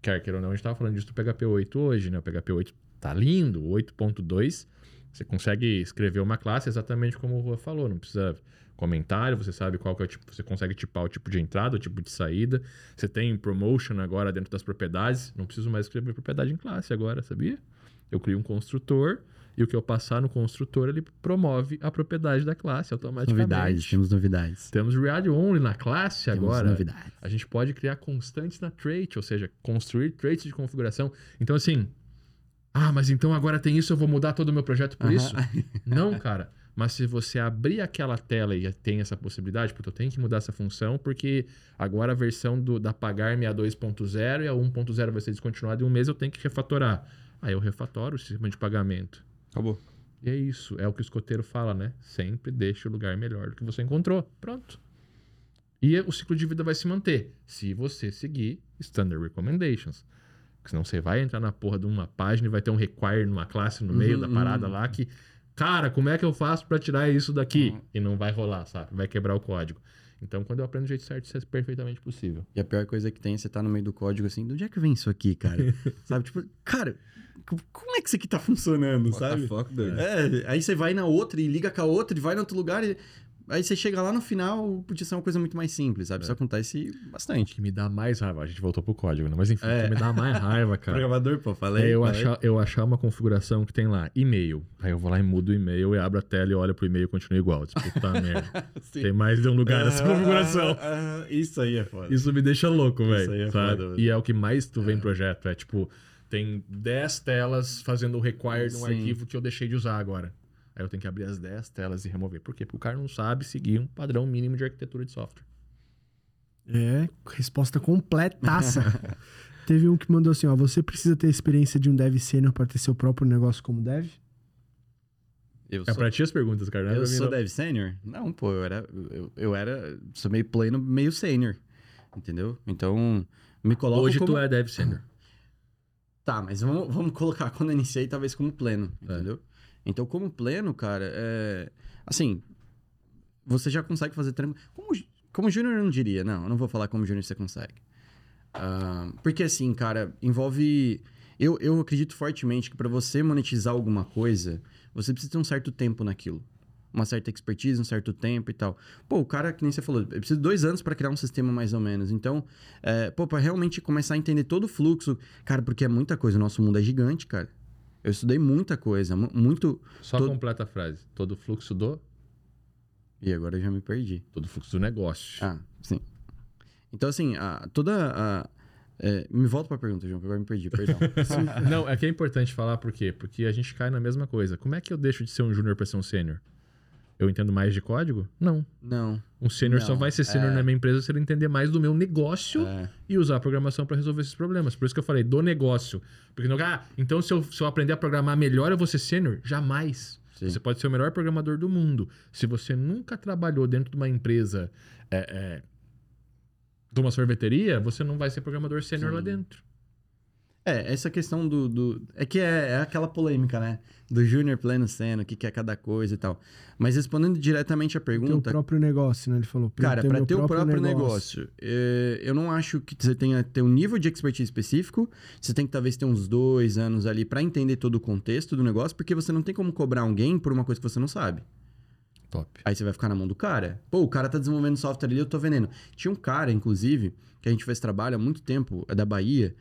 quer queira ou não, a gente estava falando disso do PHP 8 hoje, né? O PHP 8 tá lindo, 8.2. Você consegue escrever uma classe exatamente como o Rua falou, não precisa comentário, você sabe qual que é o tipo, você consegue tipar o tipo de entrada, o tipo de saída. Você tem promotion agora dentro das propriedades, não preciso mais escrever propriedade em classe agora, sabia? Eu crio um construtor e o que eu passar no construtor, ele promove a propriedade da classe automaticamente. Novidades, temos novidades. Temos read only na classe temos agora. novidades. A gente pode criar constantes na trait, ou seja, construir traits de configuração. Então, assim, ah, mas então agora tem isso, eu vou mudar todo o meu projeto por Aham. isso? Não, cara. Mas se você abrir aquela tela e tem essa possibilidade, porque eu tenho que mudar essa função, porque agora a versão do, da pagar-me é a 2.0 e a 1.0 vai ser descontinuada em um mês, eu tenho que refatorar. Aí eu refatoro o sistema de pagamento. Acabou. E é isso, é o que o escoteiro fala, né? Sempre deixe o lugar melhor do que você encontrou. Pronto. E o ciclo de vida vai se manter se você seguir Standard Recommendations. Porque senão você vai entrar na porra de uma página e vai ter um require numa classe no meio Uhum, da parada uhum. lá que, cara, como é que eu faço pra tirar isso daqui? Uhum. E não vai rolar, sabe? Vai quebrar o código. Então, quando eu aprendo do jeito certo, isso é perfeitamente possível. E a pior coisa que tem é você tá no meio do código assim, de onde é que vem isso aqui, cara? sabe? Tipo, cara, co- como é que isso aqui tá funcionando, What the sabe? fuck, doido? É, aí você vai na outra e liga com a outra e vai em outro lugar e... Aí você chega lá no final, podia ser uma coisa muito mais simples, sabe? Isso acontece O bastante. que me dá mais raiva, a gente voltou pro código, né? Mas enfim, É. o que me dá mais raiva, cara. Programador, pô, falei. É eu falei. achar, eu achar uma configuração que tem lá, e-mail. Aí eu vou lá e mudo o e-mail e abro a tela e olho pro e-mail e continua igual. Diz, Puta merda. Sim. Tem mais de um lugar nessa Ah, configuração. ah, ah, isso aí é foda. Isso me deixa louco, Isso aí velho. é sabe? foda, velho. E é o que mais tu vê em projeto. É tipo, tem 10 telas fazendo o require de um arquivo que eu deixei de usar agora. Aí eu tenho que abrir as 10 telas e remover. Por quê? Porque o cara não sabe seguir um padrão mínimo de arquitetura de software. É, resposta completaça. Teve um que mandou assim, ó, você precisa ter a experiência de um dev sênior para ter seu próprio negócio como dev? Eu É pra ti as perguntas, cara. é Eu sou não. dev sênior? Não, pô, eu era. Eu, eu era. Sou meio pleno, meio sênior. Entendeu? Então, me coloco. Hoje como... tu é dev senior. Tá, mas vamos, vamos colocar quando eu iniciei, talvez como pleno, É. entendeu? Então, como pleno, cara, é. Assim, você já consegue fazer tranquilo. Como, como júnior, eu não diria, não, eu não vou falar como júnior você consegue. Ah, porque, assim, cara, envolve. Eu, eu acredito fortemente que para você monetizar alguma coisa, você precisa ter um certo tempo naquilo. Uma certa expertise, um certo tempo e tal. Pô, o cara, que nem você falou, eu preciso de dois anos para criar um sistema mais ou menos. Então, é, pô, pra realmente começar a entender todo o fluxo. Cara, porque é muita coisa. O nosso mundo é gigante, cara. Eu estudei muita coisa, mu- muito. Só Todo- completa a frase. Todo fluxo do. E agora eu já me perdi. Todo fluxo do negócio. Ah, sim. Então, assim, a, toda a. é, me volta pra pergunta, João, que agora eu me perdi, perdão. Não, é que é importante falar por quê? Porque a gente cai na mesma coisa. Como é que eu deixo de ser um júnior pra ser um sênior? Eu entendo mais de código? Não. Não. Um sênior só vai ser sênior é. na minha empresa se ele entender mais do meu negócio É, e usar a programação pra resolver esses problemas. Por isso que eu falei do negócio. Porque não, ah, então se eu, se eu aprender a programar melhor eu vou ser sênior? Jamais. sim. Você pode ser o melhor programador do mundo. Se você nunca trabalhou dentro de uma empresa é, é, de uma sorveteria, você não vai ser programador sênior lá dentro. É, essa questão do. do- é que é, é aquela polêmica, né? Do júnior pleno seno, o que, que é cada coisa e tal. Mas respondendo diretamente a Ter o pergunta. próprio negócio, né? Ele falou. Cara, para ter o próprio negócio, é, eu não acho que você tenha ter um nível de expertise específico. Você tem que talvez ter uns dois anos ali para entender todo o contexto do negócio, porque você não tem como cobrar alguém por uma coisa que você não sabe. Top. Aí você vai ficar na mão do cara. Pô, o cara tá desenvolvendo software ali, eu tô vendendo. Tinha um cara, inclusive, que a gente fez trabalho há muito tempo, é da Bahia.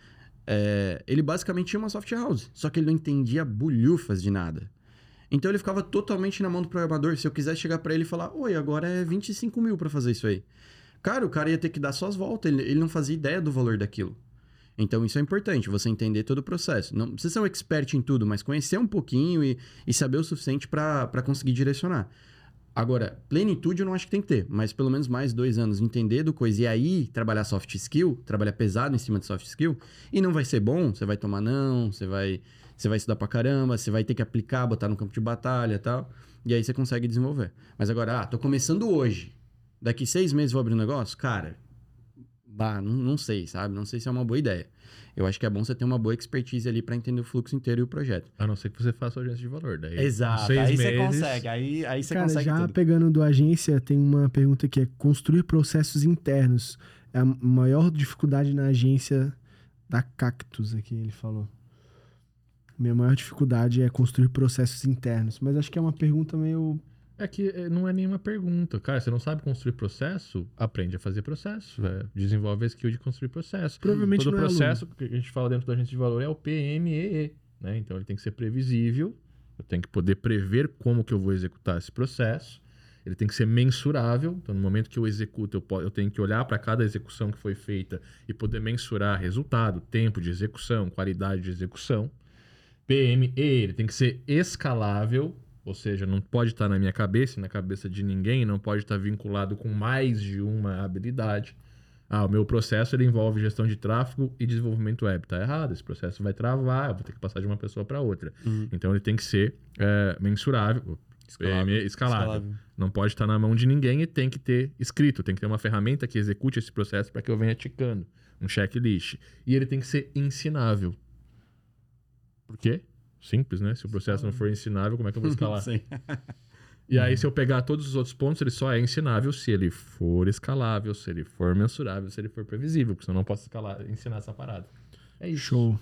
É, ele basicamente tinha uma software house, só que ele não entendia bulhufas de nada. Então ele ficava totalmente na mão do programador. Se eu quisesse chegar pra ele e falar, oi, agora é 25 mil pra fazer isso aí. Cara, o cara ia ter que dar suas voltas, ele, ele não fazia ideia do valor daquilo. Então isso é importante, você entender todo o processo. Não precisa ser um expert em tudo, mas conhecer um pouquinho e, e saber o suficiente para conseguir direcionar. Agora, plenitude eu não acho que tem que ter, mas pelo menos mais dois anos entender do coisa e aí trabalhar soft skill, trabalhar pesado em cima de soft skill, e não vai ser bom, você vai tomar não, você vai, você vai estudar pra caramba, você vai ter que aplicar, botar no campo de batalha e tal, e aí você consegue desenvolver. Mas agora, ah, tô começando hoje, daqui seis meses vou abrir um negócio? Cara, bah, não, não sei, sabe? Não sei se é uma boa ideia. Eu acho que é bom você ter uma boa expertise ali para entender o fluxo inteiro e o projeto. A não ser que você faça agência de valor. Daí, Exato. seis Aí você consegue. Aí, aí você Cara, consegue já tudo. pegando do agência, tem uma pergunta que é construir processos internos. É a maior dificuldade na agência da Cactus aqui, ele falou. Minha maior dificuldade é construir processos internos. Mas acho que é uma pergunta meio. É que eh, não é nenhuma pergunta. Cara, você não sabe construir processo? Aprende a fazer processo. velho. Desenvolve a skill de construir processo. Provavelmente Todo não é processo que a gente fala dentro da agência de valor é o PMEE. Né? Então ele tem que ser previsível. Eu tenho que poder prever como que eu vou executar esse processo. Ele tem que ser mensurável. Então, no momento que eu executo, eu, po- eu tenho que olhar para cada execução que foi feita e poder mensurar resultado, tempo de execução, qualidade de execução. PME, ele tem que ser escalável, ou seja, não pode estar na minha cabeça e na cabeça de ninguém, não pode estar vinculado com mais de uma habilidade. Ah, o meu processo ele envolve gestão de tráfego e desenvolvimento web. Tá errado, esse processo vai travar, eu vou ter que passar de uma pessoa para outra. Uhum. Então ele tem que ser é, mensurável, Escalável. PME, escalável. Não pode estar na mão de ninguém e tem que ter escrito, tem que ter uma ferramenta que execute esse processo para que eu venha ticando, um checklist. E ele tem que ser ensinável. Por quê? Simples, né? Se o processo não for ensinável, como é que eu vou escalar? Sim. E aí, se eu pegar todos os outros pontos, ele só é ensinável se ele for escalável, se ele for mensurável, se ele for previsível, porque senão eu não posso escalar, ensinar essa parada. É isso. Show.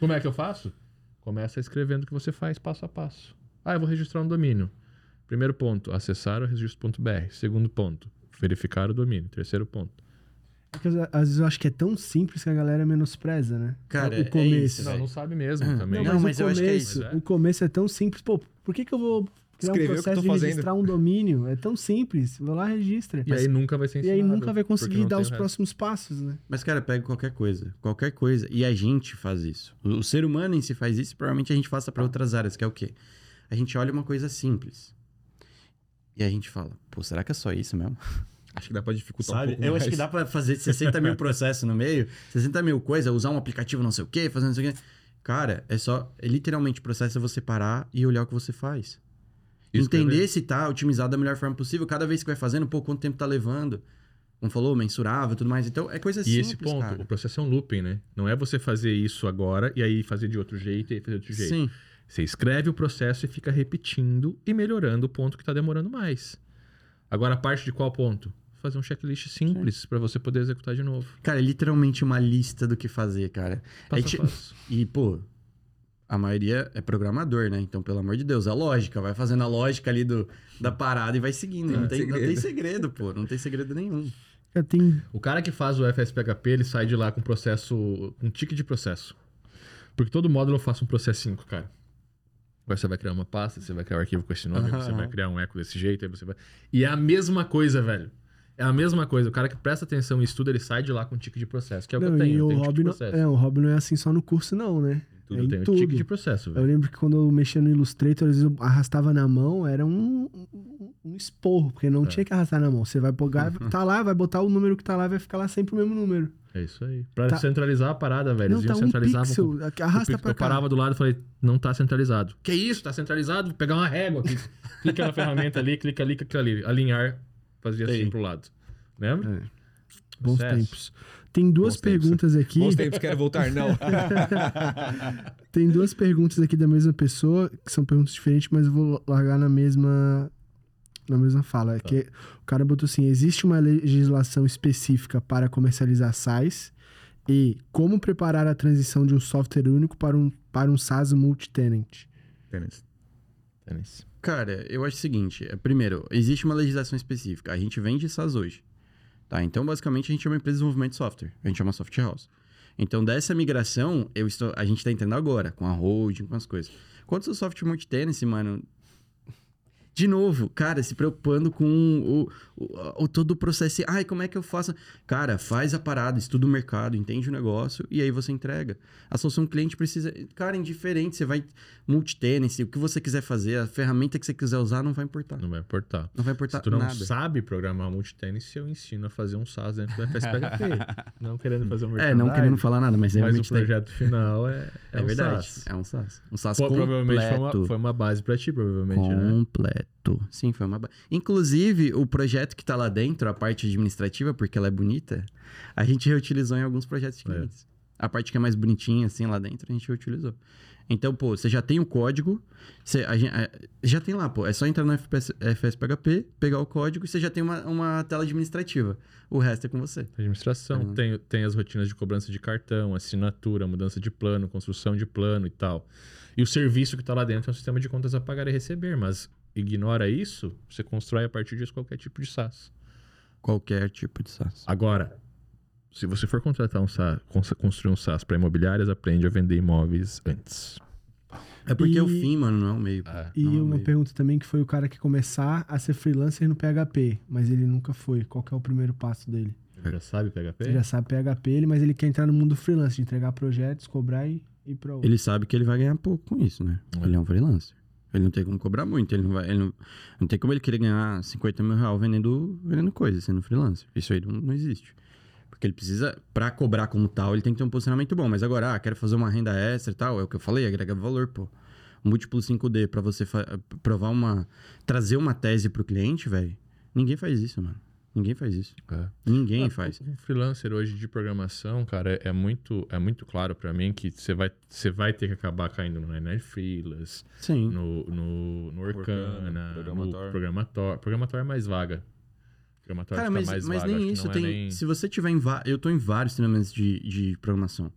Como é que eu faço? Começa escrevendo o que você faz passo a passo. Ah, eu vou registrar um domínio. Primeiro ponto, acessar o registro.br. Segundo ponto, verificar o domínio. Terceiro ponto. É que, às vezes eu acho que é tão simples que a galera menospreza, né? Cara, o é começo. isso, Não, não sabe mesmo Ah, também. Não, Não, mas, mas o eu acho que é começo, isso. o começo é tão simples. Pô, por que, que eu vou criar Escrever um processo tô de fazendo. registrar um domínio? É tão simples. Vou lá, registra. E aí nunca vai ser E ensinável. aí nunca vai porque conseguir dar os resto. próximos passos, né? Mas, cara, pega qualquer coisa. Qualquer coisa. E a gente faz isso. O, o ser humano em si faz isso, provavelmente a gente faça para outras áreas, que é o quê? A gente olha uma coisa simples. E a gente fala, pô, será que é só isso mesmo? Acho que dá pra dificultar um Sabe? pouco Eu mais. acho que dá pra fazer 60 mil processos no meio, 60 mil coisa, usar um aplicativo não sei o quê, fazer não sei o quê. Cara, é só. É literalmente o processo é você parar e olhar o que você faz. Escrever. Entender se tá otimizado da melhor forma possível. Cada vez que vai fazendo, pô, quanto tempo tá levando. Como falou, mensurável e tudo mais. Então, é coisa E simples, esse ponto, cara. o processo é um looping, né? Não é você fazer isso agora e aí fazer de outro jeito e fazer de outro jeito. Sim. Você escreve o processo e fica repetindo e melhorando o ponto que está demorando mais. Agora, a parte de qual ponto? Fazer um checklist simples para você poder executar de novo. Cara, é literalmente uma lista do que fazer, cara. Passo É ti- a passo. E, pô, a maioria é programador, né? Então, pelo amor de Deus, a lógica. Vai fazendo a lógica ali do, da parada e vai seguindo. Não Não, tem tem, não segredo. tem segredo, pô. Não tem segredo nenhum. Já tem O cara que faz o FSPHP, ele sai de lá com processo, com tique de processo. Porque todo módulo eu faço um processinho, cara. Agora você vai criar uma pasta, você vai criar um arquivo com esse nome, você vai criar um eco desse jeito, aí você vai. E é a mesma coisa, velho. É a mesma coisa. O cara que presta atenção e estuda, ele sai de lá com tique de processo, que é o que Não, eu tenho. e eu o tenho hobby de não, é, o hobby não é assim só no curso, não, né? Tudo é em tem tudo. o tique de processo, Eu velho. lembro que quando eu mexia no Illustrator, às vezes eu arrastava na mão, era um, um, um esporro, porque não É. tinha que arrastar na mão. Você vai pegar, tá lá, vai botar o número que tá lá, vai ficar lá sempre o mesmo número. É isso aí. Pra Tá- centralizar a parada, velho. não, Eles tá iam um centralizavam pixel, com- arrasta eu, pra eu cá. parava do lado e falei, não tá centralizado. Que isso? Tá centralizado? Vou pegar uma régua aqui. clica na ferramenta ali, clica ali, clica ali. Alinhar, fazia assim Tem. pro lado. Lembra? É. Bons Processo. tempos. Tem duas Bons tempos. perguntas aqui. Bons tempos, quero voltar, não. Tem duas perguntas aqui da mesma pessoa, que são perguntas diferentes, mas eu vou largar na mesma na mesma fala. Tá. Que o cara botou assim: existe uma legislação específica para comercializar SaaS e como preparar a transição de um software único para um, para um SaaS multi-tenant? Tênis. Tênis. Cara, eu acho o seguinte. é, Primeiro, existe uma legislação específica. A gente vende SaaS hoje. Tá? Então, basicamente, a gente é uma empresa de desenvolvimento de software. A gente é uma software house. Então, dessa migração, eu estou, a gente tá entrando agora, com a holding, com as coisas. Quanto ao software multi-tenancy, mano... De novo, cara, se preocupando com o, o, o- todo o processo. Ai, como é que eu faço? Cara, faz a parada, estuda o mercado, entende o negócio e aí você entrega. A solução cliente precisa. Cara, indiferente, você vai multi-tennis, o que você quiser fazer, a ferramenta que você quiser usar, não vai importar. Não vai importar. Não vai importar Se tu não nada. sabe programar multitênis, eu ensino a fazer um SaaS dentro do FSPHP. não querendo fazer um É, não querendo falar nada, mas Mas realmente o projeto final é, tem. É, um verdade. SaaS. É um SaaS. Um SaaS Pô, completo. provavelmente foi uma, foi uma base pra ti, provavelmente, né? Completo. Sim, foi uma. Inclusive, o projeto que tá lá dentro, a parte administrativa, porque ela é bonita, a gente reutilizou em alguns projetos de É. clientes. A parte que é mais bonitinha, assim, lá dentro, a gente reutilizou. Então, pô, você já tem o código, você, a a- já tem lá, pô. É só entrar no FPS, FSPHP, pegar o código e você já tem uma, uma tela administrativa. O resto é com você. Administração, Uhum. tem, tem as rotinas de cobrança de cartão, assinatura, mudança de plano, construção de plano e tal. E o serviço que está lá dentro é um sistema de contas a pagar e receber, mas ignora isso, você constrói a partir disso qualquer tipo de SaaS. Qualquer tipo de SaaS. Agora, se você for contratar um SaaS, cons- construir um SaaS para imobiliárias, aprende a vender imóveis antes. É porque E- o fim, mano, não é o meio. E Não, uma meio. pergunta também que foi o cara que começar a ser freelancer no PHP, mas ele nunca foi. Qual que é o primeiro passo dele? Já sabe PHP? Ele já sabe PHP, ele, mas ele quer entrar no mundo freelance, de entregar projetos, cobrar e ir pra outro. Ele sabe que ele vai ganhar pouco com isso, né? É. Ele é um freelancer. Ele não tem como cobrar muito. Ele não vai. Ele não, não tem como ele querer ganhar 50 mil reais vendendo, vendendo coisa, sendo freelancer. Isso aí não, não existe. Porque ele precisa, pra cobrar como tal, ele tem que ter um posicionamento bom. Mas agora, ah, quero fazer uma renda extra e tal, é o que eu falei, agrega valor, pô. Múltiplo 5D pra você provar uma. trazer uma tese pro cliente, velho. Ninguém faz isso, mano. Ninguém faz isso. É. Ninguém Ah, faz. Um freelancer hoje de programação, cara, é, é muito, é muito claro pra mim que você vai, você vai ter que acabar caindo no Nine Freelance, Sim. no, no, no Orkana, Orkana, no Programator. Programator. É mais vaga. Programator Cara, mas, mais mas vaga. nem isso não tem. É nem... Se você tiver em. Eu tô em vários treinamentos de, de programação.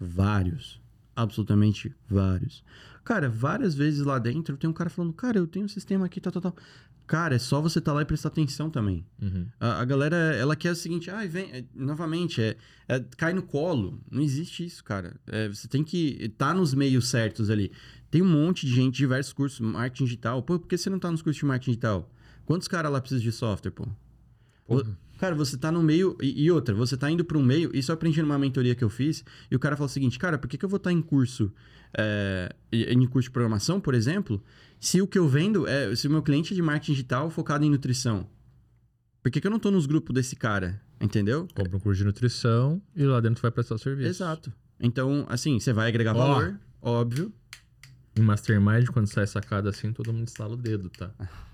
Vários. Absolutamente vários. Cara, várias vezes lá dentro tem um cara falando, cara, eu tenho um sistema aqui, tal, tal, tal. Cara, é só você estar lá e prestar atenção também. Uhum. A, a galera, ela quer o seguinte, ah, vem, é, novamente, é, é, cai no colo. Não existe isso, cara. É, você tem que estar nos meios certos ali. Tem um monte de gente, diversos cursos, marketing digital. Pô, por que você não tá nos cursos de marketing digital? Quantos caras lá precisam de software, pô? Porra. Cara, você tá no meio. E, e outra, você tá indo pra um meio. Isso eu aprendi numa mentoria que eu fiz. E o cara falou o seguinte: Cara, por que, que eu vou estar em curso. é, em curso de programação, por exemplo, se o que eu vendo é. Se o meu cliente é de marketing digital focado em nutrição? Por que, que eu não tô nos grupos desse cara? Entendeu? Compra um curso de nutrição e lá dentro vai prestar o serviço. Exato. Então, assim, você vai agregar Ó. valor, óbvio. Em Mastermind, quando sai sacada assim, todo mundo instala o dedo, tá?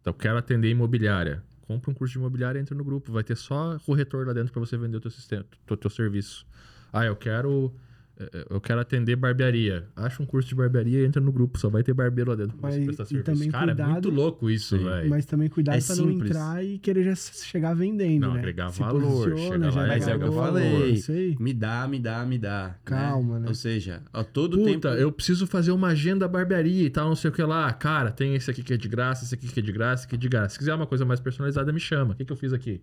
Então, eu quero atender imobiliária. Compra um curso de imobiliária e entra no grupo. Vai ter só corretor lá dentro para você vender o teu, sistema, o teu serviço. Ah, eu quero... eh, Eu quero atender barbearia. Acha um curso de barbearia e entra no grupo. Só vai ter barbeiro lá dentro pra você Mas- prestar serviço. também Cara, é cuidado- muito louco isso, velho. Mas também cuidado É pra não simples. entrar e querer já chegar vendendo, Não, né? agregar Se valor, posiciona, chega já lá Mas é o que eu falei. Me dá, me dá, me dá. né? Calma, né? Ou seja, a todo Puta, tempo. eu preciso fazer uma agenda barbearia e tal, não sei o que lá. Cara, tem esse aqui que é de graça, esse aqui que é de graça, esse aqui é de graça. Se quiser uma coisa mais personalizada, me chama. O que, que eu fiz aqui?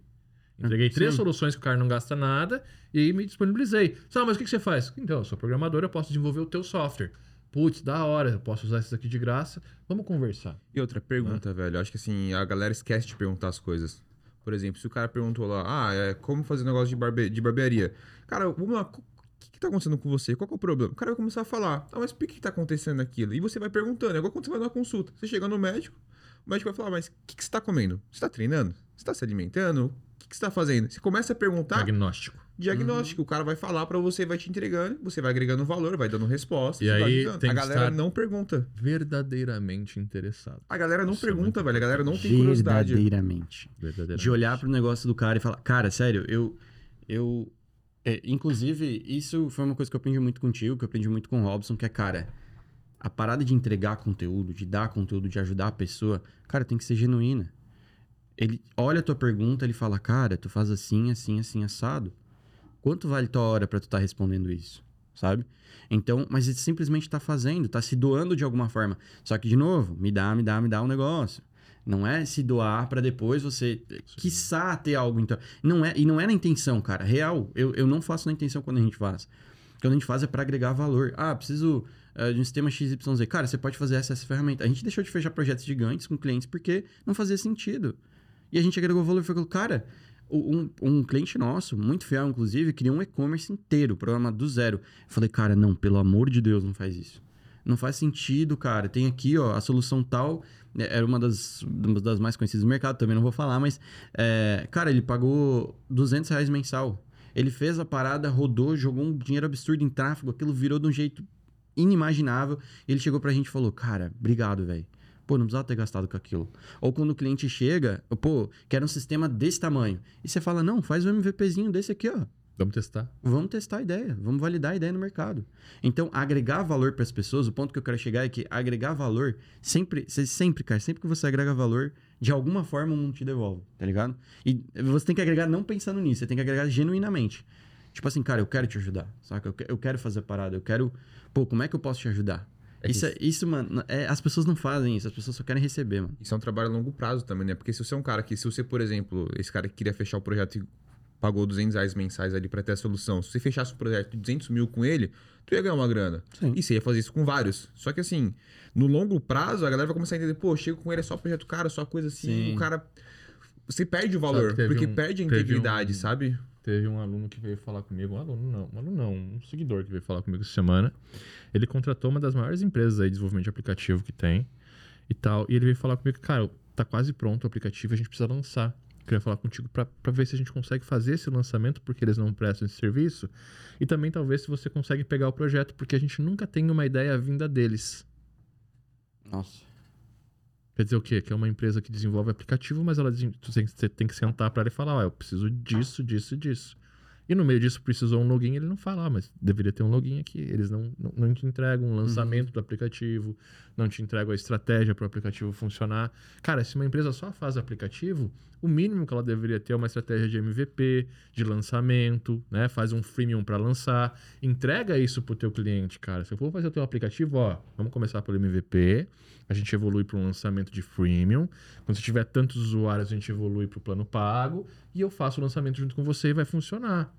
Entreguei três Sim. soluções que o cara não gasta nada e me disponibilizei. Sabe, mas o que, que você faz? Então, eu sou programador, eu posso desenvolver o teu software. Putz, da hora, eu posso usar esses aqui de graça. Vamos conversar. E outra pergunta, velho. Acho que assim, a galera esquece de perguntar as coisas. Por exemplo, se o cara perguntou lá, ah, é como fazer um negócio de, barbe de barbearia. Cara, vamos lá, o que, que tá acontecendo com você? Qual que é o problema? O cara vai começar a falar, ah, mas por que, que tá acontecendo aquilo? E você vai perguntando, é igual quando você vai numa consulta. Você chega no médico, o médico vai falar, mas o que, que você tá comendo? Você tá treinando? Você tá se alimentando? O que, que você tá fazendo? Você começa a perguntar, Diagnóstico. diagnóstico. O cara vai falar pra você, vai te entregando, você vai agregando valor, vai dando resposta. E aí A galera não pergunta. Verdadeiramente interessado. A galera não Isso é pergunta, muito velho. A galera não tem curiosidade. Verdadeiramente. Verdadeiramente. De olhar pro negócio do cara e falar, cara, sério, eu. eu é, inclusive, isso foi uma coisa que eu aprendi muito contigo, que eu aprendi muito com o Robson, que é, cara, a parada de entregar conteúdo, de dar conteúdo, de ajudar a pessoa, cara, tem que ser genuína. Ele olha a tua pergunta, ele fala, cara, tu faz assim, assim, assim, assado. Quanto vale tua hora pra tu estar respondendo isso? Sabe? Então, mas ele simplesmente tá fazendo, tá se doando de alguma forma. Só que, de novo, me dá, me dá, me dá um negócio. Não é se doar pra depois você, quiçá, ter algo. Então, não é, e não é na intenção, cara. Real, eu, eu não faço na intenção quando a gente faz. Quando a gente faz é pra agregar valor. Ah, preciso eh, de um sistema XYZ. Cara, você pode fazer essa, essa ferramenta. A gente deixou de fechar projetos gigantes com clientes porque não fazia sentido. E a gente agregou valor e falou, cara, um, um cliente nosso, muito fiel, inclusive, criou um e-commerce inteiro, programa do zero. Eu falei, cara, não, pelo amor de Deus, não faz isso. Não faz sentido, cara. Tem aqui, ó, a solução tal. né, Era uma das, uma das mais conhecidas do mercado, também não vou falar, mas, é, cara, ele pagou 200 reais mensal. Ele fez a parada, rodou, jogou um dinheiro absurdo em tráfego, aquilo virou de um jeito inimaginável. Ele chegou pra gente e falou: Cara, obrigado, velho. Pô, não precisava ter gastado com aquilo. Ou quando o cliente chega, pô, quero um sistema desse tamanho. E você fala: Não, faz um MVPzinho desse aqui, ó. Vamos testar. Vamos testar a ideia, vamos validar a ideia no mercado. Então, agregar valor para as pessoas, o ponto que eu quero chegar é que agregar valor, sempre, você sempre, cara, sempre que você agrega valor, de alguma forma o mundo te devolve, tá ligado? E você tem que agregar não pensando nisso, você tem que agregar genuinamente. Tipo assim, cara, eu quero te ajudar, saca? Eu, que- eu quero fazer parada, eu quero. Pô, como é que eu posso te ajudar? É que isso, é- isso, mano, é- as pessoas não fazem isso, as pessoas só querem receber, mano. Isso é um trabalho a longo prazo também, né? Porque se você é um cara que, se você, por exemplo, esse cara que queria fechar o projeto e pagou 200 reais mensais ali pra ter a solução, se você fechasse o projeto de 200 mil com ele, tu ia ganhar uma grana. Sim. E você ia fazer isso com vários. Só que assim, no longo prazo, a galera vai começar a entender, pô, chego com ele, é só projeto cara, só coisa assim, Sim. o cara. Você perde o valor, porque um- perde a integridade, um- sabe? Teve um aluno que veio falar comigo, um aluno não, um aluno não, um seguidor que veio falar comigo essa semana. Ele contratou uma das maiores empresas aí de desenvolvimento de aplicativo que tem e tal. E ele veio falar comigo, cara, tá quase pronto o aplicativo, a gente precisa lançar. Queria falar contigo pra ver se a gente consegue fazer esse lançamento, porque eles não prestam esse serviço. E também talvez se você consegue pegar o projeto, porque a gente nunca tem uma ideia vinda deles. Nossa. Quer dizer o quê? Que é uma empresa que desenvolve aplicativo, mas ela você tem que sentar para ela e falar, eu preciso disso, disso e disso. E no meio disso precisou um login, ele não fala, ah, mas deveria ter um login aqui. Eles não, não, não te entregam um lançamento do aplicativo, não te entregam a estratégia para o aplicativo funcionar. Cara, se uma empresa só faz aplicativo, o mínimo que ela deveria ter é uma estratégia de MVP, de lançamento, né? Faz um freemium para lançar, entrega isso pro teu cliente, cara. Se eu for fazer o teu aplicativo, ó, vamos começar pelo MVP, a gente evolui para um lançamento de freemium. Quando você tiver tantos usuários, a gente evolui para o plano pago e eu faço o lançamento junto com você e vai funcionar.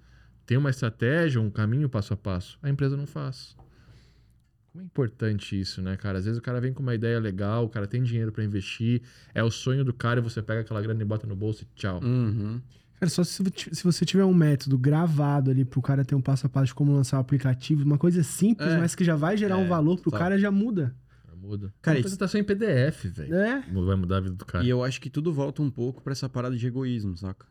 Tem uma estratégia, um caminho passo a passo. A empresa não faz. Como é importante isso, né, cara? Às vezes o cara vem com uma ideia legal, o cara tem dinheiro para investir, é o sonho do cara e você pega aquela grana e bota no bolso e tchau. Uhum. Cara, só se, vo- se você tiver um método gravado ali pro cara ter um passo a passo de como lançar o aplicativo, uma coisa simples, É. mas que já vai gerar um É, valor pro total. cara, já muda. Muda. Cara, Uma isso- apresentação em PDF, velho. É. Vai mudar a vida do cara. E eu acho que tudo volta um pouco pra essa parada de egoísmo, saca?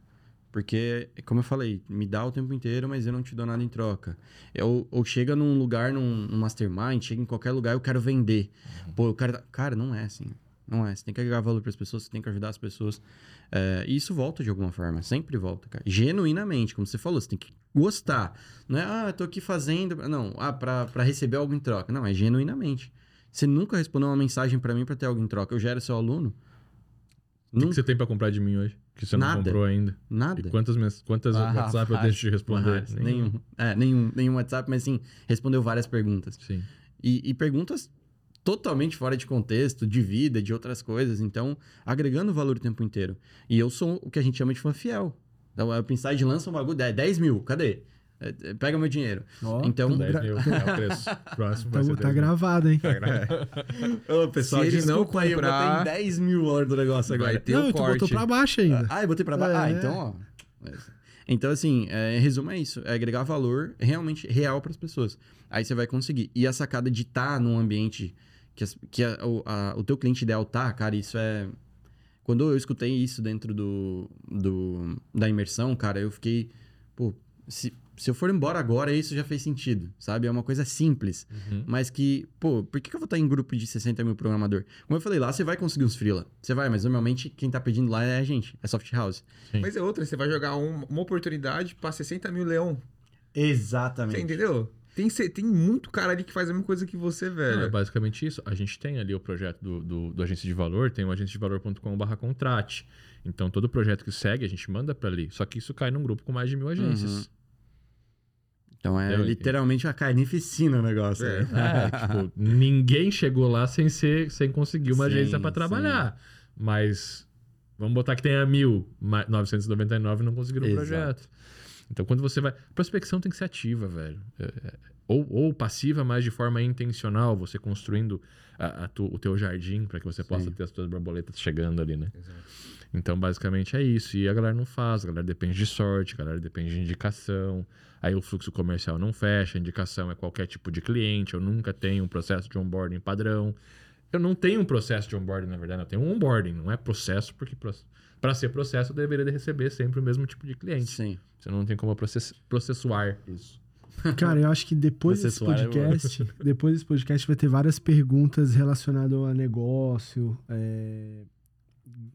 Porque, como eu falei, me dá o tempo inteiro, mas eu não te dou nada em troca. Eu, ou chega num lugar, num, num mastermind, chega em qualquer lugar, eu quero vender. Pô, eu quero. dar- Cara, não é assim. Não é. Você tem que agregar valor pras pessoas, você tem que ajudar as pessoas. É, e isso volta de alguma forma, sempre volta, cara. Genuinamente, como você falou, você tem que gostar. Não é, ah, eu tô aqui fazendo. Não, ah, pra receber algo em troca. Não, é genuinamente. Você nunca respondeu uma mensagem pra mim pra ter algo em troca. Eu já era seu aluno. O que, que você tem pra comprar de mim hoje? Que você não Nada. comprou ainda. Nada. E quantas, quantas Ah, WhatsApp eu deixo de responder? Mas, nenhum. É, nenhum, nenhum WhatsApp, mas sim, respondeu várias perguntas. Sim. E, e perguntas totalmente fora de contexto, de vida, de outras coisas. Então, agregando valor o tempo inteiro. E eu sou o que a gente chama de fã fiel. Então, a Pinside lança um bagulho, é 10 mil, cadê? É, é, Pega meu dinheiro. Ó, Então, tudo 10 gra- mil é o preço. Próximo vai Tá, ser tá 10 mil. gravado, hein? Ô, pessoal, Se ele não comprar- botei 10 mil valor do negócio agora. Vai ter Não, o e tu botou corte. pra baixo ainda. Ah, eu botei pra baixo. Ah, É. então, ó. Então, assim, é, em resumo é isso. É agregar valor realmente real para as pessoas. Aí você vai conseguir. E a sacada de estar num ambiente que, as- que a- o, a- o teu cliente ideal tá, cara, isso é... Quando eu escutei isso dentro do, do, da imersão, cara, eu fiquei... Pô, se, se eu for embora agora, isso já fez sentido, sabe? É uma coisa simples. Uhum. Mas que, pô, por que, que eu vou estar em grupo de 60 mil programador? Como eu falei, lá você vai conseguir uns freela. Você vai, mas normalmente quem tá pedindo lá é a gente, é soft house. Sim. Mas é outra, você vai jogar um- uma oportunidade pra 60 mil leão. Exatamente. Você entendeu? Tem, tem muito cara ali que faz a mesma coisa que você, velho. Não, é basicamente isso. A gente tem ali o projeto do, do, do agência de valor, tem o agenciadevalor.com.br contrate. Então, todo projeto que segue, a gente manda pra ali. Só que isso cai num grupo com mais de mil agências. Então é Eu- literalmente uma carnificina o negócio. É. né? É, tipo, ninguém chegou lá sem ser, sem conseguir uma Sim, agência pra trabalhar. Mas vamos botar que tenha mil, ma- 999 não conseguiram o projeto. Então, quando você vai. Prospecção tem que ser ativa, velho. É, é- ou, ou passiva, mas de forma intencional, você construindo a, a tu- o teu jardim para que você possa Sim. ter as tuas borboletas chegando ali, né? Exato. Então, basicamente é isso. E a galera não faz, a galera depende de sorte, a galera depende de indicação. Aí o fluxo comercial não fecha, a indicação é qualquer tipo de cliente. Eu nunca tenho um processo de onboarding padrão. Eu não tenho um processo de onboarding, na verdade, eu tenho um onboarding, não é processo, porque para ser processo eu deveria de receber sempre o mesmo tipo de cliente. Sim. Você não tem como process, processuar isso. Cara, eu acho que depois desse é podcast, depois desse podcast vai ter várias perguntas relacionadas a negócio, é,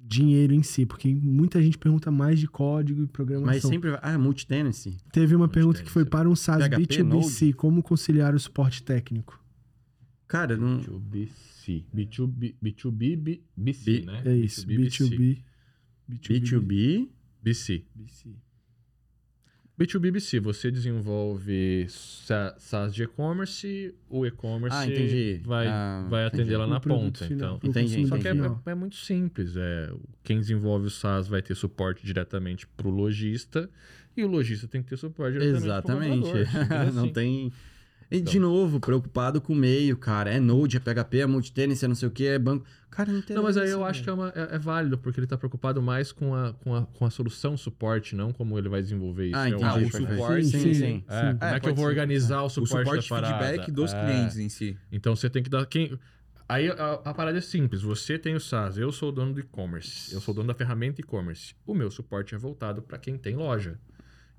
dinheiro em si, porque muita gente pergunta mais de código e programação. Mas sempre vai. Ah, multi-tenancy. Teve uma Multi pergunta que foi para um SaaS PHP, B2BC, como conciliar o suporte técnico? Cara, não. B2BC. B2B, B2B, B, BC, B- né? É isso, B2B. B2B. BC. BC. B2B, BC. Você desenvolve sa- SaaS de e-commerce, o e-commerce Ah, entendi. vai, Ah, vai entendi. atender lá na ponta. final, Então. Entendi, Só que é, final. é- é muito simples. É, quem desenvolve o SaaS vai ter suporte diretamente para o lojista e o lojista tem que ter suporte diretamente Exatamente. pro. Simples não assim. tem. E, de Então. novo, preocupado com o meio, cara. É Node, é PHP, é multi-tenancy, é não sei o que, é banco. Cara, não. Não, mas aí eu acho que é, uma- é- é válido, porque ele está preocupado mais com a, com, a, com a solução suporte, não como ele vai desenvolver isso. Ah, É o- entendi. Ah, o suporte, sim, sim. sim. É, como é, que eu vou organizar o O suporte, suporte da parada? feedback dos É. clientes em si. Então você tem que dar quem Aí a, a parada é simples, você tem o SaaS, eu sou o dono do e-commerce, eu sou o dono da ferramenta e-commerce. O meu suporte é voltado para quem tem loja.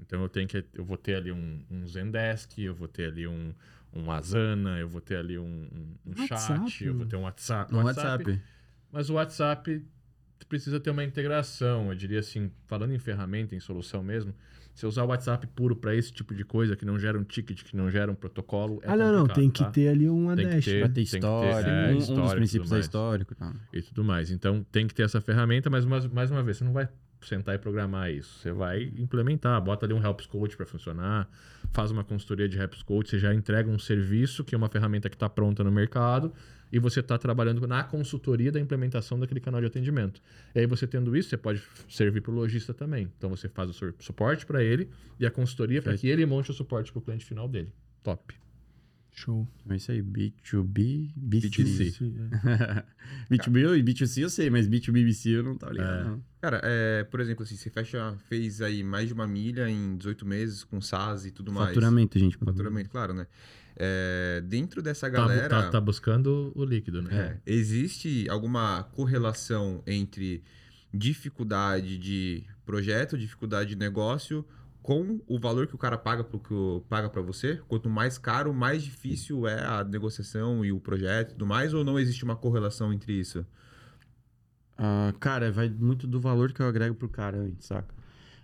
Então eu tenho que eu vou ter ali um, um Zendesk, eu vou ter ali um um Asana, eu vou ter ali um, um- um chat, eu vou ter um WhatsApp, No WhatsApp. mas o WhatsApp precisa ter uma integração. Eu diria assim, falando em ferramenta, em solução mesmo, se eu usar o WhatsApp puro para esse tipo de coisa, que não gera um ticket, que não gera um protocolo. É ah, não, não, tem que tá? ter ali uma Tem dash. ter. Pra ter tem que ter, histórico. é, um- um, histórico dos e princípios é mais. histórico. Tá. E tudo mais. Então tem que ter essa ferramenta, mas mais, mais uma vez, você não vai sentar e programar isso. Você vai implementar, bota ali um Helps Coach para funcionar, faz uma consultoria de Helps Coach, você já entrega um serviço, que é uma ferramenta que está pronta no mercado, e você está trabalhando na consultoria da implementação daquele canal de atendimento. E aí você tendo isso, você pode servir para o lojista também. Então você faz o su- suporte para ele e a consultoria para que ele monte o suporte para o cliente final dele. Top. Show. É isso aí, B2B, B2C. B2C. Sim, é. B2B e B2C eu sei, mas B2B, BC eu não tava ligado. É. não. Cara, é, por exemplo, assim, você fecha, fez aí mais de uma milha em 18 meses com SaaS e tudo mais. Faturamento, gente. Faturamento, claro, né? É, dentro dessa Tá, galera. tá, tá buscando o líquido, né? É, existe alguma correlação entre dificuldade de projeto, dificuldade de negócio com o valor que o cara paga pro que paga para você? Quanto mais caro, mais difícil é a negociação e o projeto e tudo mais, ou não existe uma correlação entre isso? Ah, cara, vai muito do valor que eu agrego pro cara antes, saca?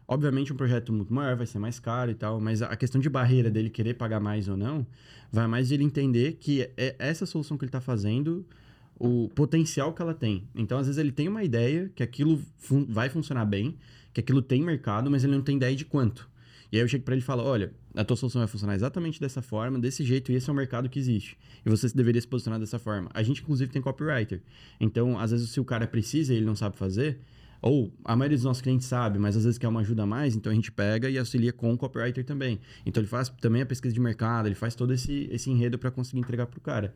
Obviamente, um projeto muito maior vai ser mais caro e tal, mas a questão de barreira dele querer pagar mais ou não, vai mais ele entender que é essa solução que ele tá fazendo, o potencial que ela tem. Então, às vezes, ele tem uma ideia que aquilo fun- vai funcionar bem, que aquilo tem mercado, mas ele não tem ideia de quanto. E aí eu chego pra ele e falo, olha, a tua solução vai funcionar exatamente dessa forma, desse jeito, e esse é o mercado que existe. E você deveria se posicionar dessa forma. A gente, inclusive, tem copywriter. Então, às vezes, se o cara precisa e ele não sabe fazer, ou a maioria dos nossos clientes sabe, mas às vezes quer uma ajuda a mais, então a gente pega e auxilia com o copywriter também. Então, ele faz também a pesquisa de mercado, ele faz todo esse, esse enredo para conseguir entregar pro cara.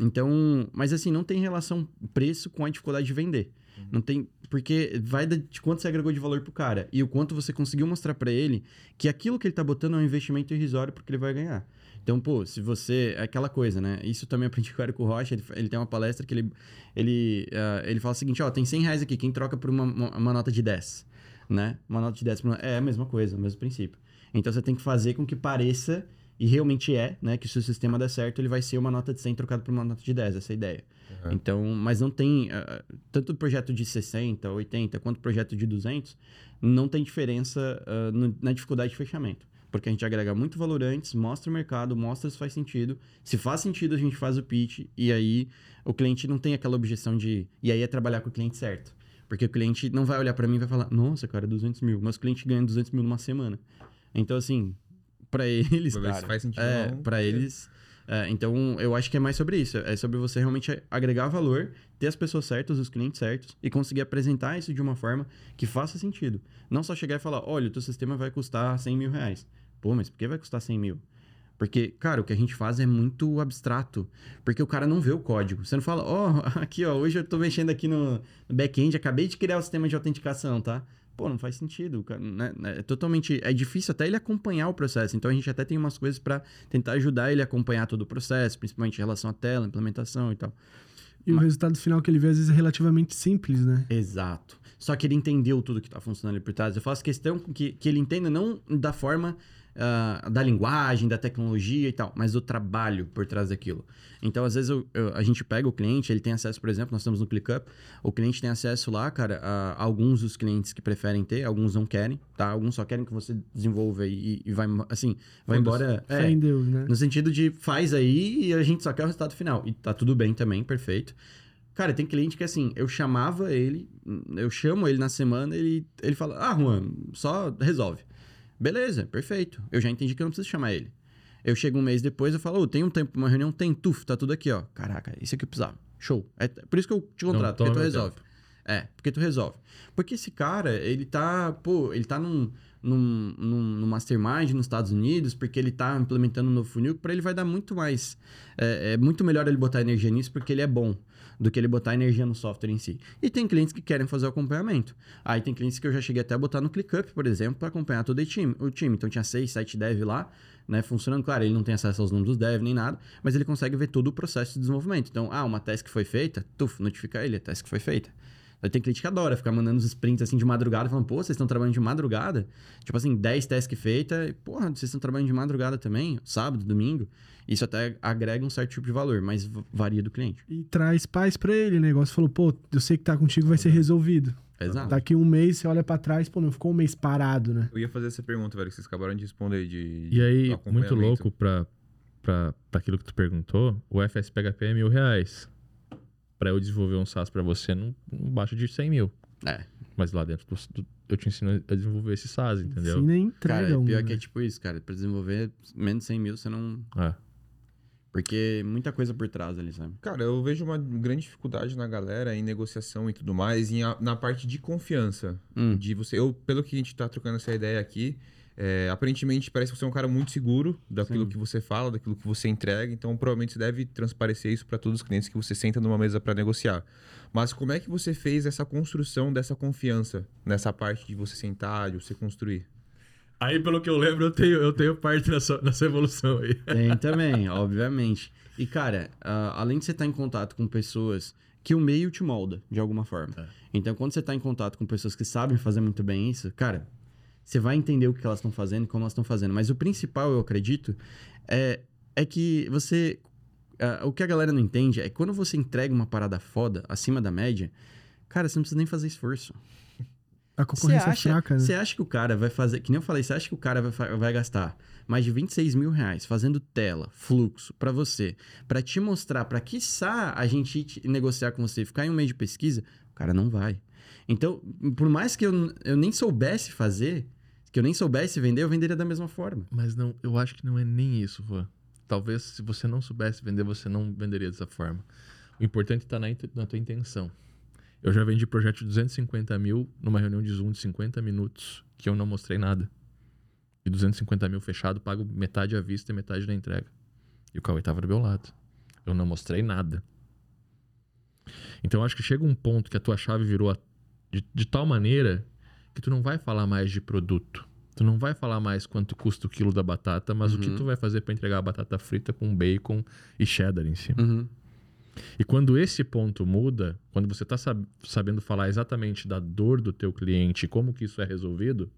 Então, mas assim, não tem relação preço com a dificuldade de vender. Não tem. Porque vai de quanto você agregou de valor pro cara e o quanto você conseguiu mostrar para ele que aquilo que ele tá botando é um investimento irrisório porque ele vai ganhar. Então, pô, se você. É aquela coisa, né? Isso também aprendi com o Érico Rocha. Ele, ele tem uma palestra que ele, ele, ah, ele fala o seguinte: ó, tem 100 reais aqui, quem troca por uma, uma, uma nota de 10? Né? Uma nota de 10 por uma- É a mesma coisa, o mesmo princípio. Então você tem que fazer com que pareça, e realmente é, né? Que se o sistema der certo, ele vai ser uma nota de 100 trocada por uma nota de 10, essa é a ideia. Então, mas não tem. ah, tanto o projeto de 60, 80, quanto o projeto de 200, não tem diferença ah, no- na dificuldade de fechamento. Porque a gente agrega muito valor antes, mostra o mercado, mostra se faz sentido. Se faz sentido, a gente faz o pitch, e aí o cliente não tem aquela objeção de. E aí é trabalhar com o cliente certo. Porque o cliente não vai olhar para mim e vai falar: Nossa, cara, 200 mil. Mas o cliente ganha 200 mil numa semana. Então, assim, para eles. Pra ver se cara, faz sentido é. Pra eles. É, então, eu acho que é mais sobre isso. É sobre você realmente agregar valor, ter as pessoas certas, os clientes certos, e conseguir apresentar isso de uma forma que faça sentido. Não só chegar e falar: olha, o teu sistema vai custar 100 mil reais. Pô, mas por que vai custar 100 mil? Porque, cara, o que a gente faz é muito abstrato. Porque o cara não vê o código. Você não fala, ó, aqui, ó, hoje eu tô mexendo aqui no back-end, acabei de criar o sistema de autenticação, tá? Pô, não faz sentido, cara. Né? É totalmente. É difícil até ele acompanhar o processo. Então a gente até tem umas coisas para tentar ajudar ele a acompanhar todo o processo, principalmente em relação à tela, implementação e tal. E o resultado final que ele vê, às vezes, é relativamente simples, né? Exato. Só que ele entendeu tudo que está funcionando ali por trás. Eu faço questão que, que ele entenda não da forma ah, da linguagem, da tecnologia e tal, mas do trabalho por trás daquilo. Então, às vezes, eu- eu- a gente pega o cliente, ele tem acesso, por exemplo, nós estamos no ClickUp, o cliente tem acesso lá, cara, a alguns dos clientes que preferem ter, alguns não querem, tá? Alguns só querem que você desenvolva e, e vai, assim, vai embora... Fé em Deus, né? No sentido de faz aí e a gente só quer o resultado final. E tá tudo bem também, perfeito. Cara, tem cliente que assim, eu chamava ele, eu chamo ele na semana, ele, ele fala: Ah, Juan, só resolve. Beleza, perfeito. Eu já entendi que eu não preciso chamar ele. Eu chego um mês depois, eu falo: Ô, tem um tempo uma reunião? Tem, tuf, tá tudo aqui, ó. Caraca, isso aqui eu precisava. Show. É por isso que eu te contrato, porque tu resolve. É, porque tu resolve. Porque esse cara, ele tá, pô, ele tá num, num, num, num mastermind nos Estados Unidos, porque ele tá implementando um novo funil, pra ele vai dar muito mais. É, é muito melhor ele botar energia nisso, porque ele é bom, do que ele botar energia no software em si. E tem clientes que querem fazer o acompanhamento. Aí tem clientes que eu já cheguei até a botar no ClickUp, por exemplo, pra acompanhar todo o time. O time. Então tinha seis, sete dev lá, né, funcionando. Claro, ele não tem acesso aos números dos dev nem nada, mas ele consegue ver todo o processo de desenvolvimento. Então, ah, uma task foi feita, tuf, notifica ele, a task foi feita. Aí tem cliente que adora ficar mandando os sprints assim de madrugada, falando, pô, vocês estão trabalhando de madrugada? Tipo assim, 10 tasks feitas, e, porra, vocês estão trabalhando de madrugada também, sábado, domingo. Isso até agrega um certo tipo de valor, mas varia do cliente. E traz paz pra ele, né? Você falou, pô, eu sei que tá contigo, vai ser resolvido. Exato. Daqui um mês, você olha pra trás, pô, não ficou um mês parado, né? Eu ia fazer essa pergunta, velho, que vocês acabaram de responder de. E aí, muito louco pra, pra, pra aquilo que tu perguntou, o FSPHP é mil reais. Pra eu desenvolver um SaaS pra você, não, não baixa de 100 mil. É. Mas lá dentro do- do- eu te ensino a desenvolver esse SaaS, entendeu? Sim, nem entrega Cara, um, pior né? que é tipo isso, cara. Pra desenvolver menos de 100 mil, você não... É. Porque muita coisa por trás ali, sabe? Cara, eu vejo uma grande dificuldade na galera em negociação e tudo mais, em a- na parte de confiança. Hum. De você. Eu, pelo que a gente tá trocando essa ideia aqui, é, aparentemente parece que você é um cara muito seguro daquilo Sim. que você fala, daquilo que você entrega. Então, provavelmente você deve transparecer isso para todos os clientes que você senta numa mesa para negociar. Mas como é que você fez essa construção dessa confiança nessa parte de você sentar, de você construir? Aí, pelo que eu lembro, eu tenho, eu tenho parte nessa, nessa evolução aí. Tem também, obviamente. E, cara, ah, além de você estar em contato com pessoas que o meio te molda, de alguma forma. É. Então, quando você está em contato com pessoas que sabem fazer muito bem isso, cara, você vai entender o que elas estão fazendo e como elas estão fazendo. Mas o principal, eu acredito, é, é que você... ah, o que a galera não entende é que quando você entrega uma parada foda, acima da média, cara, você não precisa nem fazer esforço. A Você concorrência acha, é fraca, né? você acha que o cara vai fazer. Que nem eu falei, você acha que o cara vai, vai gastar mais de 26 mil reais fazendo tela, fluxo pra você, pra te mostrar, pra quiçá a gente negociar com você, ficar em um meio de pesquisa? O cara não vai. Então, por mais que eu, eu nem soubesse fazer, que eu nem soubesse vender, eu venderia da mesma forma. Mas não, eu acho que não é nem isso, Juan. Talvez se você não soubesse vender, você não venderia dessa forma. O importante está na, na tua intenção. Eu já vendi projeto de 250 mil numa reunião de Zoom de 50 minutos, que eu não mostrei nada. E 250 mil fechado, pago metade à vista e metade na entrega. E o Cauê tava do meu lado. Eu não mostrei nada. Então acho que chega um ponto que a tua chave virou a- de, de tal maneira que tu não vai falar mais de produto. Tu não vai falar mais quanto custa o quilo da batata, mas o que Uhum. tu vai fazer para entregar a batata frita com bacon e cheddar em cima. Uhum. E quando esse ponto muda, quando você está sabendo falar exatamente da dor do teu cliente e como que isso é resolvido,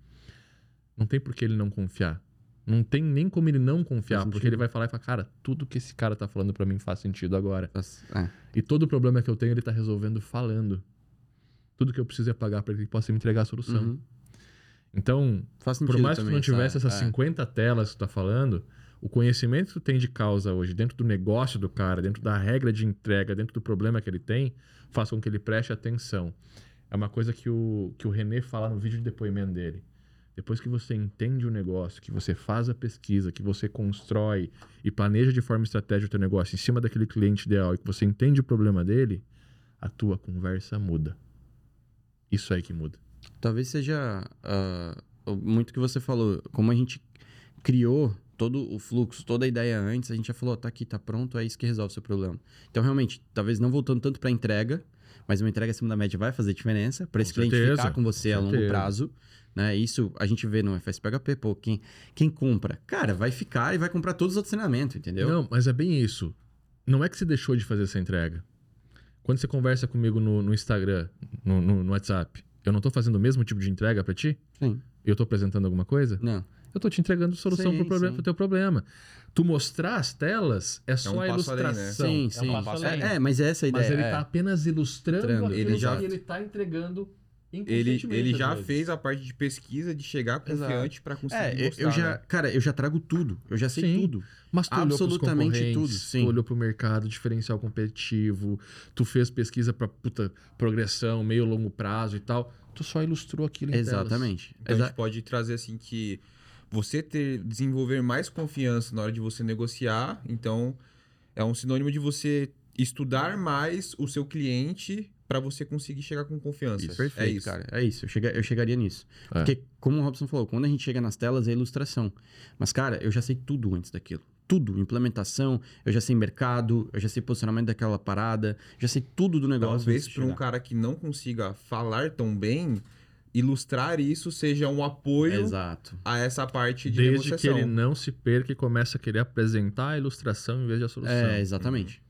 não tem por que ele não confiar. Não tem nem como ele não confiar, porque ele vai falar e falar, cara, tudo que esse cara tá falando para mim faz sentido agora. É. E todo o problema que eu tenho, ele tá resolvendo falando. Tudo que eu preciso é pagar para que ele possa me entregar a solução. Uhum. Então, por mais que tu não tivesse essa- essas é. 50 telas que tu tá falando, o conhecimento que tu tem de causa hoje, dentro do negócio do cara, dentro da regra de entrega, dentro do problema que ele tem, faz com que ele preste atenção. É uma coisa que o, que o René fala no vídeo de depoimento dele. Depois que você entende o negócio, que você faz a pesquisa, que você constrói e planeja de forma estratégica o teu negócio em cima daquele cliente ideal e que você entende o problema dele, a tua conversa muda. Isso aí que muda. Talvez seja o- muito que você falou, como a gente criou todo o fluxo, toda a ideia antes, a gente já falou, tá aqui, tá pronto, é isso que resolve o seu problema. Então, realmente, talvez não voltando tanto para entrega, mas uma entrega acima da média vai fazer diferença para esse cliente certeza, ficar com você com a longo prazo. Né? Isso a gente vê no FSPHP, pô, quem, quem compra, cara, vai ficar e vai comprar todos os outros treinamentos, entendeu? Não, mas é bem isso. Não é que você deixou de fazer essa entrega. Quando você conversa comigo no, no Instagram, no, no- no WhatsApp, eu não tô fazendo o mesmo tipo de entrega pra ti? Sim. Eu tô apresentando alguma coisa? Não. Eu tô te entregando solução Sim, pro, problema, sim. pro teu problema. Tu mostrar as telas é só um a passo além, né? ilustração. Sim, é um sim. passo É, além. é, mas essa é a ideia. Mas ele é. tá apenas ilustrando aquilo ele já- que ele tá entregando Ele, ele já vezes. fez a parte de pesquisa de chegar confiante pra conseguir É, eu- mostrar, eu já, né? cara, eu já trago tudo. Eu já sei Sim. tudo. Mas tu Absolutamente olhou tudo, sim. Tu olhou pro mercado, diferencial competitivo, tu fez pesquisa pra puta progressão, meio longo prazo e tal. Tu só ilustrou aquilo em telas. Exatamente. Então a Exa- gente pode trazer assim que você ter desenvolver mais confiança na hora de você negociar, então é um sinônimo de você estudar mais o seu cliente para você conseguir chegar com confiança. Isso, perfeito, é isso. cara. É isso. Eu, chega, eu chegaria nisso. É. Porque, como o Robson falou, quando a gente chega nas telas é ilustração. Mas, cara, eu já sei tudo antes daquilo. Tudo. Implementação, eu já sei mercado, eu já sei posicionamento daquela parada, já sei tudo do negócio. Talvez para um cara que não consiga falar tão bem, ilustrar isso seja um apoio Exato. a essa parte de Desde que negociação. ele não se perca e comece a querer apresentar a ilustração em vez de a solução. É, exatamente.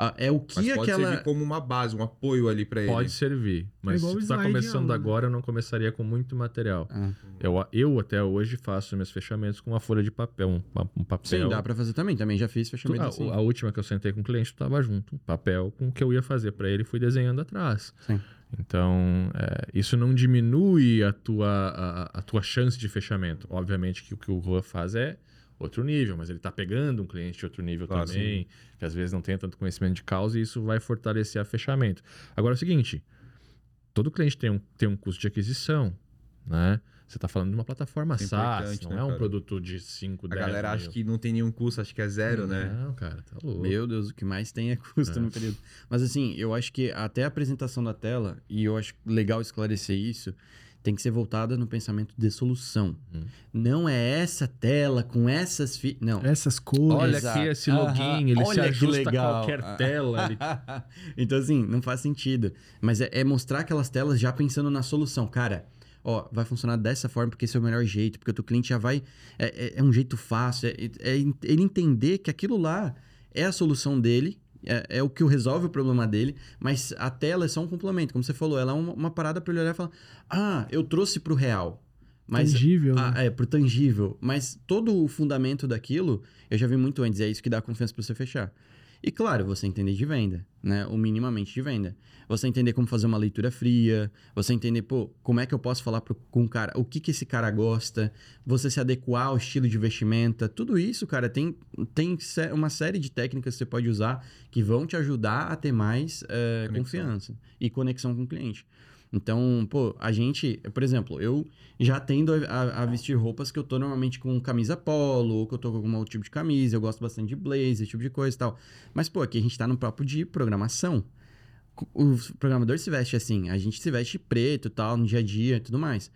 Ah, é o que Mas pode aquela. servir como uma base, um apoio ali para ele. Pode servir. Mas igual se tu tá em começando né? agora, eu não começaria com muito material. Ah, Eu, eu até hoje faço meus fechamentos com uma folha de papel, um, um papel. sim, dá pra fazer também. Também já fiz Tu- fechamento a, assim. a última que eu sentei com o cliente, tu tava junto, um papel com o que eu ia fazer pra ele e fui desenhando atrás. Sim. Então, é, isso não diminui a tua, a, a tua chance de fechamento. Obviamente que o que o Rua faz é outro nível, mas ele tá pegando um cliente de outro nível Claro, também, que às vezes não tem tanto conhecimento de causa e isso vai fortalecer a fechamento. Agora é o seguinte, todo cliente tem um, tem um custo de aquisição, né? Você está falando de uma plataforma é SaaS, não né, é um cara? produto de 5, A 10 galera acha mil. que não tem nenhum custo, acha que é zero, né? Não, cara, tá louco. Meu Deus, o que mais tem é custo É. no período. Mas assim, eu acho que até a apresentação da tela, e eu acho legal esclarecer isso, tem que ser voltada no pensamento de solução. Hum. Não é essa tela com essas fi... Não. Essas cores. Olha Exato. aqui esse login, ele se ajusta a legal. qualquer Ah. tela. Ele... então, assim, não faz sentido. Mas é, é mostrar aquelas telas já pensando na solução. Cara, ó, vai funcionar dessa forma porque esse é o melhor jeito, porque o teu cliente já vai. É, é- é um jeito fácil. É, é ele entender que aquilo lá é a solução dele. É, é o que resolve o problema dele, mas a tela é só um complemento. Como você falou, ela é uma, uma parada para ele olhar e falar: Ah, eu trouxe pro real. Mas tangível. ah, né? é, pro tangível. Mas todo o fundamento daquilo, eu já vi muito antes. É isso que dá confiança pra você fechar. E claro, você entender de venda, né? O minimamente de venda. Você entender como fazer uma leitura fria. Você entender, pô, como é que eu posso falar pro, com o cara, o que que esse cara gosta. Você se adequar ao estilo de vestimenta. Tudo isso, cara, tem, tem uma série de técnicas que você pode usar que vão te ajudar a ter mais eh, confiança e conexão com o cliente. Então, pô, a gente, por exemplo, eu já tendo a, a vestir roupas que eu tô normalmente com camisa polo, ou que eu tô com algum outro tipo de camisa, eu gosto bastante de blazer, esse tipo de coisa e tal. Mas, pô, aqui a gente tá no papo de programação. O programador se veste assim, a gente se veste preto e tal, no dia a dia e tudo mais.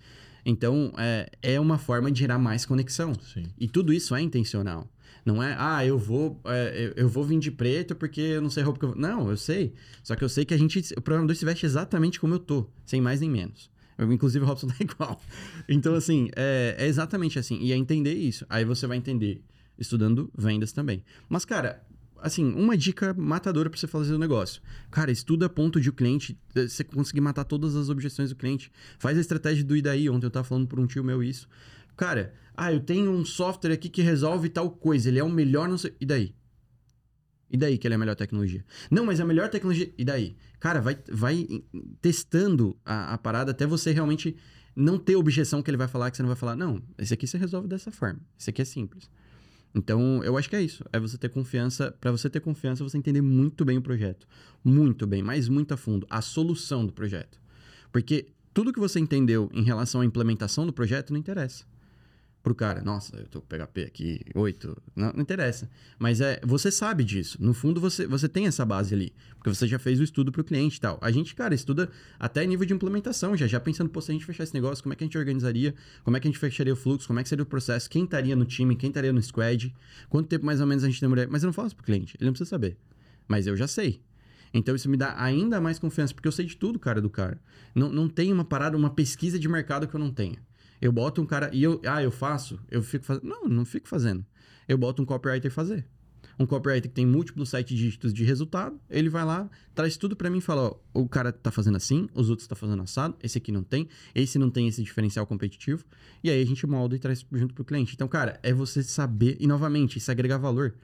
Então, é, é uma forma de gerar mais conexão. Sim. E tudo isso é intencional. Não é, ah, eu vou, é, eu, vou vir de preto porque eu não sei a roupa que eu vou. Não, eu sei. Só que eu sei que a gente, o programador se veste exatamente como eu tô, sem mais nem menos. Eu, inclusive o Robson tá igual. Então, assim, é, é exatamente assim. E é entender isso. Aí você vai entender estudando vendas também. Mas, cara, assim, uma dica matadora pra você fazer o negócio. Cara, estuda ponto de o cliente, eh, você conseguir matar todas as objeções do cliente. Faz a estratégia do e daí. Ontem eu tava falando por um tio meu isso. Cara, ah, eu tenho um software aqui que resolve tal coisa. Ele é o melhor, não sei. E daí? E daí que ele é a melhor tecnologia? Não, mas a melhor tecnologia. E daí? Cara, vai, vai testando a, a parada até você realmente não ter objeção que ele vai falar, que você não vai falar. Não, esse aqui você resolve dessa forma. Esse aqui é simples. Então, eu acho que é isso. É você ter confiança. Para você ter confiança, você entender muito bem o projeto. Muito bem, mas muito a fundo. A solução do projeto. Porque tudo que você entendeu em relação à implementação do projeto não interessa. Pro cara. Nossa, eu tô com PHP aqui, 8. Não, não interessa. Mas é, você sabe disso. No fundo, você, você tem essa base ali. Porque você já fez o estudo pro cliente e tal. A gente, cara, estuda até nível de implementação, já, já pensando, pô, se a gente fechar esse negócio, como é que a gente organizaria? Como é que a gente fecharia o fluxo? Como é que seria o processo? Quem estaria no time? Quem estaria no squad? Quanto tempo mais ou menos a gente demoraria? Mas eu não faço pro cliente. Ele não precisa saber. Mas eu já sei. Então isso me dá ainda mais confiança, porque eu sei de tudo, cara, do cara. Não, não tem uma parada, uma pesquisa de mercado que eu não tenha. Eu boto um cara e eu, ah, eu faço, eu fico fazendo. Não, não fico fazendo. Eu boto um copywriter fazer. Um copywriter que tem múltiplos sete dígitos de resultado, ele vai lá, traz tudo para mim e fala: ó, o cara tá fazendo assim, os outros tá fazendo assado, esse aqui não tem, esse não tem esse diferencial competitivo. E aí a gente molda e traz junto pro cliente. Então, cara, é você saber, e novamente, isso é agregar valor.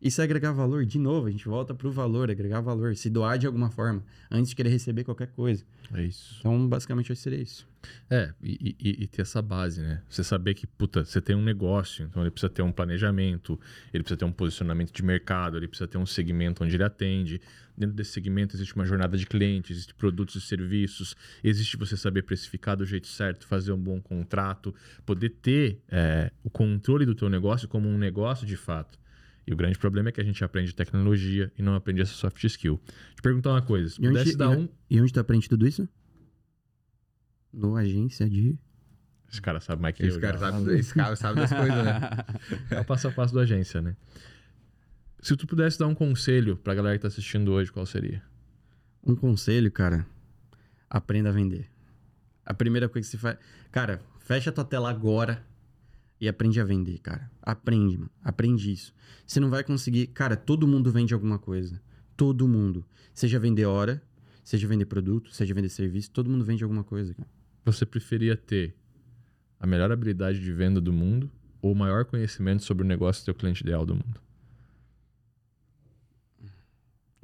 Isso é agregar valor, de novo, a gente volta pro valor, agregar valor, se doar de alguma forma, antes de querer receber qualquer coisa. É isso. Então, basicamente, hoje seria isso. É, e, e- e ter essa base, né? Você saber que, puta, você tem um negócio, então ele precisa ter um planejamento, ele precisa ter um posicionamento de mercado, ele precisa ter um segmento onde ele atende. Dentro desse segmento existe uma jornada de cliente, existe produtos e serviços, existe você saber precificar do jeito certo, fazer um bom contrato, poder ter é, o controle do teu negócio como um negócio de fato. E o grande problema é que a gente aprende tecnologia e não aprende essa soft skill. Te perguntar uma coisa, se E onde, pudesse dar e, um... e onde tu aprende tudo isso? No agência de. Esse cara sabe mais que eu. Esse cara, já. sabe, esse cara sabe das coisas, né? É o passo a passo da agência, né? Se tu pudesse dar um conselho pra galera que tá assistindo hoje, qual seria? Um conselho, cara. Aprenda a vender. A primeira coisa que você faz. Cara, fecha tua tela agora e aprende a vender, cara. Aprende, mano. Aprende isso. Você não vai conseguir. Cara, todo mundo vende alguma coisa. Todo mundo. Seja vender hora, seja vender produto, seja vender serviço, todo mundo vende alguma coisa, cara. Você preferia ter a melhor habilidade de venda do mundo ou o maior conhecimento sobre o negócio do teu cliente ideal do mundo?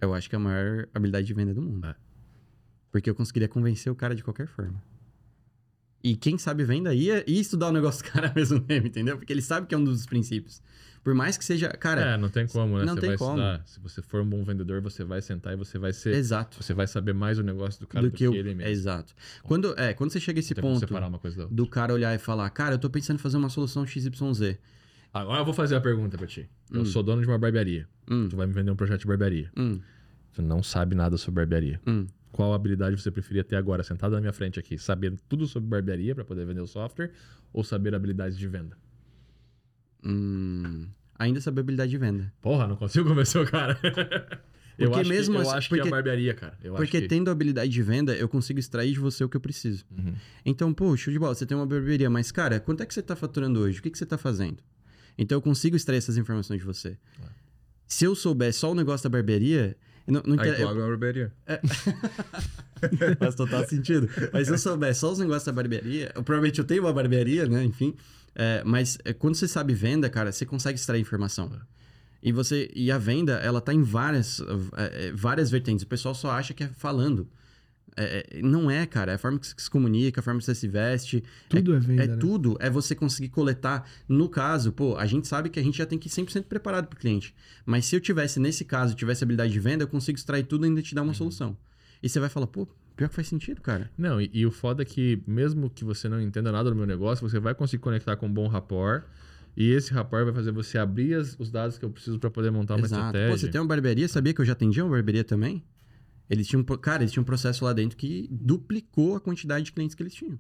Eu acho que é a maior habilidade de venda do mundo. É. Porque eu conseguiria convencer o cara de qualquer forma. E quem sabe venda ia, ia estudar o negócio do cara mesmo tempo, entendeu? Porque ele sabe que é um dos princípios. Por mais que seja. Cara, é, não tem como, né? não você tem vai como. estudar. Se você for um bom vendedor, você vai sentar e você vai ser. exato. Você vai saber mais o negócio do cara do do, que, que, eu, ele mesmo. Exato. Quando, é, quando você chega a esse ponto do cara olhar e falar, cara, eu tô pensando em fazer uma solução XYZ. Agora eu vou fazer a pergunta pra ti. Eu Hum. sou dono de uma barbearia. Hum, Tu vai me vender um projeto de barbearia. hum, Tu não sabe nada sobre barbearia. hum. Qual habilidade você preferia ter agora, sentado na minha frente aqui? Saber tudo sobre barbearia para poder vender o software ou saber habilidades de venda? hum. Ainda saber habilidade de venda. Porra, não consigo convencer o cara. eu Porque acho mesmo que, eu assim- acho que é porque- a barbearia, cara. Eu Porque que... tendo habilidade de venda, eu consigo extrair de você o que eu preciso. Uhum. Então, pô, show de bola, você tem uma barbearia, mas, cara, quanto é que você tá faturando hoje? O que, que você tá fazendo? Então, eu consigo extrair essas informações de você. Se eu souber só o negócio da barbearia, não, não Aí inter- tu abre uma barbearia. Faz total sentido. Mas se eu souber só os negócios da barbearia, eu, provavelmente eu tenho uma barbearia, né? Enfim. É, mas é, quando você sabe venda, cara, você consegue extrair informação. E você. E a venda, ela tá em várias, é, é, várias vertentes. O pessoal só acha que é falando. É, é, não é, cara. É a forma que você se comunica, a forma que você se veste. Tudo é, venda, É né? tudo. É você conseguir coletar. No caso, pô, a gente sabe que a gente já tem que ir 100% preparado pro cliente. Mas se eu tivesse, nesse caso, tivesse habilidade de venda, eu consigo extrair tudo e ainda te dar uma solução. E você vai falar, pô, pior que faz sentido, cara. Não, e, e o foda é que, mesmo que você não entenda nada do meu negócio, você vai conseguir conectar com um bom rapport. E esse rapport vai fazer você abrir as- os dados que eu preciso para poder montar uma Exato. estratégia. Pô, você tem uma barbearia, sabia que eu já atendia uma barbearia também? Eles tinham, cara, eles tinham um processo lá dentro que duplicou a quantidade de clientes que eles tinham.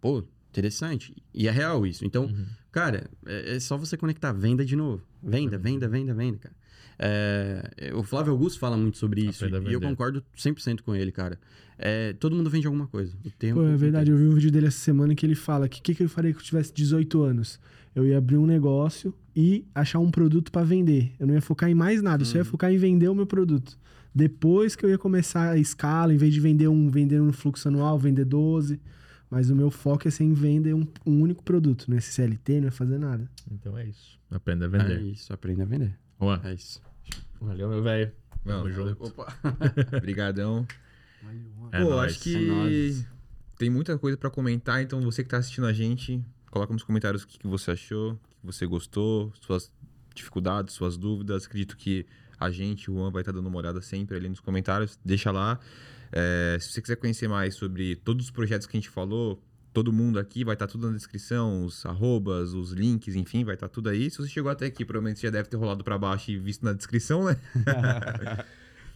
Pô, interessante. E é real isso. Então, Uhum. cara, é, é só você conectar venda de novo. Venda, venda, venda, venda, cara. É, o Flávio Augusto fala muito sobre isso. E eu concordo 100% com ele, cara. É, todo mundo vende alguma coisa. Pô, é verdade, eu vi um vídeo dele essa semana que ele fala que o que, que eu faria que eu tivesse 18 anos? Eu ia abrir um negócio e achar um produto pra vender. Eu não ia focar em mais nada, eu só ia focar em vender o meu produto. Depois que eu ia começar a escala, em vez de vender um, vender um fluxo anual, vender 12. Mas o meu foco é ser em vender um, um único produto, não é esse CLT, não é fazer nada. Então é isso. Aprenda a É vender. isso, aprenda a vender. Juan, É isso. valeu, meu velho. Tamo junto. Opa. Brigadão. É Pô, nóis. acho que É tem muita coisa pra comentar, então você que tá assistindo a gente, coloca nos comentários o que, que você achou, o que você gostou, suas dificuldades, suas dúvidas. Acredito que a gente, o Juan, vai estar dando uma olhada sempre ali nos comentários. Deixa lá. É, se você quiser conhecer mais sobre todos os projetos que a gente falou, todo mundo aqui, vai estar tudo na descrição, os arrobas, os links, enfim, vai estar tudo aí. Se você chegou até aqui, provavelmente já deve ter rolado pra baixo e visto na descrição, né?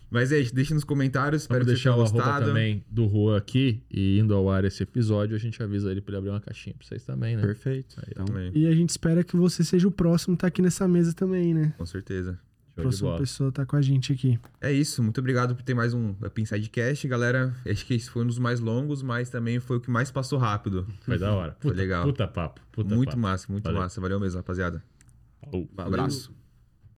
Mas é isso, deixa nos comentários, espero Vamos que você deixar tenha o arroba gostado. também do Juan aqui e indo ao ar esse episódio, a gente avisa ele pra ele abrir uma caixinha pra vocês também, né? Perfeito. Aí, Então, também, E a gente espera que você seja o próximo a estar aqui nessa mesa também, né? com certeza. Show Próxima pessoa tá com a gente aqui. É isso, muito obrigado por ter mais um Up Inside Cast, galera. Acho que esse foi um dos mais longos, mas também foi o que mais passou rápido. Foi da hora. Foi Puta, legal. Puta papo. Puta muito papo. massa, muito Valeu. massa. Valeu mesmo, rapaziada. Falou. Um abraço.